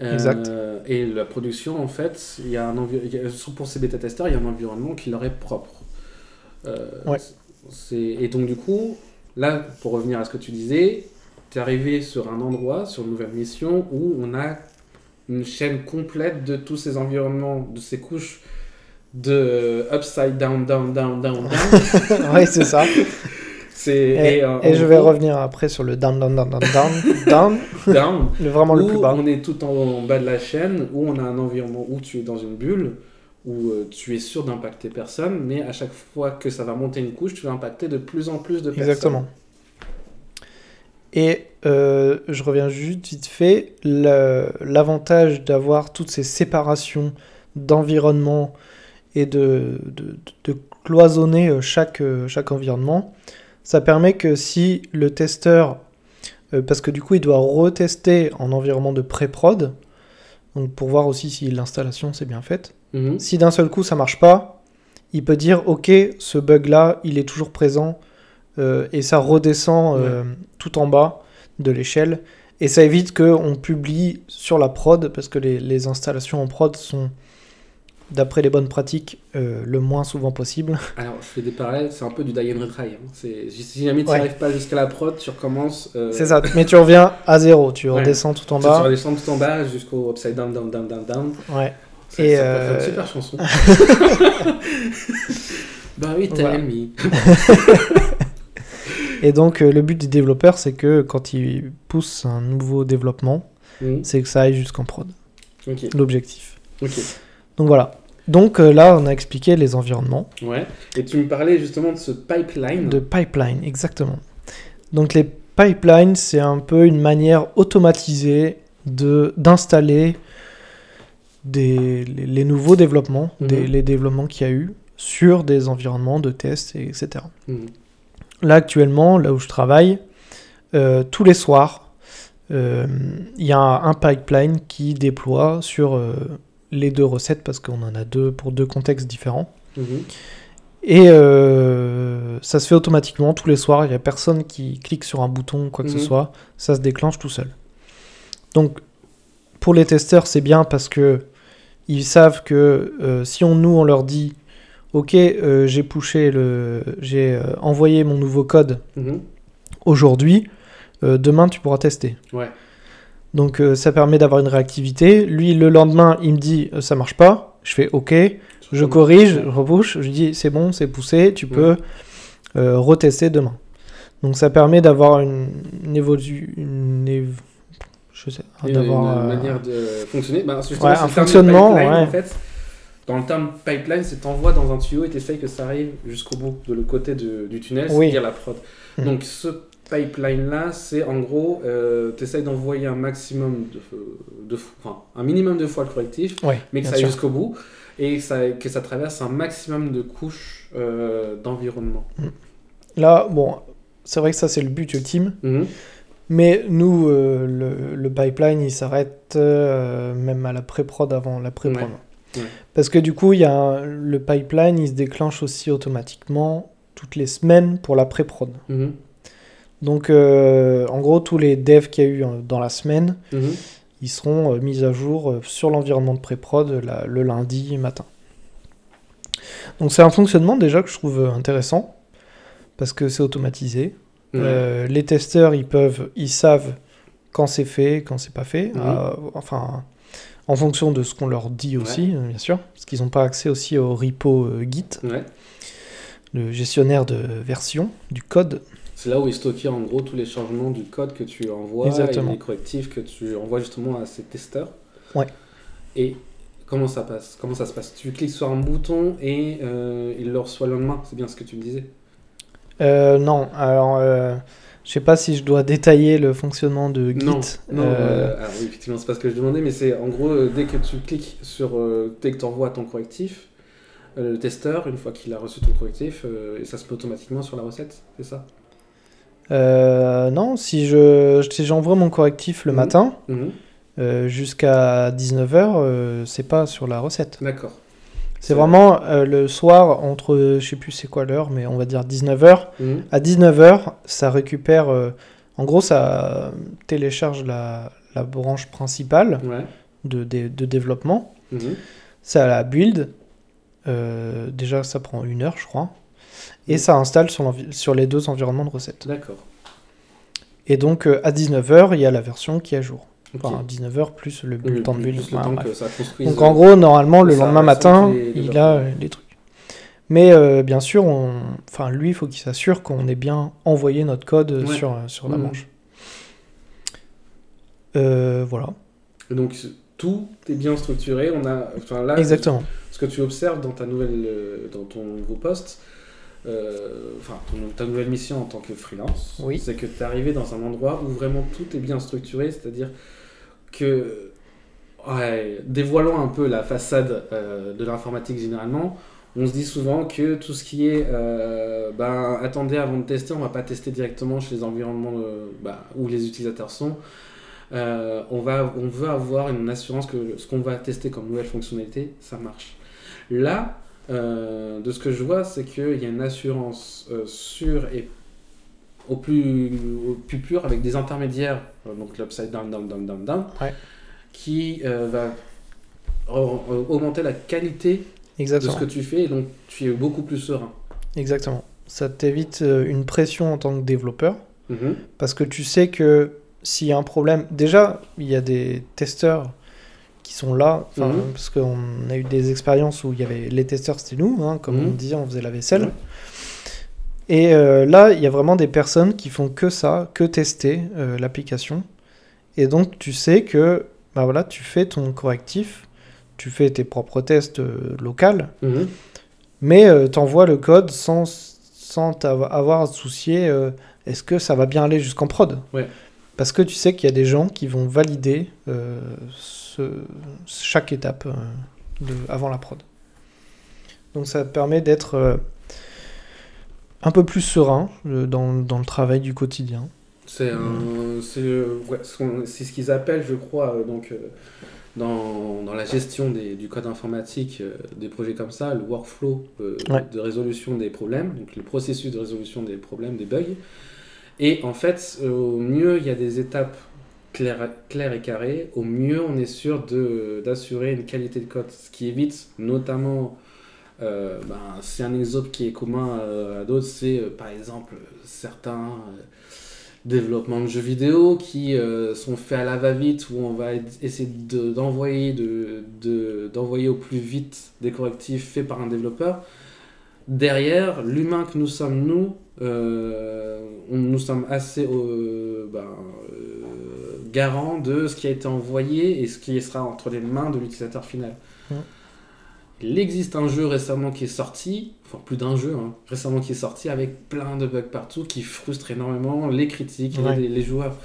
Euh, Exact. Et la production, en fait, il y a un pour ces bêta-testeurs, il y a un environnement qui leur est propre. Euh, Ouais. Et donc, du coup, là, pour revenir à ce que tu disais, tu es arrivé sur un endroit, sur une nouvelle mission, où on a une chaîne complète de tous ces environnements, de ces couches de upside down, down, down, down, down. oui, c'est ça. C'est, Et, euh, et en je vais gros, revenir après sur le down, down, down, down, down, down, le, vraiment le plus bas. on est tout en, en bas de la chaîne, où on a un environnement où tu es dans une bulle, où euh, tu es sûr d'impacter personne, mais à chaque fois que ça va monter une couche, tu vas impacter de plus en plus de personnes. Exactement. Et euh, je reviens juste vite fait, l'avantage d'avoir toutes ces séparations d'environnement et de, de, de cloisonner euh, chaque, euh, chaque environnement, ça permet que si le testeur, euh, parce que du coup il doit retester en environnement de pré-prod, donc pour voir aussi si l'installation s'est bien faite, Mhm. si d'un seul coup ça marche pas, il peut dire ok, ce bug là, il est toujours présent euh, et ça redescend euh, tout en bas de l'échelle. Et ça évite qu'on publie sur la prod, parce que les, les installations en prod sont, d'après les bonnes pratiques, euh, le moins souvent possible. Alors, je fais des parallèles, c'est un peu du die and retry. hein. Si jamais tu Ouais. n'arrives pas jusqu'à la prod, tu recommences. euh, C'est ça, mais tu reviens à zéro, tu Ouais. redescends tout en Tu bas. redescends tout en bas jusqu'au upside down, down, down, down, down. Ouais. Ça, Et, ça peut faire euh, une super chanson. bah oui, tell Voilà. me. Et donc, le but des développeurs, c'est que quand ils poussent un nouveau développement, Mhm. c'est que ça aille jusqu'en prod. L'objectif. ok. Donc voilà. Donc euh, là, on a expliqué les environnements Ouais. Et tu me parlais justement de ce pipeline. de pipeline, exactement. Donc les pipelines, c'est un peu une manière automatisée de d'installer des les, les nouveaux développements, des, Mhm. les développements qu'il y a eu sur des environnements de test, et etc. Mhm. Là actuellement, là où je travaille, euh, tous les soirs, euh, il y a un pipeline qui déploie sur les deux recettes parce qu'on en a deux pour deux contextes différents. Mhm. Et euh, ça se fait automatiquement tous les soirs. Il n'y a personne qui clique sur un bouton ou quoi que Mhm. ce soit. Ça se déclenche tout seul. Donc pour les testeurs, c'est bien parce que ils savent que euh, si on nous on leur dit OK, euh, j'ai pushé le j'ai envoyé mon nouveau code Mhm. aujourd'hui, demain tu pourras tester. Ouais. Donc euh, ça permet d'avoir une réactivité. Lui le lendemain, il me dit euh, ça marche pas. Je fais OK, je corrige, je repush, je dis c'est bon, c'est poussé, tu peux euh, retester demain. Donc ça permet d'avoir une, une évolu- une év- je sais, une euh, manière de fonctionner. Bah, Ouais, un le fonctionnement, pipeline, ouais. En fait, dans le terme pipeline, c'est t'envoies dans un tuyau et t'essayes que ça arrive jusqu'au bout, de l'autre côté de- du tunnel, Oui. c'est-à-dire la prod. Mhm. Donc ce pipeline-là, c'est en gros, euh, t'essayes d'envoyer un maximum de, de f- enfin, un minimum de fois le correctif, Ouais, mais que ça aille jusqu'au bout et que ça, que ça traverse un maximum de couches euh, d'environnement. Là, bon, c'est vrai que ça c'est le but ultime. Mhm. Mais nous, euh, le, le pipeline, il s'arrête euh, même à la pré-prod avant la pré-prod. Ouais. Ouais. Parce que du coup, il y a un- le pipeline, il se déclenche aussi automatiquement toutes les semaines pour la pré-prod. Mhm. Donc, euh, en gros, tous les devs qu'il y a eu euh, dans la semaine, Mhm. ils seront euh, mis à jour sur l'environnement de pré-prod la- le lundi matin. Donc, c'est un fonctionnement déjà que je trouve intéressant parce que c'est automatisé. Euh, les testeurs, ils peuvent, ils savent quand c'est fait, quand c'est pas fait. Mhm. euh, enfin, en fonction de ce qu'on leur dit aussi, bien sûr, parce qu'ils n'ont pas accès aussi au repo euh, Git, Ouais. le gestionnaire de version du code. C'est là où est stocké en gros tous les changements du code que tu envoies Exactement. et les correctifs que tu envoies justement à ces testeurs. Ouais. Et comment ça passe? Comment ça se passe? Tu cliques sur un bouton et euh, il le reçoit le lendemain. C'est bien ce que tu me disais. Euh, non, alors, euh, je sais pas si je dois détailler le fonctionnement de Git. Non, non. Euh, euh, alors oui, effectivement, c'est pas ce que je demandais, mais c'est en gros euh, dès que tu cliques sur, dès que tu envoies ton correctif, le testeur, une fois qu'il a reçu ton correctif, et ça se met automatiquement sur la recette, c'est ça? Euh, non, si je si j'envoie mon correctif le Mhm. matin Mhm. euh, jusqu'à 19h, c'est pas sur la recette. D'accord. C'est vraiment euh, le soir entre, je sais plus c'est quoi l'heure, mais on va dire 19h. Mhm. À 19h, ça récupère, euh, en gros, ça télécharge la, la branche principale Ouais. de, de, de développement. Ça la build. Euh, déjà, ça prend une heure, je crois. Et Mhm. ça installe sur, les deux environnements de recettes. D'accord. Et donc, euh, à 19h, il y a la version qui est à jour. Enfin, 19h plus le, temps de plus- build. plus le Ouais, temps bref. que ça construise. Donc en gros, normalement, le lendemain matin, les- les il a euh, les trucs. Mais euh, bien sûr, on... enfin, lui, il faut qu'il s'assure qu'on ait bien envoyé notre code euh, Ouais. sur, euh, sur la Mhm. manche. Euh, voilà. Donc tout est bien structuré. On a, enfin là, Exactement. Ce que tu observes dans ta nouvelle, euh, dans ton nouveau poste, euh, enfin ton- ta nouvelle mission en tant que freelance, Oui. c'est que tu es arrivé dans un endroit où vraiment tout est bien structuré, c'est-à-dire que, ouais, dévoilons un peu la façade euh, de l'informatique généralement. On se dit souvent que tout ce qui est, euh, ben, attendez avant de tester, on va pas tester directement chez les environnements bah, où les utilisateurs sont. On, va, on veut avoir une assurance que ce qu'on va tester comme nouvelle fonctionnalité, ça marche. Là, euh, de ce que je vois, c'est qu'il y a une assurance euh, sûre et au plus, au plus pur avec des intermédiaires, euh, donc l'upside down, down, down, down, down, Ouais. qui euh, va au- au- augmenter la qualité de ce que tu fais et donc tu es beaucoup plus serein. Exactement. Ça t'évite une pression en tant que développeur Mhm. parce que tu sais que s'il y a un problème, déjà il y a des testeurs qui sont là, enfin, Mhm. parce qu'on a eu des expériences où il y avait les testeurs, c'était nous, hein, comme Mhm. on dit, on faisait la vaisselle. Et euh, là, il y a vraiment des personnes qui font que ça, que tester euh, l'application. Et donc, tu sais que bah voilà, tu fais ton correctif, tu fais tes propres tests euh, locaux, Mhm. mais tu envoies le code sans, sans avoir à te soucier euh, est-ce que ça va bien aller jusqu'en prod? Ouais. Parce que tu sais qu'il y a des gens qui vont valider euh, ce- chaque étape euh, de, avant la prod. Donc ça permet d'être euh, un peu plus serein euh, dans, dans le travail du quotidien. C'est ouais, ce qu'ils appellent, je crois, donc, dans, dans la gestion des- du code informatique, des projets comme ça, le workflow euh, Ouais. de résolution des problèmes, donc le processus de résolution des problèmes, des bugs. Et en fait, au mieux il y a des étapes claires et carrées, au mieux on est sûr d'assurer une qualité de code, ce qui évite notamment euh, ben, c'est un exemple qui est commun euh, à d'autres, c'est euh, par exemple certains développements de jeux vidéo qui sont faits à la va-vite où on va essayer de- d'envoyer de, de- d'envoyer au plus vite des correctifs faits par un développeur. Derrière, l'humain que nous sommes, nous, nous sommes assez ben, garants de ce qui a été envoyé et ce qui sera entre les mains de l'utilisateur final. Il existe un jeu récemment qui est sorti, enfin plus d'un jeu, hein, récemment qui est sorti avec plein de bugs partout qui frustrent énormément les critiques, Ouais. les, les joueurs.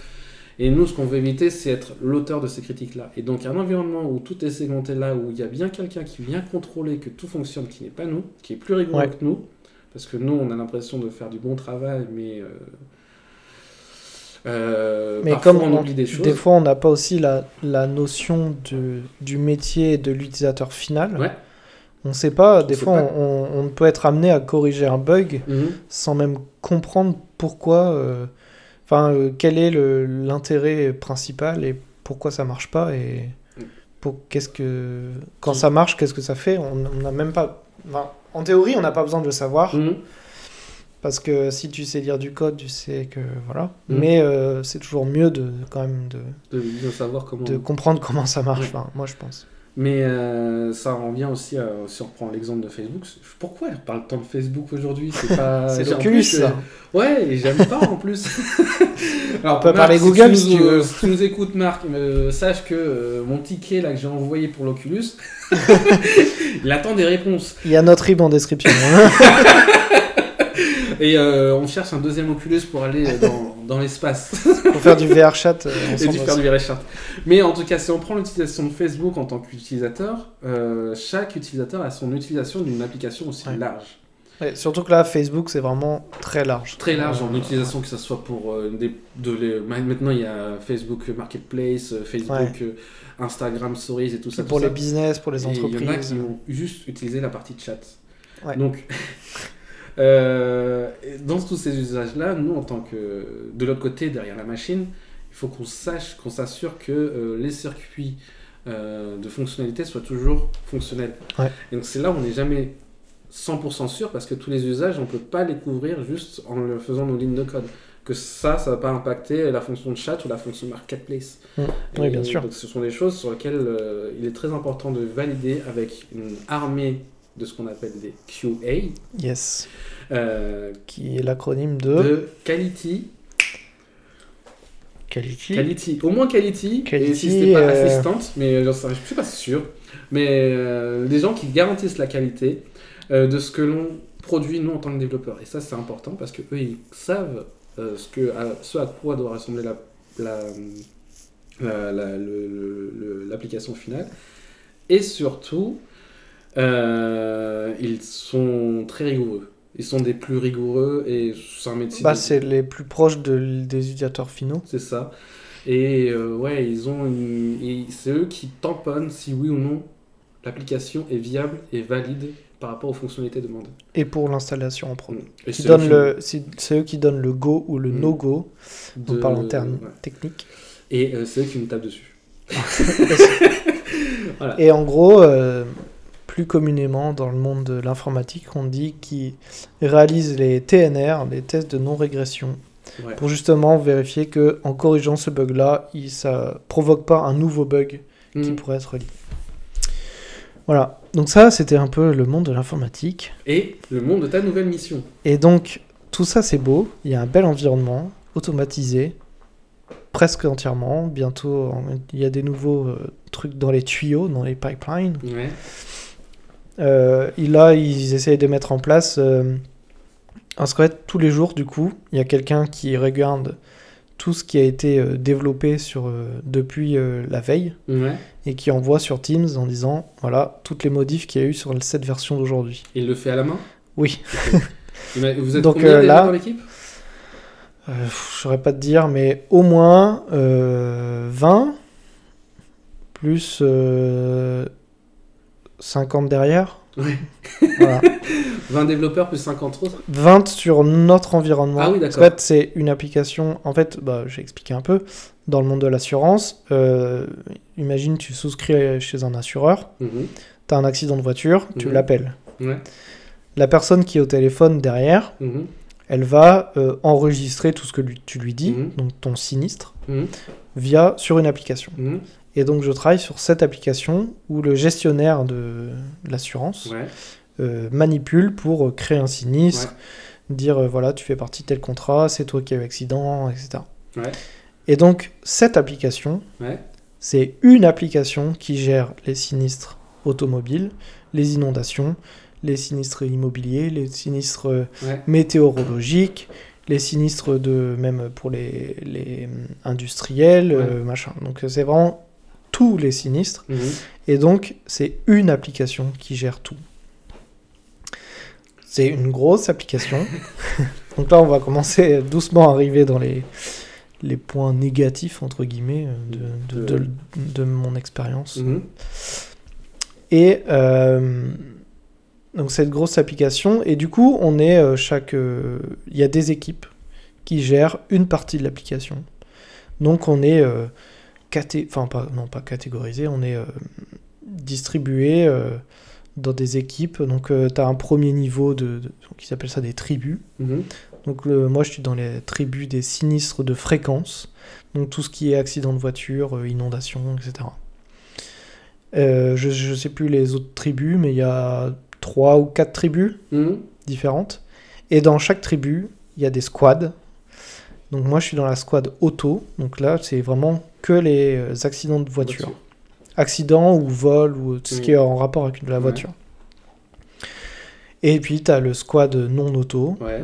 Et nous, ce qu'on veut éviter, c'est être l'auteur de ces critiques-là. Et donc, un environnement où tout est segmenté là, où il y a bien quelqu'un qui vient contrôler que tout fonctionne, qui n'est pas nous, qui est plus rigoureux Ouais. que nous, parce que nous, on a l'impression de faire du bon travail, mais. euh, euh, Mais comme on on- oublie des choses. Des fois, on n'a pas aussi la, la notion de, du métier et de l'utilisateur final. Ouais. On ne sait pas, des fois, pas. On, on peut être amené à corriger un bug Mhm. sans même comprendre pourquoi, euh, enfin, euh, quel est l'intérêt principal et pourquoi ça marche pas et pour qu'est-ce que quand ça marche, qu'est-ce que ça fait? On n'a même pas, enfin, en théorie, on n'a pas besoin de le savoir Mhm. Parce que si tu sais lire du code, tu sais que voilà. Mhm. Mais euh, c'est toujours mieux de quand même de, De, de savoir comment. de comprendre comment ça marche. Ouais. Enfin, moi, je pense. Mais euh, ça en vient aussi, à, si on reprend l'exemple de Facebook, pourquoi elle parle tant de Facebook aujourd'hui? C'est pas. C'est l'Oculus, euh, ça. Ouais, et j'aime pas en plus. Alors, On peut Marc, parler si Google, tu si tu veux. Si tu nous écoutes, Marc, euh, sache que mon ticket là que j'ai envoyé pour l'Oculus, il attend des réponses. Il y a notre RIB en description. hein. Et euh, on cherche un deuxième Oculus pour aller dans, dans l'espace. Pour faire du VR chat euh, et du faire du VR chat. Mais en tout cas, si on prend l'utilisation de Facebook en tant qu'utilisateur, euh, chaque utilisateur a son utilisation d'une application aussi Ouais. large. Ouais, surtout que là, Facebook, c'est vraiment très large. Très large en Euh, utilisation, que ce soit pour euh, des, de les- maintenant il y a Facebook Marketplace, euh, Facebook, euh, Instagram Stories et tout ça. pour tout les ça. business, pour les Et Il y en a qui entreprises. vont juste utiliser la partie chat. Ouais. Donc, euh, dans tous ces usages-là, nous, en tant que de l'autre côté, derrière la machine, il faut qu'on sache, qu'on s'assure que euh, les circuits euh, de fonctionnalité soient toujours fonctionnels. Ouais. Et donc c'est là où on n'est jamais 100% sûr parce que tous les usages, on ne peut pas les couvrir juste en faisant nos lignes de code. Que ça, ça va pas impacter la fonction de chat ou la fonction marketplace. Mm. Oui, bien sûr. Donc ce sont des choses sur lesquelles il est très important de valider avec une armée de ce qu'on appelle des QA, Yes. euh, Qui est l'acronyme de... de quality, Quality. quality, au moins quality, et Quality, si c'était pas euh, assistante, mais j'en sais- je suis pas sûr, mais euh, des gens qui garantissent la qualité euh, de ce que l'on produit nous en tant que développeurs. Et ça c'est important parce que eux ils savent euh, ce, que, à, ce à quoi doit ressembler la, l'application finale. Et surtout, euh, ils sont très rigoureux. Ils sont des plus rigoureux et c'est un métier. Bah, de- c'est les plus proches de, des utilisateurs finaux. c'est ça. Et euh, ouais, ils ont une... c'est eux qui tamponnent si oui ou non l'application est viable et valide par rapport aux fonctionnalités demandées. Et pour l'installation en prod. Et Qui c'est donne eux le, c'est eux qui donnent le go ou le Mm. no-go. On de- parle en termes ouais. techniques. Et euh, c'est eux qui me tapent dessus. voilà. Et en gros, euh, plus communément dans le monde de l'informatique, on dit qu'ils réalisent les TNR, les tests de non-régression, Ouais. pour justement vérifier que en corrigeant ce bug-là, il- ça provoque pas un nouveau bug qui Mhm. pourrait être lié. Voilà. Donc ça, c'était un peu le monde de l'informatique. Et le monde de ta nouvelle mission. Et donc, tout ça, c'est beau. Il y a un bel environnement, automatisé, presque entièrement. Bientôt, en- il y a des nouveaux euh, trucs dans les tuyaux, dans les pipelines. Ouais. Euh, là, ils essayent de mettre en place euh, un squelette tous les jours, du coup. Il y a quelqu'un qui regarde tout ce qui a été euh, développé sur, euh, depuis la veille Ouais. et qui envoie sur Teams en disant voilà toutes les modifs qu'il y a eu sur cette version d'aujourd'hui. Il le fait à la main? Oui. M'a- Vous êtes Donc, combien là- dans l'équipe? Je saurais pas te dire, mais au moins euh, 20 plus 50 derrière. Ouais. Voilà. 20 développeurs plus 50 autres 20 sur notre environnement. Ah oui, d'accord. qu'en fait, c'est une application. En fait, bah, j'ai expliqué un peu. Dans le monde de l'assurance, euh, imagine tu souscris chez un assureur, Mhm. tu as un accident de voiture, tu Mhm. l'appelles. Ouais. La personne qui est au téléphone derrière, Mhm. elle va euh, enregistrer tout ce que lui- tu lui dis, Mhm. donc ton sinistre, via sur une application. Et donc je travaille sur cette application où le gestionnaire de l'assurance Ouais. euh, manipule pour euh, créer un sinistre, dire euh, voilà tu fais partie de tel contrat, c'est toi qui as eu accident, etc. Ouais. Et donc cette application, c'est une application qui gère les sinistres automobiles, les inondations, les sinistres immobiliers, les sinistres météorologiques, les sinistres de même pour les, les hum, industriels, euh, machin. Donc c'est vraiment tous les sinistres. Mhm. Et donc c'est une application qui gère tout. C'est une grosse application. donc là on va commencer doucement à arriver dans les, les points négatifs entre guillemets de, de, de- de mon expérience. Mhm. Et euh, donc cette grosse application, et du coup, on est euh, chaque, euh, il y a des équipes qui gèrent une partie de l'application. Donc on est euh, caté, enfin pas, non pas catégorisé, on est euh, distribué euh, dans des équipes. Donc tu as un premier niveau de, de ils appellent ça des tribus. Mhm. Donc le, moi je suis dans les tribus des sinistres de fréquence, donc tout ce qui est accident de voiture, euh, inondation, etc. Euh, je, je sais plus les autres tribus, mais il y a trois ou quatre tribus Mhm. différentes. Et dans chaque tribu, il y a des squads. Donc moi je suis dans la squad auto, donc là c'est vraiment que les euh, accidents de voiture. Voiture. Accidents ou vol ou tout ce qui est en rapport avec la voiture. Et puis tu as le squad non auto, Ouais.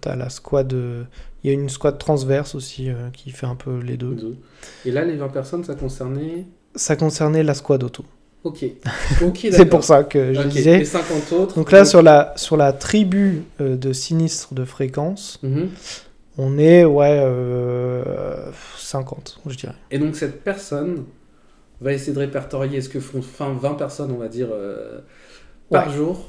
tu as la squad... euh, Il y a une squad transverse aussi euh, qui fait un peu les deux. Et là, les 20 personnes, ça concernait. Ça concernait la squad auto. Ok. C'est pour ça que je disais... Les 50 autres. Donc là, sur la, sur la tribu euh, de sinistres de fréquence, Mhm. On est, ouais, euh, 50, je dirais. Et donc, cette personne va essayer de répertorier ce que font enfin 20 personnes, on va dire, euh, par Ouais. jour,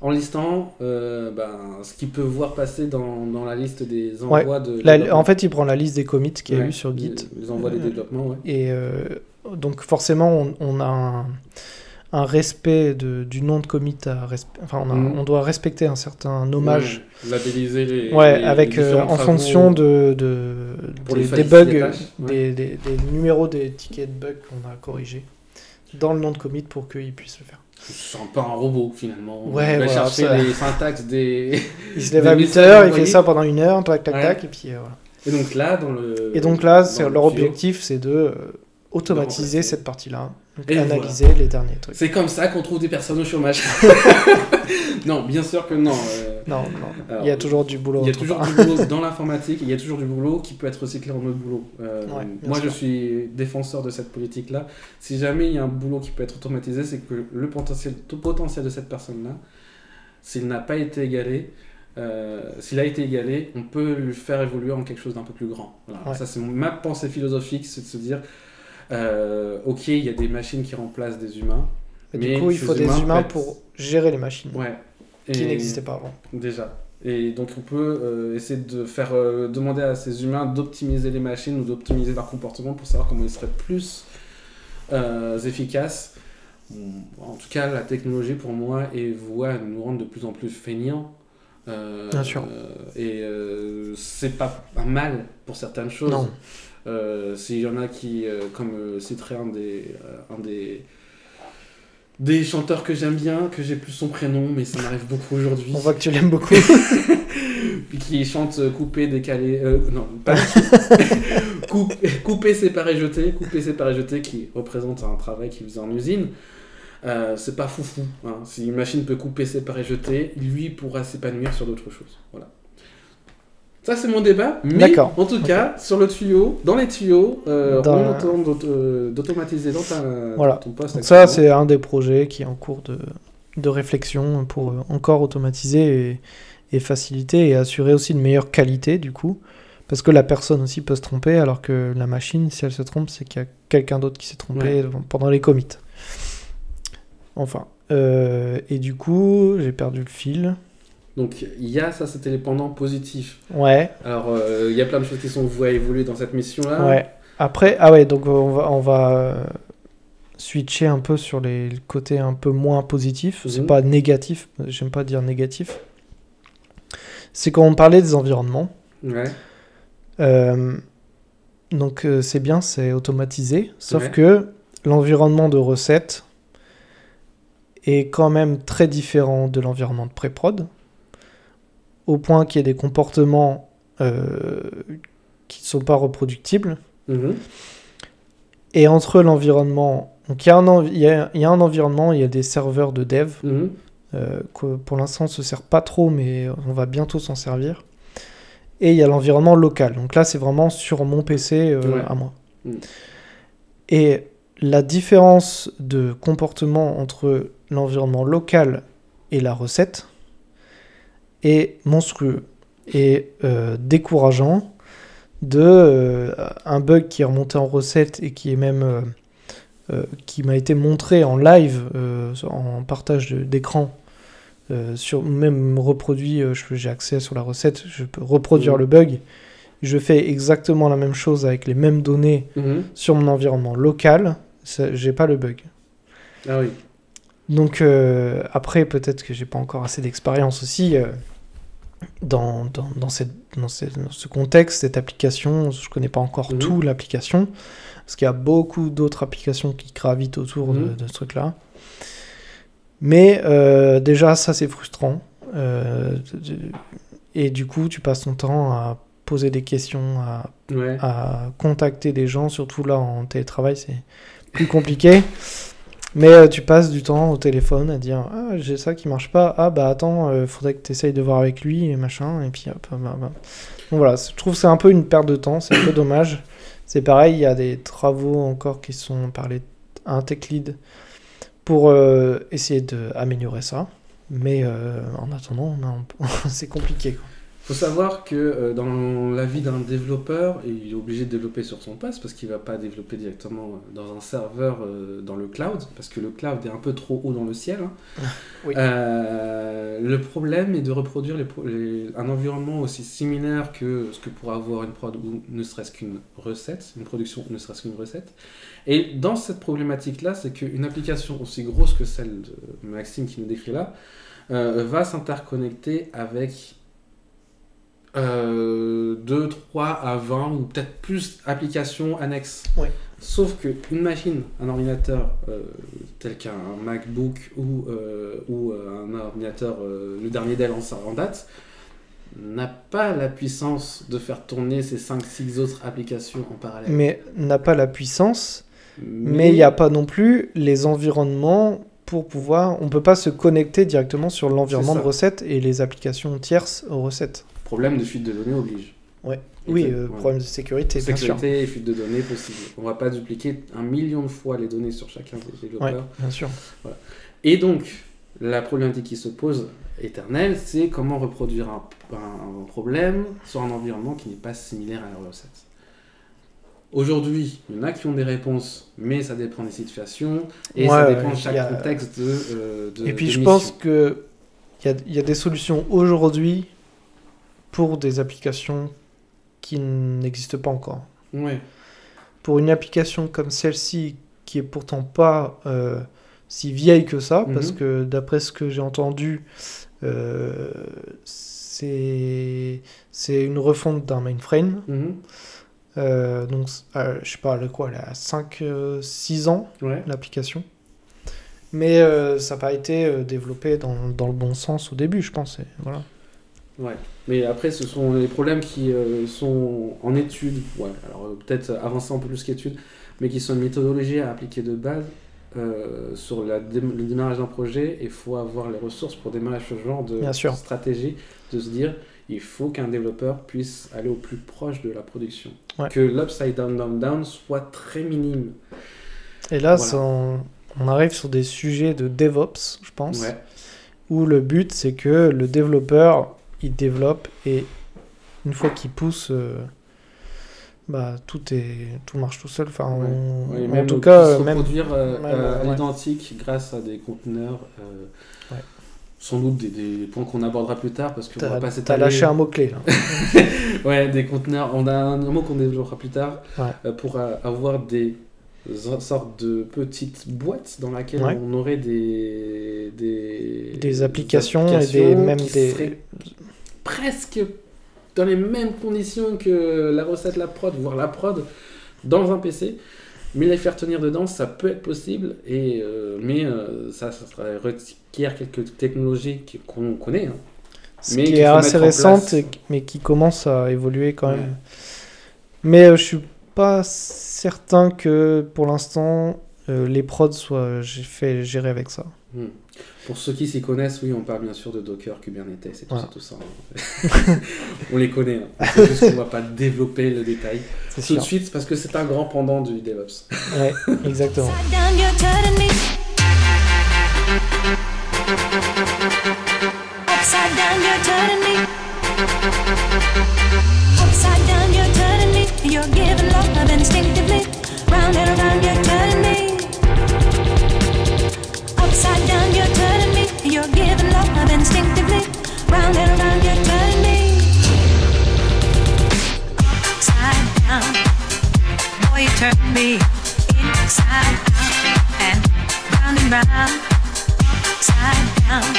en listant euh, ben, ce qu'il peut voir passer dans, dans la liste des envois de. La- en fait, il prend la liste des commits qu'il y a Ouais, eu sur Git. Les, les envois des Euh, développements, ouais. Et donc, forcément, on, on a un, un respect de, du nom de commit à Enfin, on, a- Mhm. on doit respecter un certain nommage. Ouais, labelliser les. Ouais, les- avec les euh, en fonction de, de des, des bugs, ouais. des, des- numéros des tickets de bugs qu'on a corrigés dans le nom de commit pour qu'ils puissent le faire. C'est un peu un robot finalement. Ouais, il va voilà, chercher ça- les syntaxes des. Il se lève à 8 messages heures, il fait ça pendant une heure, tac tac Ouais. tac, et puis euh, voilà. Et donc là, dans le. Et donc là, c'est leur objectif, c'est de euh, automatiser cette partie-là, Et analyser les derniers trucs. C'est comme ça qu'on trouve des personnes au chômage. non, bien sûr que non. euh, Non, non, alors, il y a toujours du boulot. Il y a toujours du boulot dans l'informatique, il y a toujours du boulot qui peut être recyclé en autre boulot. Euh, Ouais, moi, sûr. je suis défenseur de cette politique-là. Si jamais il y a un boulot qui peut être automatisé, c'est que le potentiel, tout potentiel de cette personne-là, s'il n'a pas été égalé, euh, s'il a été égalé, on peut le faire évoluer en quelque chose d'un peu plus grand. Voilà. Ouais. Ça, c'est ma pensée philosophique, c'est de se dire, euh, ok, il y a des machines qui remplacent des humains, Et Mais du coup, il faut des humains pour gérer les machines, Ouais. qui Et- n'existaient pas avant. Déjà. Et donc on peut euh, essayer de faire euh, demander à ces humains d'optimiser les machines ou d'optimiser leur comportement pour savoir comment ils seraient plus efficaces. En tout cas, la technologie pour moi est vouée à nous rendre de plus en plus feignants. Bien sûr. et c'est pas un mal pour certaines choses. Non. Euh, S'il y en a qui, euh, comme euh, citerait un des, un des, des chanteurs que j'aime bien, que j'ai plus son prénom, mais ça m'arrive beaucoup aujourd'hui. On voit que tu l'aimes beaucoup. qui chante coupé, décalé. euh, non, pas Coup- coupé, séparé, jeté. Coupé, séparé, jeté, qui représente un travail qu'il faisait en usine. Euh, c'est pas foufou. Hein. Si une machine peut couper, séparer, jeter, lui pourra s'épanouir sur d'autres choses. Voilà. Ça, c'est mon débat. Mais en tout cas, sur le tuyau, dans les tuyaux, euh, Dans- on entend euh, d'automatiser dans, ta, Voilà. ton poste. Donc ça, c'est un des projets qui est en cours de, de réflexion pour euh, encore automatiser et, et faciliter et assurer aussi une meilleure qualité du coup. Parce que la personne aussi peut se tromper, alors que la machine, si elle se trompe, c'est qu'il y a quelqu'un d'autre qui s'est trompé pendant les commits. Enfin. euh, et du coup, j'ai perdu le fil. Donc, il y a ça, c'était les pendants positifs. Ouais. Alors, euh, il y a plein de choses qui sont vouées à évoluer dans cette mission-là. Ouais. Après, ah ouais, donc on va, on va euh, switcher un peu sur les le côtés un peu moins positifs. C'est Mhm. pas négatif, j'aime pas dire négatif. C'est quand on parlait des environnements. Ouais. Euh, donc c'est bien, c'est automatisé. Sauf Ouais. que l'environnement de recette est quand même très différent de l'environnement de pré-prod. Au point qu'il y ait des comportements euh, qui ne sont pas reproductibles. Mhm. Et entre l'environnement, donc il y, y y a un environnement, il y a des serveurs de dev, Mhm. euh, que pour l'instant on se sert pas trop, mais on va bientôt s'en servir. Et il y a l'environnement local. Donc là c'est vraiment sur mon PC euh, Ouais. à moi. Mhm. Et la différence de comportement entre l'environnement local et la recette est monstrueux et euh, décourageant de euh, un bug qui est remonté en recette et qui est même euh, euh, qui m'a été montré en live en partage d'écran sur même reproduit j'ai accès sur la recette je peux reproduire Mhm. le bug je fais exactement la même chose avec les mêmes données Mhm. sur mon environnement local j'ai pas le bug Ah oui. donc euh, après, peut-être que j'ai pas encore assez d'expérience aussi euh, dans, dans, dans, cette, dans, cette- dans ce contexte, cette application. Je connais pas encore Mhm. tout l'application, parce qu'il y a beaucoup d'autres applications qui gravitent autour de, Mhm. de ce truc-là. Mais euh, déjà, ça c'est frustrant. Euh, et du coup, tu passes ton temps à poser des questions, à Ouais. à contacter des gens, surtout là en télétravail, c'est plus compliqué. Mais euh, tu passes du temps au téléphone à dire Ah, j'ai ça qui marche pas. Ah, bah attends, euh, faudrait que tu essayes de voir avec lui et machin. Et puis hop, bah, bah. Donc voilà, je trouve que c'est un peu une perte de temps, c'est un peu dommage. C'est pareil, il y a des travaux encore qui sont par les, un tech lead pour euh, essayer d'améliorer ça. Mais en attendant, c'est compliqué. quoi. Faut savoir que euh, dans la vie d'un développeur, il est obligé de développer sur son poste parce qu'il va pas développer directement euh, dans un serveur euh, dans le cloud, parce que le cloud est un peu trop haut dans le ciel. hein. Oui. Euh, le problème est de reproduire les pro- les- un environnement aussi similaire que ce que pourrait avoir une prod ou ne serait-ce qu'une recette, une production ne serait-ce qu'une recette. Et dans cette problématique-là, c'est qu'une application aussi grosse que celle de Maxime qui nous décrit là, va s'interconnecter avec euh, 2, 3 à 20 ou peut-être plus applications annexes. Ouais. Sauf qu'une machine, un ordinateur euh, tel qu'un MacBook ou, euh, ou euh, un ordinateur, le dernier Dell en, date, n'a pas la puissance de faire tourner ces 5-6 autres applications en parallèle. Mais n'a pas la puissance, mais il n'y a pas non plus les environnements pour pouvoir. On peut pas se connecter directement sur l'environnement de ça. recettes et les applications tierces aux recettes. Problème de fuite de données oblige. Ouais. Oui, euh, problème de sécurité, bien sûr. Sécurité et fuite de données possible. On va pas dupliquer un million de fois les données sur chacun des développeurs. Ouais, bien sûr. Et donc, la problématique qui se pose éternelle, c'est comment reproduire un, un problème sur un environnement qui n'est pas similaire à la recette. Aujourd'hui, il y en a qui ont des réponses, mais ça dépend des situations et Ouais, ça dépend de chaque a- contexte de, euh, de Et puis de je pense que il y a, y a des solutions aujourd'hui pour des applications qui n'existent pas encore. Ouais. Pour une application comme celle-ci, qui est pourtant pas euh, si vieille que ça, parce Mhm. que d'après ce que j'ai entendu, euh, c'est une refonte d'un mainframe. Mhm. Euh, donc, euh, je sais pas, elle a quoi, elle a 5-6 ans, Ouais. l'application. Mais ça n'a pas été développé dans, dans le bon sens au début, je pense. et voilà. Ouais. Mais après, ce sont les problèmes qui euh, sont en étude, ouais, alors euh, peut-être avancer un peu plus qu'étude, mais qui sont une méthodologie à appliquer de base euh, sur la dé- le démarrage d'un projet. Il faut avoir les ressources pour démarrer ce genre de Bien sûr. stratégie, de se dire il faut qu'un développeur puisse aller au plus proche de la production. Ouais. Que l'upside down, down, down soit très minime. Et là, Voilà. on, on arrive sur des sujets de DevOps, je pense, Ouais. où le but, c'est que le développeur, il développe et une fois qu'il pousse, euh, bah, tout, est, tout marche tout seul. Enfin, Ouais. on- en tout cas, se même, produire euh, même, euh, ouais. l'identique grâce à des conteneurs. euh, Ouais. Sans doute des, des points qu'on abordera plus tard parce va t'as pas t'as s'étaler. lâché un mot-clé. là. ouais, des conteneurs. On a un, un mot qu'on développera plus tard euh, pour euh, avoir des so- sortes de petites boîtes dans Ouais. on aurait des des, Des applications et des- même des- presque dans les mêmes conditions que la recette, la prod, voire la prod dans un PC. Mais les faire tenir dedans, ça peut être possible, et, euh, mais euh, ça, ça requiert quelques technologies qu'on connaît. hein. Ce Mais qui est assez récente, mais qui commence à évoluer quand même. Ouais. Mais euh, je suis pas certain que pour l'instant euh, les prods soient j'ai fait gérer avec ça. Hmm. Pour ceux qui s'y connaissent, oui, on parle bien sûr de Docker, Kubernetes et tout Voilà. ça, tout ça. hein. on les connaît. hein. C'est juste qu'on va pas développer le détail C'est tout de suite parce que c'est un grand pendant du DevOps. Ouais, exactement. You're giving love instinctively. Round and around, you're me. Upside down, boy, you turn me inside out and round and round, upside down.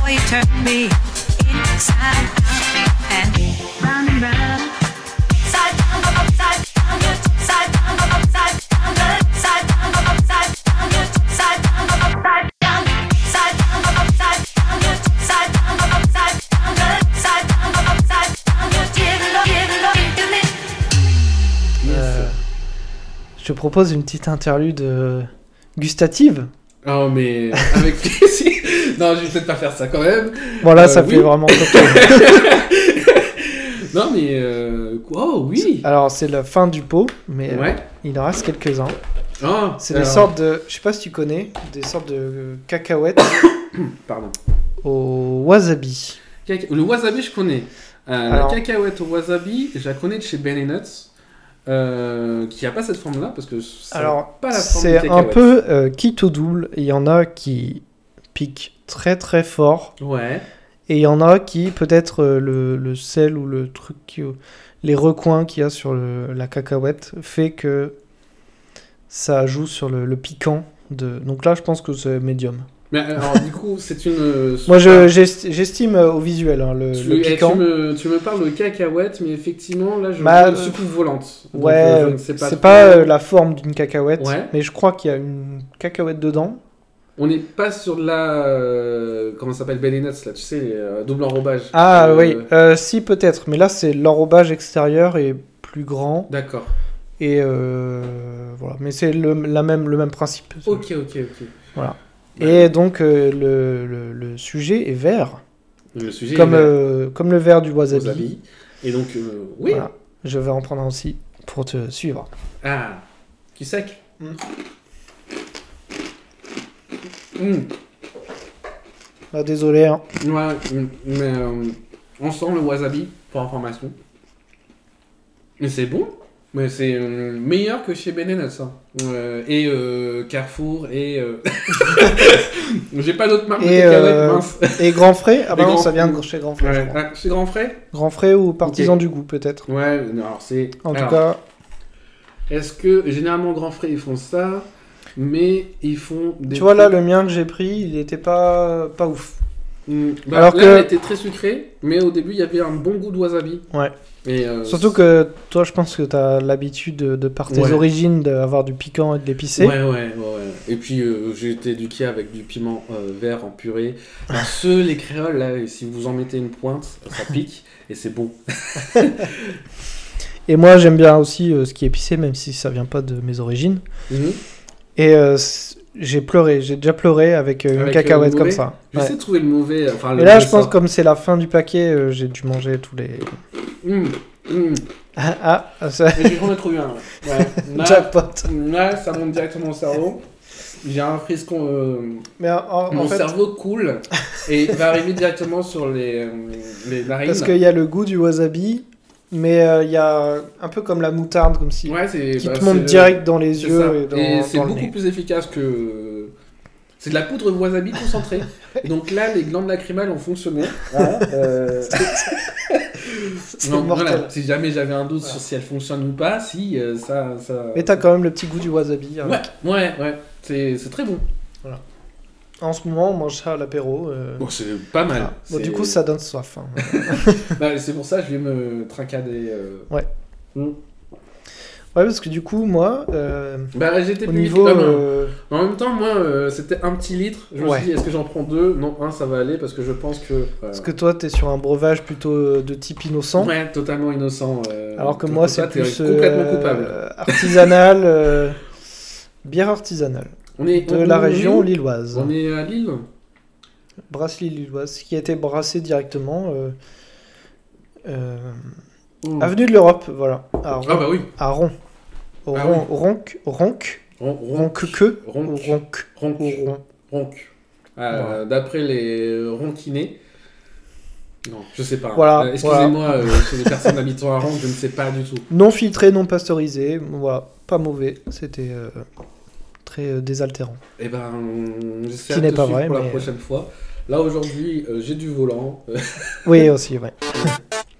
Boy, you turn me inside out and round and round. Je te propose une petite interlude euh, gustative. Oh, mais avec plaisir. non, je vais peut-être pas faire ça quand même. Voilà, Euh, ça oui. fait vraiment. Non, mais. Euh... Oh, oui. Alors c'est la fin du pot, mais euh, Ouais. il en reste quelques-uns. Oh, C'est des sortes de, je sais pas si tu connais, des sortes de cacahuètes Pardon. au wasabi. Le wasabi, je connais. Euh, Alors- La cacahuète au wasabi, je la connais de chez Ben Nuts. Euh, qui a pas cette forme là parce que ça Alors, pas la forme c'est un peu euh, quitte au double. Il y en a qui piquent très très fort. ouais Et il y en a qui, peut-être euh, le, le sel ou le truc, qui- les recoins qu'il y a sur le- la cacahuète fait que ça joue sur le, le piquant. De... Donc là, je pense que c'est médium. Mais alors du coup c'est une euh, Moi, je- j'estime euh, au visuel hein, le, tu, le eh, piquant. tu me, tu me parles de cacahuète mais effectivement là je Bah, vois une euh, soucoupe volante Donc, Ouais, euh, je c'est trop. pas euh, la forme d'une cacahuète, Ouais. mais je crois qu'il y a une cacahuète dedans. on n'est pas sur la euh, comment ça s'appelle Ben Nuts là tu sais euh, double enrobage Ah Euh, oui, euh, si peut-être, mais là c'est l'enrobage extérieur est plus grand d'accord et euh, voilà, mais c'est le, la même, le même principe. ok ok ok Voilà. Et donc euh, le, le, le sujet est vert, le sujet comme, est vert. euh, comme le vert du wasabi. Wasabi. et donc euh, oui Voilà. Je vais en prendre un aussi pour te suivre. ah tu sec Mm. Mm. Bah, désolé. hein. Ouais, mm, mais on sent le wasabi, pour information. Mais c'est bon. Mais c'est euh, meilleur que chez Benennes, ça. Euh, et euh, Carrefour, et... euh, J'ai pas d'autres marques de Et, cacahuètes, euh, mince. Et Grand Frais Ah bah non, ça vient de chez Grand Frais. Ouais. Ah, chez Grand Frais Grand Frais ou Partisan du goût, peut-être. Ouais, non, alors c'est... En alors, tout cas, Est-ce que, généralement, Grand Frais, ils font ça, mais ils font des... tu vois là, le mien que j'ai pris, il était pas, pas ouf. Hmm, bah, Alors là, que- elle était très sucrée, mais au début, il y avait un bon goût de wasabi. Ouais. Et, euh, Surtout que toi, je pense que tu as l'habitude de, de par tes Ouais. origines d'avoir du piquant et de l'épicé. Ouais, ouais, ouais, ouais. Et puis, euh, j'ai été éduqué avec du piment euh, vert en purée. Alors, ceux, les créoles, là, si vous en mettez une pointe, ça pique, et c'est bon. Et moi, j'aime bien aussi euh, ce qui est épicé, même si ça vient pas de mes origines. Mhm. Et j'ai pleuré, j'ai déjà pleuré avec euh, une Avec, euh, cacahuète comme ça. J'essaie Ouais. de trouver le mauvais. Enfin, le Et là, je pense sort. comme c'est la fin du paquet, euh, j'ai dû manger tous les. Hum, hum. Ah, ah, ça... J'ai trouvé un. Ouais. Ouais. Là, jackpot. là, ça monte directement au cerveau. J'ai un friscon. euh, Mais en, en Mon fait, cerveau coule et va arriver directement sur les, euh, les narines. parce qu'il y a le goût du wasabi, mais euh, il y a un peu comme la moutarde, comme si. Ouais, c'est, qui bah, te monte le- direct dans les yeux ça. et c'est beaucoup nez. plus efficace que. C'est de la poudre wasabi concentrée. Donc là, les glandes lacrymales ont fonctionné. Voilà, euh, voilà, si jamais j'avais un doute sur si elle fonctionne ou pas, si euh, ça. ça... Mais t'as quand même le petit goût du wasabi. Ouais, ouais, ouais. C'est, c'est très bon. En ce moment, on mange ça à l'apéro. euh. Bon, c'est pas mal. Ah. Bon, du coup, ça donne soif. hein. Bah, c'est pour ça que je vais me trincader. euh. Ouais. Mm. Ouais, parce que du coup, moi, euh, Bah, j'étais plus niveau. Ah, euh, En même temps, moi, euh, c'était un petit litre. Je me Ouais. suis dit, est-ce que j'en prends deux? Non, un, ça va aller parce que je pense que. Parce que toi, t'es sur un breuvage plutôt de type innocent. Ouais, totalement innocent. Alors que moi, c'est plus complètement coupable. artisanal, bière artisanale On est de on- la est région où lilloise. On est à Lille Brasserie lilloise, qui a été brassée directement euh, euh, Mmh. avenue de l'Europe, voilà, à Ron. Ah, bah oui. À Ron. Ah Ronc, Ronc, Ron- Ronc. ou Ronc, Ronc. ou Ron. Ronc. Euh, D'après les ronquinés. Non, je sais pas. Voilà, Euh, Excusez-moi, euh, sur les personnes habitant à Ronc, je ne sais pas du tout. Non filtré, non pasteurisé, voilà, pas mauvais, c'était euh, très euh, désaltérant. Eh ben, j'essaie Qui n'est pas vrai, pour la mais- prochaine fois. Là, aujourd'hui, euh, j'ai du volant. Euh, Oui, aussi, ouais.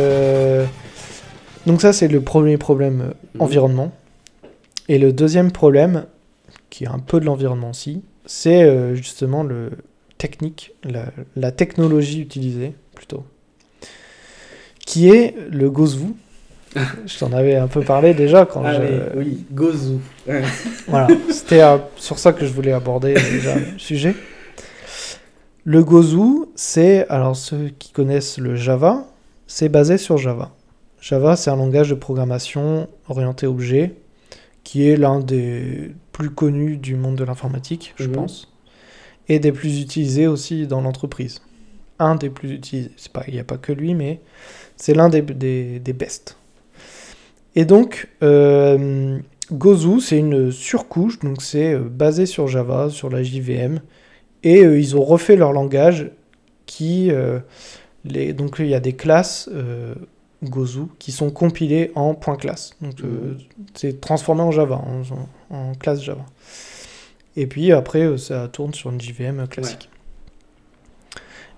Euh, Donc ça, c'est le premier problème euh, Mhm. environnement. Et le deuxième problème, qui est un peu de l'environnement aussi, c'est euh, justement le technique, la, la technologie utilisée plutôt, qui est le Gozou. Je t'en avais un peu parlé déjà quand Allez, je... oui, Gozu. Voilà, c'était euh, sur ça que je voulais aborder déjà le sujet. Le Gozu, c'est, alors ceux qui connaissent le Java, c'est basé sur Java. Java, c'est un langage de programmation orienté objet, qui est l'un des plus connus du monde de l'informatique, je Mhm. pense, et des plus utilisés aussi dans l'entreprise. Un des plus utilisés, il n'y a pas que lui, mais c'est l'un des, des, des best. Et donc, euh, Gozu, c'est une surcouche, donc c'est euh, basé sur Java, sur la JVM, et euh, ils ont refait leur langage qui, euh, les, donc il y a des classes euh, Gozu qui sont compilées en point classe, donc euh, c'est transformé en Java, en, en classe Java. Et puis après, euh, ça tourne sur une JVM classique.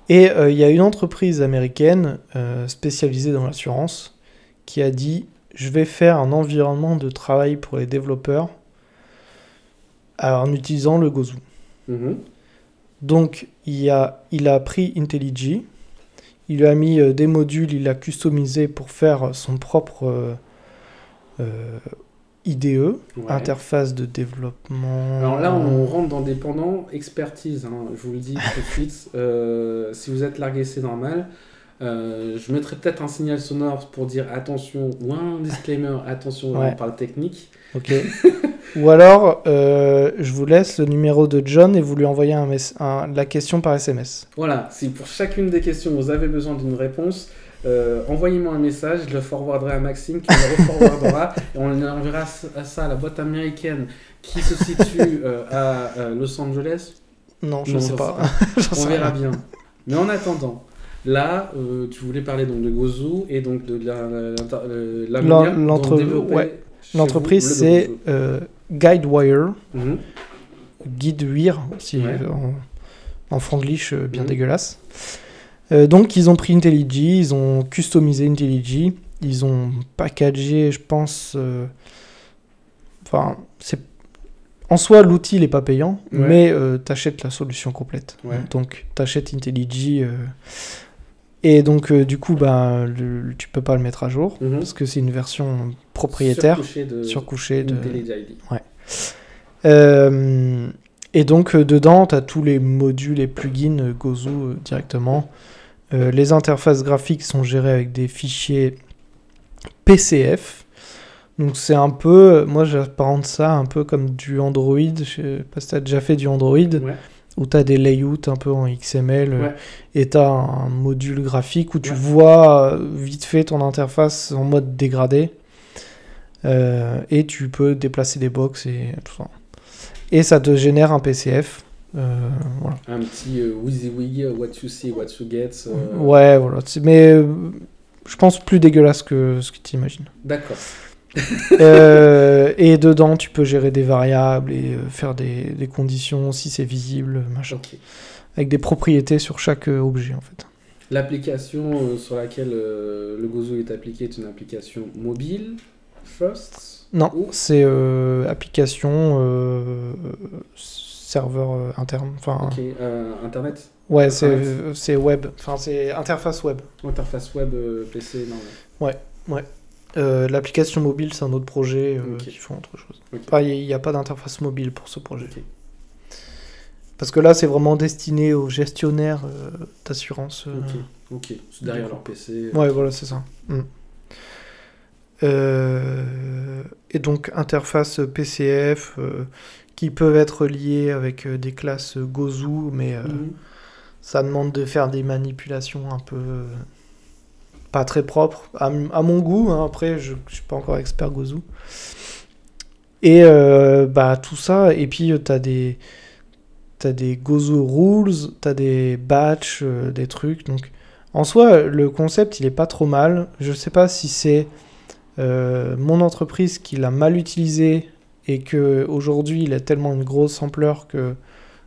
Et euh, il y a une entreprise américaine spécialisée dans l'assurance qui a dit je vais faire un environnement de travail pour les développeurs en utilisant le Gozu. Mhm. Donc il, y a, il a pris IntelliJ, il lui a mis euh, des modules, il a customisé pour faire son propre euh, euh, IDE, Ouais. interface de développement. Alors là, on rentre dans des pendants expertise. hein, je vous le dis tout de suite. Si vous êtes largué, c'est normal. Euh, je mettrai peut-être un signal sonore pour dire attention ou un disclaimer attention Ouais. on parle technique. Ok. Ou alors, euh, je vous laisse le numéro de John et vous lui envoyez un mess- un- la question par SMS. Voilà, si pour chacune des questions vous avez besoin d'une réponse, euh, envoyez-moi un message, je le forwarderai à Maxime qui le reforwardera et on enverra à ça à la boîte américaine qui se situe à Los Angeles. Non, je Non, sais pas. On verra bien. Mais en attendant, là, euh, tu voulais parler donc de Gozu et donc de la, la, la- la ouais. chez L'entreprise, le c'est euh, Guidewire, Mhm. Guidewire, si, Ouais. euh, en, en franglish euh, bien Mhm. dégueulasse. Euh, donc, ils ont pris IntelliJ, ils ont customisé IntelliJ, ils ont packagé, je pense. euh, Enfin, c'est. En soi, l'outil n'est pas payant, Ouais. mais tu achètes la solution complète. Ouais. Donc, tu achètes IntelliJ. euh, et donc, euh, du coup, bah, le- tu peux pas le mettre à jour, Mhm. parce que c'est une version propriétaire, Surcouché de surcouchée de. IntelliJ. Euh, et donc euh, dedans, tu as tous les modules et plugins euh, directement. Les interfaces graphiques sont gérées avec des fichiers PCF. Donc c'est un peu, moi j'apparente ça un peu comme du Android. Je sais pas si tu as déjà fait du Android, Ouais. Où tu as des layouts un peu en XML euh, Ouais. et tu as un module graphique où tu Ouais. vois euh, vite fait ton interface en mode dégradé. Euh, et tu peux déplacer des box et tout ça. Et ça te génère un PCF. euh, voilà. Un petit euh, WYSIWYG, what you see, what you get. Ouais, voilà. Mais je pense plus dégueulasse que ce que tu imagines. D'accord. Euh, et dedans, tu peux gérer des variables et euh, faire des, des conditions si c'est visible, machin. Avec des propriétés sur chaque euh, objet, en fait. L'application sur laquelle le Gozu est appliqué est une application mobile, first Non, Ou- c'est euh, application euh, serveur interne. Enfin, Ok, Internet? Ouais, c'est web. Enfin, c'est interface web. Interface web PC, non. ouais. Euh, L'application mobile, c'est un autre projet euh, qui font autre chose. Il n'y a pas d'interface mobile pour ce projet. Parce que là, c'est vraiment destiné aux gestionnaires euh, d'assurance. Ok, derrière leur PC. Ouais, voilà, c'est ça. Mm. Et donc, interface PCF qui peuvent être liées avec des classes Gozu, mais Mhm. ça demande de faire des manipulations un peu pas très propres, à, mon goût. hein. Après, je, je suis pas encore expert Gozu. Et euh, bah, tout ça, et puis tu as des. T'as des Gozu rules, t'as des batchs, euh, des trucs. Donc, en soi, le concept, il est pas trop mal. Je sais pas si c'est euh, mon entreprise qui l'a mal utilisé et que aujourd'hui il a tellement une grosse ampleur que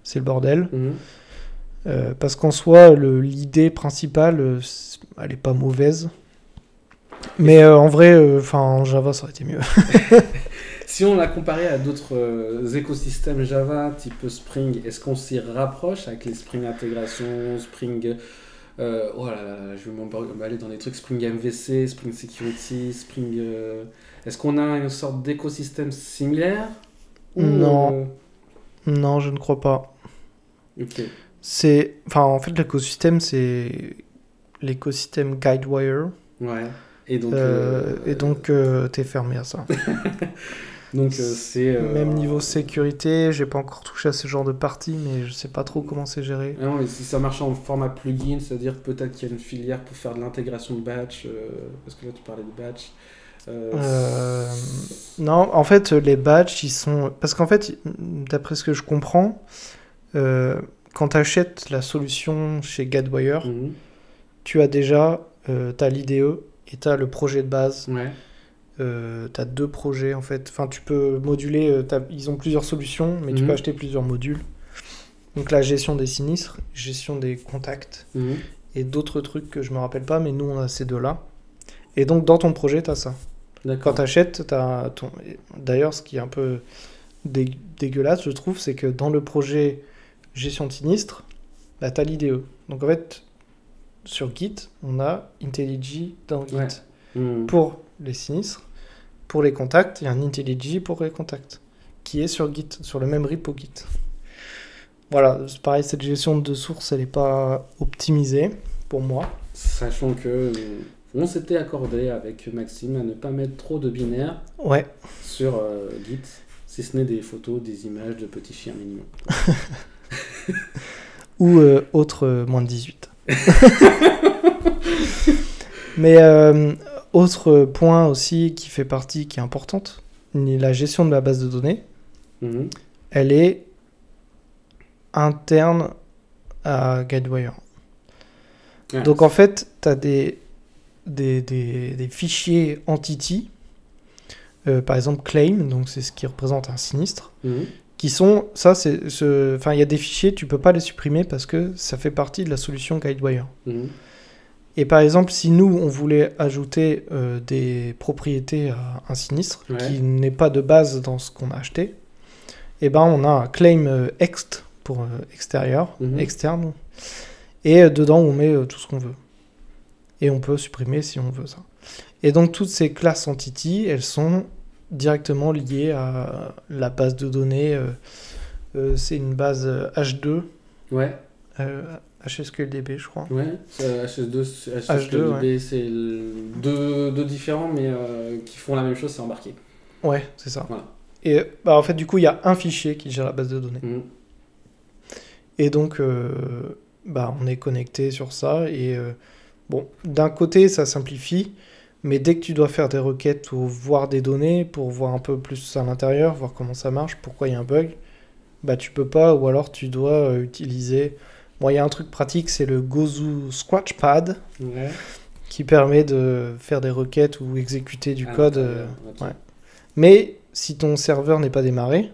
c'est le bordel. Mhm. Euh, parce qu'en soi, l'idée principale, euh, elle est pas mauvaise. Mais euh, en vrai, enfin en Java, ça aurait été mieux. Si on l'a comparé à d'autres écosystèmes Java, type Spring, est-ce qu'on s'y rapproche avec les Spring Intégration, Spring. euh, oh là là, je vais m'emballer dans des trucs Spring MVC, Spring Security, Spring. euh, est-ce qu'on a une sorte d'écosystème similaire Ou, Non. non, je ne crois pas. ok. C'est, enfin, en fait, l'écosystème, c'est l'écosystème Guidewire. Ouais. Et donc. Euh, euh, et donc, euh, t'es fermé à ça. donc euh, c'est. Même niveau sécurité, j'ai pas encore touché à ce genre de partie, mais je sais pas trop comment c'est géré. Ah non, mais si ça marche en format plugin, c'est-à-dire peut-être qu'il y a une filière pour faire de l'intégration de batch, parce que là tu parlais de batch. Euh, Euh, non, en fait, les batchs, ils sont. Parce qu'en fait, d'après ce que je comprends, euh, quand tu achètes la solution chez Guidewire, mhm. tu as déjà euh, t'as l'IDE et tu as le projet de base. Ouais. Euh, tu as deux projets en fait. Enfin, tu peux moduler. euh, ils ont plusieurs solutions, mais tu Mhm. peux acheter plusieurs modules. Donc, la gestion des sinistres, gestion des contacts Mhm. et d'autres trucs que je me rappelle pas, mais nous on a ces deux-là. Et donc, dans ton projet, tu as ça. Quand tu achètes, t'as ton... D'ailleurs, ce qui est un peu dé- dégueulasse, je trouve, c'est que dans le projet gestion de sinistre, bah, tu as l'IDE. Donc en fait, sur Git, on a IntelliJ dans Git Ouais. Mhm. pour les sinistres. Pour les contacts, il y a un IntelliJ pour les contacts, qui est sur Git, sur le même repo Git. Voilà, c'est pareil, cette gestion de source, elle n'est pas optimisée pour moi. Sachant que euh, on s'était accordé avec Maxime à ne pas mettre trop de binaires Ouais. sur euh, Git, si ce n'est des photos, des images de petits chiens mignons. Ou euh, autre euh, moins de 18. Mais euh, autre point aussi qui fait partie, qui est importante, la gestion de la base de données, Mhm. elle est interne à Guidewire. Ah, Donc en fait, tu as des, des, des- des fichiers entity, euh, par exemple claim, donc c'est ce qui représente un sinistre, Mhm. Qui sont, ça c'est, ce- enfin il y a des fichiers, tu peux pas les supprimer parce que ça fait partie de la solution Guidewire. Mhm. Et par exemple, si nous, on voulait ajouter euh, des propriétés à un sinistre Ouais. qui n'est pas de base dans ce qu'on a acheté, eh ben, on a un claim euh, ext pour euh, extérieur, Mhm. externe, et dedans, on met tout ce qu'on veut. Et on peut supprimer si on veut ça. Et donc, toutes ces classes entity, elles sont directement liées à la base de données. euh, euh, c'est une base euh, H2, Ouais, euh, HSQLDB, je crois. ouais. euh, HS2, c'est- H2, HSQLDB, c'est le- deux, deux différents, mais euh, qui font la même chose, c'est embarqué. Ouais, c'est ça. Voilà. Et bah, en fait, du coup, il y a un fichier qui gère la base de données. Mhm. Et donc, euh, bah, on est connecté sur ça. Et euh, bon, d'un côté, ça simplifie. Mais dès que tu dois faire des requêtes ou voir des données pour voir un peu plus à l'intérieur, voir comment ça marche, pourquoi il y a un bug, bah tu peux pas. Ou alors tu dois euh, utiliser. Bon, il y a un truc pratique, c'est le Gozu Scratchpad Ouais. qui permet de faire des requêtes ou exécuter du code. euh, ouais. Mais si ton serveur n'est pas démarré,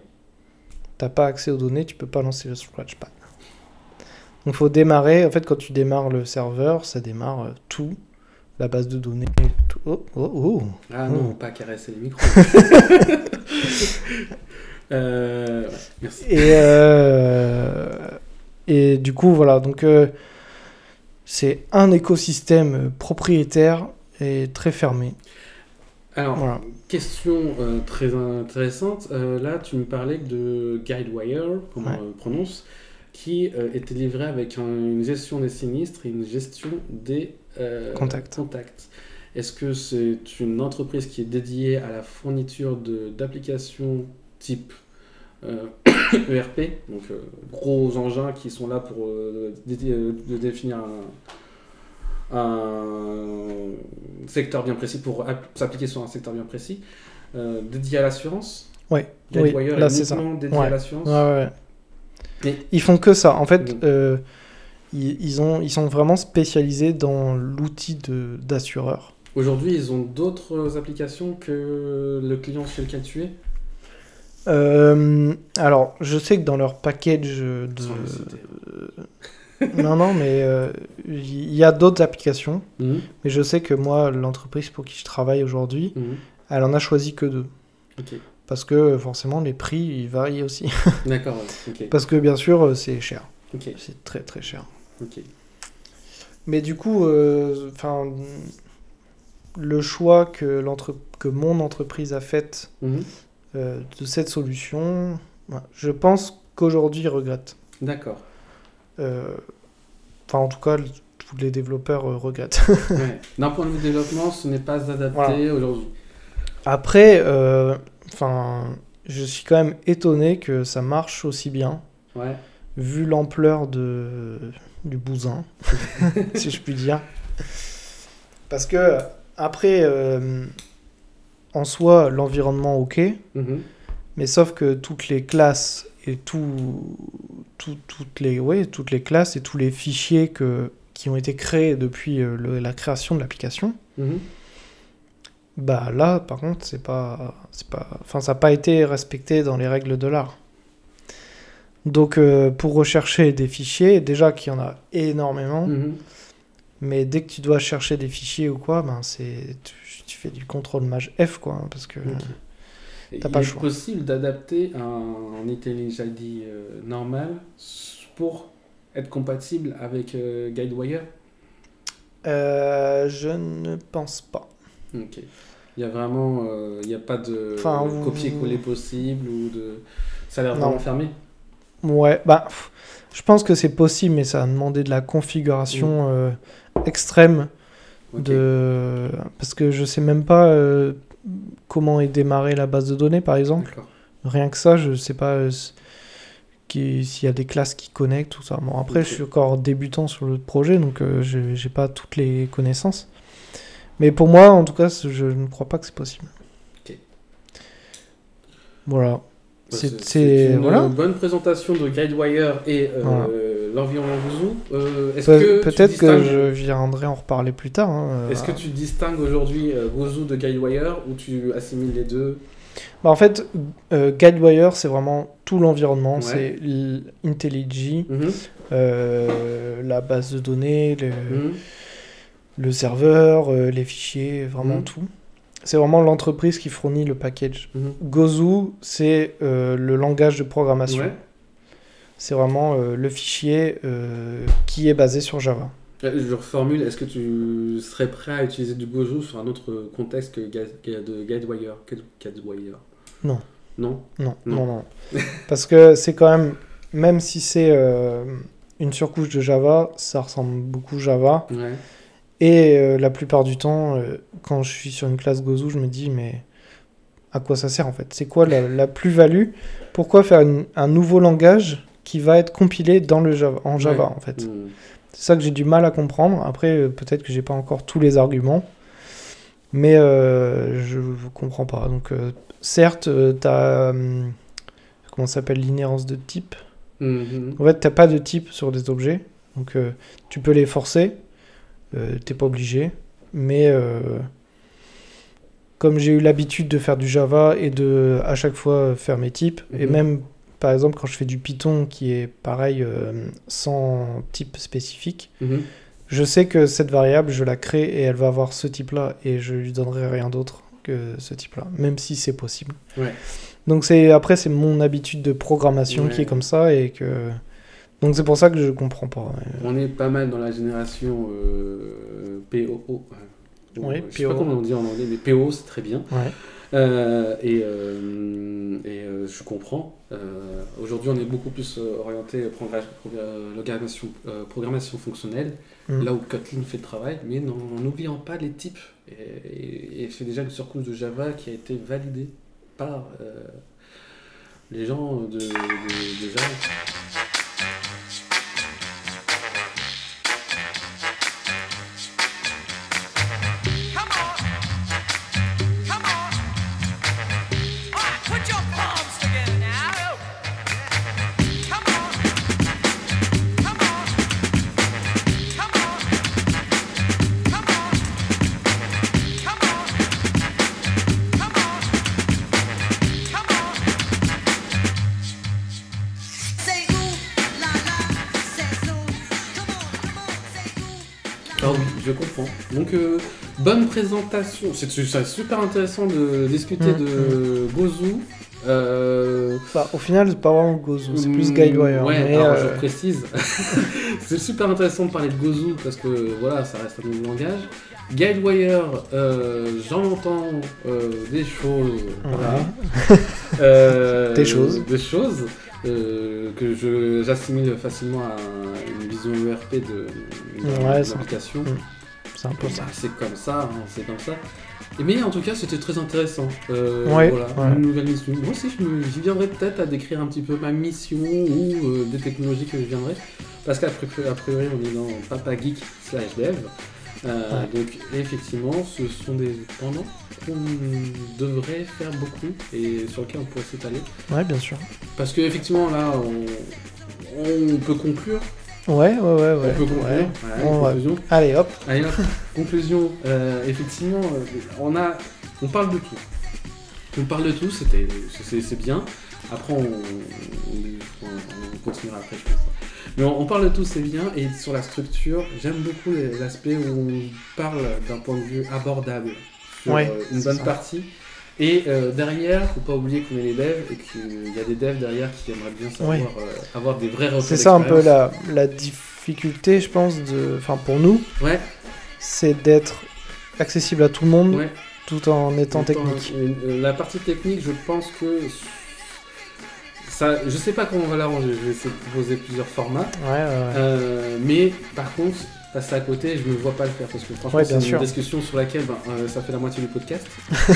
t'as pas accès aux données, tu peux pas lancer le Scratchpad. Donc faut démarrer, en fait quand tu démarres le serveur, ça démarre euh, tout, la base de données. Oh, oh, oh. Ah Oh. non, pas caresser les micros. euh, ouais, merci. Et, euh, et du coup voilà, donc euh, c'est un écosystème propriétaire et très fermé. Alors, Voilà. question très intéressante. Là, tu me parlais de Guidewire, comme Ouais. on le prononce, qui était livré avec un- une gestion des sinistres et une gestion des Contacts. contacts. Est-ce que c'est une entreprise qui est dédiée à la fourniture d'applications type euh, ERP, donc euh, gros engins qui sont là pour euh, de définir un, un secteur bien précis, pour app- s'appliquer sur un secteur bien précis, dédié à l'assurance? Ouais, oui, là c'est ça. dédié Ouais. à l'assurance Ouais, ouais, Ils font que ça. En fait, ils, ils ont, ils sont vraiment spécialisés dans l'outil d'assureur. Aujourd'hui, ils ont d'autres applications que le client chez lequel tu es Euh, alors, je sais que dans leur package de... Le citer. non, non, mais euh, il y a d'autres applications. Mhm, Mais je sais que moi, l'entreprise pour qui je travaille aujourd'hui, mhm. elle en a choisi que deux. Parce que forcément, les prix, ils varient aussi. d'accord, Parce que bien sûr, euh, c'est cher. C'est très très cher. Mais du coup, euh, enfin, le choix que, que mon entreprise a fait Mhm, euh, de cette solution, je pense qu'aujourd'hui, ils regrettent. D'accord. Euh, Enfin, en tout cas, tous les développeurs euh, regrettent. Ouais. D'un point de vue développement, ce n'est pas adapté Voilà. aujourd'hui. Après, enfin, je suis quand même étonné que ça marche aussi bien, Ouais. vu l'ampleur de du bousin, si je puis dire. Parce que après, euh, en soi, l'environnement ok, Mhm, mais sauf que toutes les classes et tout, tout- toutes les ouais, toutes les classes et tous les fichiers que qui ont été créés depuis euh, le- la création de l'application, mhm. bah là, par contre, c'est pas, c'est pas, enfin, ça n'a pas été respecté dans les règles de l'art. Donc, euh, pour rechercher des fichiers, déjà qu'il y en a énormément, Mhm. Mais dès que tu dois chercher des fichiers ou quoi, ben c'est, tu, tu fais du contrôle maj F quoi, hein, parce que Ok. T'as Il pas le est choix. possible d'adapter un, un IntelliJ euh, normal pour être compatible avec euh, Guidewire? Euh, je ne pense pas. Ok. Il y a vraiment, euh, il n'y a pas de Enfin, copier-coller possible ou de. Ça a l'air vraiment fermé? Ouais, bah, je pense que c'est possible, mais ça a demandé de la configuration euh, extrême de parce que je sais même pas euh, comment est démarrée la base de données par exemple. Rien que ça, je sais pas euh, s'il y a des classes qui connectent tout ça. Bon après, je suis encore débutant sur le projet, donc euh, j'ai pas toutes les connaissances. Mais pour moi, en tout cas, je ne crois pas que c'est possible. Voilà. Bah, C'est- une voilà. bonne présentation de Guidewire et euh, Voilà. l'environnement Gouzou. Euh, Pe- Peut-être que je viendrai en reparler plus tard. hein, Est-ce que euh, tu distingues aujourd'hui euh, Gouzou de Guidewire ou tu assimiles les deux? Bah, en fait, euh, Guidewire, c'est vraiment tout l'environnement. Ouais. C'est IntelliJ, Mhm. euh, la base de données, le, Mhm. le serveur, euh, les fichiers, vraiment Mhm. tout. C'est vraiment l'entreprise qui fournit le package. Mhm. Gozu, c'est euh, le langage de programmation. Ouais. C'est vraiment euh, le fichier euh, qui est basé sur Java. Je reformule, est-ce que tu serais prêt à utiliser du Gozo sur un autre contexte que de Guidewire Guide- Guidewire Non. Non? Non, Non. non, non. Parce que c'est quand même, même si c'est une surcouche de Java, ça ressemble beaucoup Java. Ouais. Et euh, la plupart du temps, euh, quand je suis sur une classe Gozu, je me dis, mais à quoi ça sert en fait? C'est quoi la, la plus-value? Pourquoi faire une- un nouveau langage qui va être compilé dans le Java, en Java Ouais. en fait? Mhm. C'est ça que j'ai du mal à comprendre. Après, euh, peut-être que j'ai pas encore tous les arguments. Mais euh, je ne comprends pas. Donc, certes, tu as. comment s'appelle L'inhérence de type. Mhm. En fait, t'as pas de type sur des objets. Donc, tu peux les forcer. Euh, T'es pas obligé. Mais. euh, comme j'ai eu l'habitude de faire du Java et de à chaque fois faire mes types, et Mhm. même par exemple quand je fais du Python qui est pareil euh, sans type spécifique, Mhm. je sais que cette variable, je la crée et elle va avoir ce type-là et je lui donnerai rien d'autre que ce type-là, même si c'est possible. Ouais. Donc c'est après c'est mon habitude de programmation qui est comme ça et que donc c'est pour ça que je comprends pas. On est pas mal dans la génération euh, POO. euh, Oui, je sais pas PO. comment on dit en anglais, mais PO c'est très bien. Ouais. Euh, et euh, et euh, je comprends. Euh, Aujourd'hui, on est beaucoup plus orienté progra- progra- programmation, euh, programmation fonctionnelle, Mm. là où Kotlin fait le travail, mais non- en n'oubliant pas les types. Et, et- et c'est déjà une surcouche de Java qui a été validée par euh, les gens de, de, de Java. Donc, euh, bonne présentation. C'est super intéressant de discuter Mm, de Gozu. Euh, Bah, au final c'est pas vraiment Gozu, c'est plus mm, Guidewire. Ouais, mais, alors euh, je précise. c'est super intéressant de parler de Gozu parce que voilà, ça reste un nouveau langage. Guidewire, euh, j'en entends des choses. Voilà. Des choses. Des choses euh, que j'assimile facilement à une vision ERP de, de Ouais, l'application. C'est un peu ça. Bah, c'est comme ça, hein, c'est comme ça. Et mais en tout cas, c'était très intéressant. Euh, Ouais, voilà, ouais. une nouvelle mission. Moi aussi, j'y viendrai peut-être à décrire un petit peu ma mission ou euh, des technologies que je viendrai. Parce qu'à priori, on est dans Papa Geek slash Dev. Euh, Donc, effectivement, ce sont des pendant qu'on devrait faire beaucoup et sur lesquels on pourrait s'étaler. Ouais, bien sûr. Parce qu'effectivement, là, on, on peut conclure. Ouais, ouais, ouais, ouais. on peut conclure. ouais. Voilà, On va- conclusion. Allez, hop. Allez, hop, conclusion. Euh, effectivement, euh, on a, on parle de tout. On parle de tout, c'était, c'est, c'est bien. Après, on, on, on continuera après, je pense. Mais on, on parle de tout, c'est bien. Et sur la structure, j'aime beaucoup l'aspect où on parle d'un point de vue abordable sur Ouais, euh, une bonne ça. partie. Et euh, derrière, faut pas oublier qu'on est les devs et qu'il y a des devs derrière qui aimeraient bien savoir euh, avoir des vrais retours C'est ça un peu la, la difficulté, je pense, de, enfin pour nous, Ouais. c'est d'être accessible à tout le monde Ouais. tout en étant technique. euh, La partie technique, je pense que ça, je sais pas comment on va l'arranger. Je vais essayer de proposer plusieurs formats. Ouais, ouais, ouais. Euh, mais par contre, passer à côté, je me vois pas le faire parce que franchement, Ouais, c'est une sûr. discussion sur laquelle ben, euh, ça fait la moitié du podcast.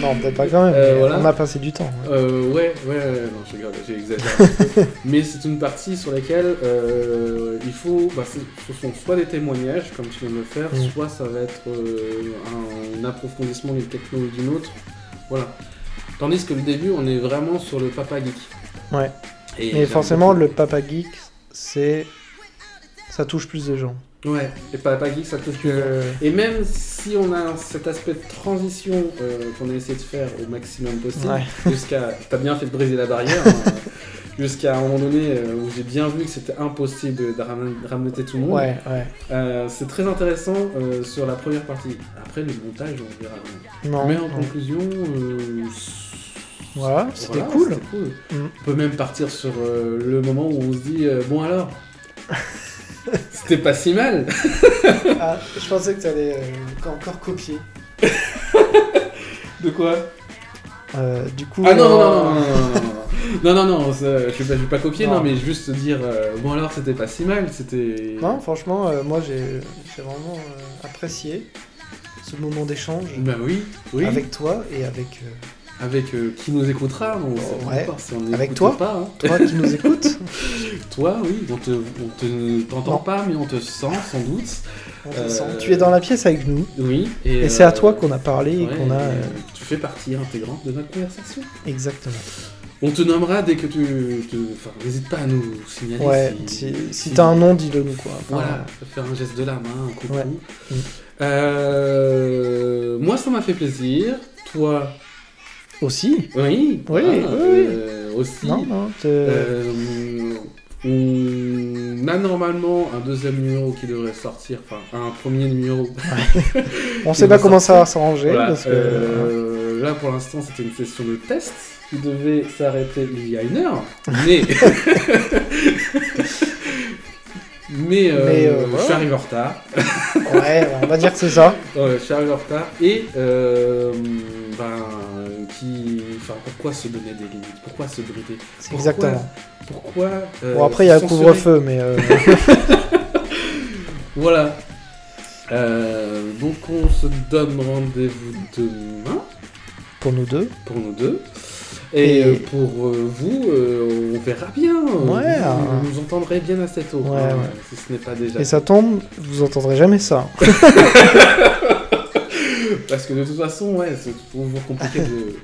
Non, peut-être pas quand même. Euh, voilà. On a passé du temps. ouais. Euh, ouais, ouais, ouais, non, je rigole, j'ai exagéré un petit peu. Mais c'est une partie sur laquelle euh, il faut. Bah, ce sont soit des témoignages, comme tu viens de le faire, Mm. soit ça va être euh, un, un approfondissement d'une techno ou d'une autre. Voilà. Tandis que le début, on est vraiment sur le papa geek. Ouais. Et forcément, le papa geek, c'est. Ça touche plus de gens. Ouais, et papa geek, ça touche plus. Que... Et même si on a cet aspect de transition euh, qu'on a essayé de faire au maximum possible, Ouais. jusqu'à. T'as bien fait de briser la barrière, hein, jusqu'à un moment donné euh, où j'ai bien vu que c'était impossible de ram- de ramener tout le monde. Ouais, ouais. Euh, c'est très intéressant euh, sur la première partie. Après, le montage, on verra. Non. Mais en non. conclusion. euh, Voilà, c'était voilà, cool. Mm. On peut même partir sur euh, le moment où on se dit euh, bon alors, C'était pas si mal. ah, je pensais que t'allais euh, encore copier. de quoi? Euh, du coup. Ah non, non, non, non, non, non, je, vais pas, vais pas copier, non, mais juste dire, euh, bon alors c'était pas si mal, c'était. Non, franchement, euh, moi j'ai vraiment apprécié ce moment d'échange. Bah oui, oui. Avec toi et avec euh, euh, qui nous écoutera, on Ouais. si Avec toi pas, hein. toi qui nous écoutes. Toi, oui, on te, on te t'entend pas, mais on te sent sans doute, On te Euh, sent. Tu es dans la pièce avec nous oui. et euh, c'est à toi qu'on a parlé et qu'on a. Tu fais partie intégrante de notre conversation. Exactement. On te nommera dès que tu... te- Enfin, n'hésite pas à nous signaler Ouais, si... si, si t'as un nom, dis-le nous quoi. Enfin, Voilà, faire un geste de la main, un coucou. Ouais. Mm. Moi, ça m'a fait plaisir. Toi, Aussi oui. Oui, oui, euh, Aussi. Non, Euh, on a normalement un deuxième numéro qui devrait sortir, enfin un premier numéro. on qui sait pas comment ça va s'arranger. Voilà, que- euh, là pour l'instant c'était une session de test qui devait s'arrêter il y a une heure, mais mais, euh, Mais, euh, je suis arrivé en retard. Ouais, on va dire que c'est ça. Ouais, je suis arrivé en retard et euh, ben qui, enfin pourquoi se donner des limites, pourquoi se brider, Pourquoi Exactement. pourquoi euh, Bon, après, il y a censurer couvre-feu, mais. euh, Voilà. Euh, donc on se donne rendez-vous demain pour nous deux. pour nous deux. Et, Et- euh, pour vous, on verra bien. Ouais, Vous, vous nous entendrez bien assez tôt. Ouais, hein, ouais. Si ce n'est pas déjà. Et ça tombe, vous entendrez jamais ça. Parce que de toute façon, ouais, c'est toujours compliqué de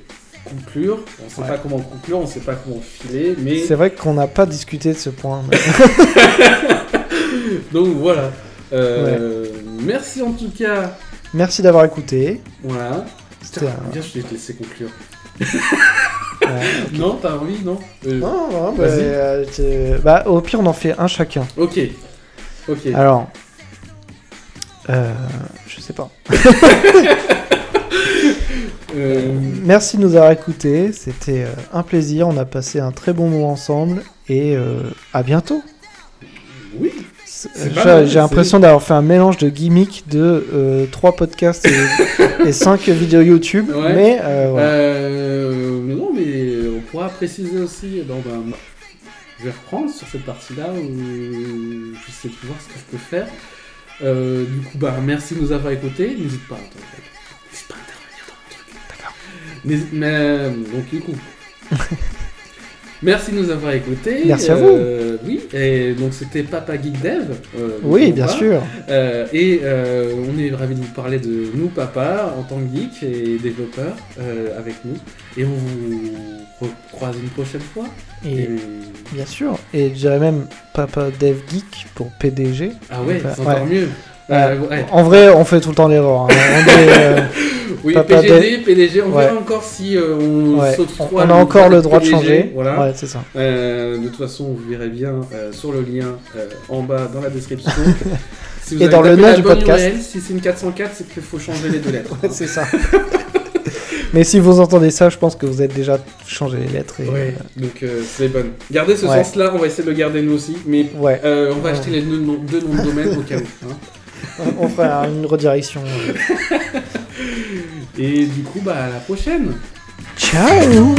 conclure. On sait Ouais. pas comment conclure, on sait pas comment filer, mais C'est vrai qu'on n'a pas discuté de ce point. mais- donc voilà. Euh, Merci en tout cas. Merci d'avoir écouté. Voilà. C'était un- bien, je vais te laisser conclure. Ouais. Non, t'as envie, non Euh, Non, non, bah, Vas-y. euh, bah, au pire, on en fait un chacun. Ok. Ok. Alors, euh, je sais pas. Euh, Merci de nous avoir écoutés. C'était euh, un plaisir. On a passé un très bon moment ensemble. Et euh, à bientôt. oui. J'ai- l'impression d'avoir fait un mélange de gimmicks de 3 podcasts et, 5 vidéos YouTube. Ouais. Mais non, mais on pourra préciser aussi. Bon, ben, je vais reprendre sur cette partie-là où j'essaie de voir ce que je peux faire. Euh, du coup, bah, merci de nous avoir écoutés. N'hésite pas, n'hésite pas à intervenir dans le truc. D'accord. N'hésite- Mais, euh, donc, du coup. Merci de nous avoir écoutés. Merci à Euh, Oui, et donc c'était Papa Geek Dev. euh, oui, bien sûr. Euh, et on est ravis de vous parler de nous, papa, en tant que geek et développeur avec nous. Et on vous recroise une prochaine fois. Et Et- bien sûr. Et je dirais même Papa Dev Geek pour PDG. Ah ouais, c'est encore ouais. mieux. Euh, ouais. En vrai, on fait tout le temps l'erreur. hein. On euh, Oui, PGD, PDG, on Ouais. verra encore si euh, on ouais, on, s'octroie on a encore le droit de changer. Voilà. Ouais, c'est ça. Euh, de toute façon, vous verrez bien euh, sur le lien en bas dans la description. si vous Et avez dans le nom du podcast. URL, si c'est une 404, c'est qu'il faut changer les deux lettres. C'est ça. Mais si vous entendez ça, je pense que vous êtes déjà changé les lettres. Et, Ouais, donc euh, c'est bonne. Gardez ce Ouais. sens-là, on va essayer de le garder nous aussi, mais ouais. euh, on va acheter les deux noms, de domaine au cas où. hein. On fera une redirection. Et du coup, bah à la prochaine Ciao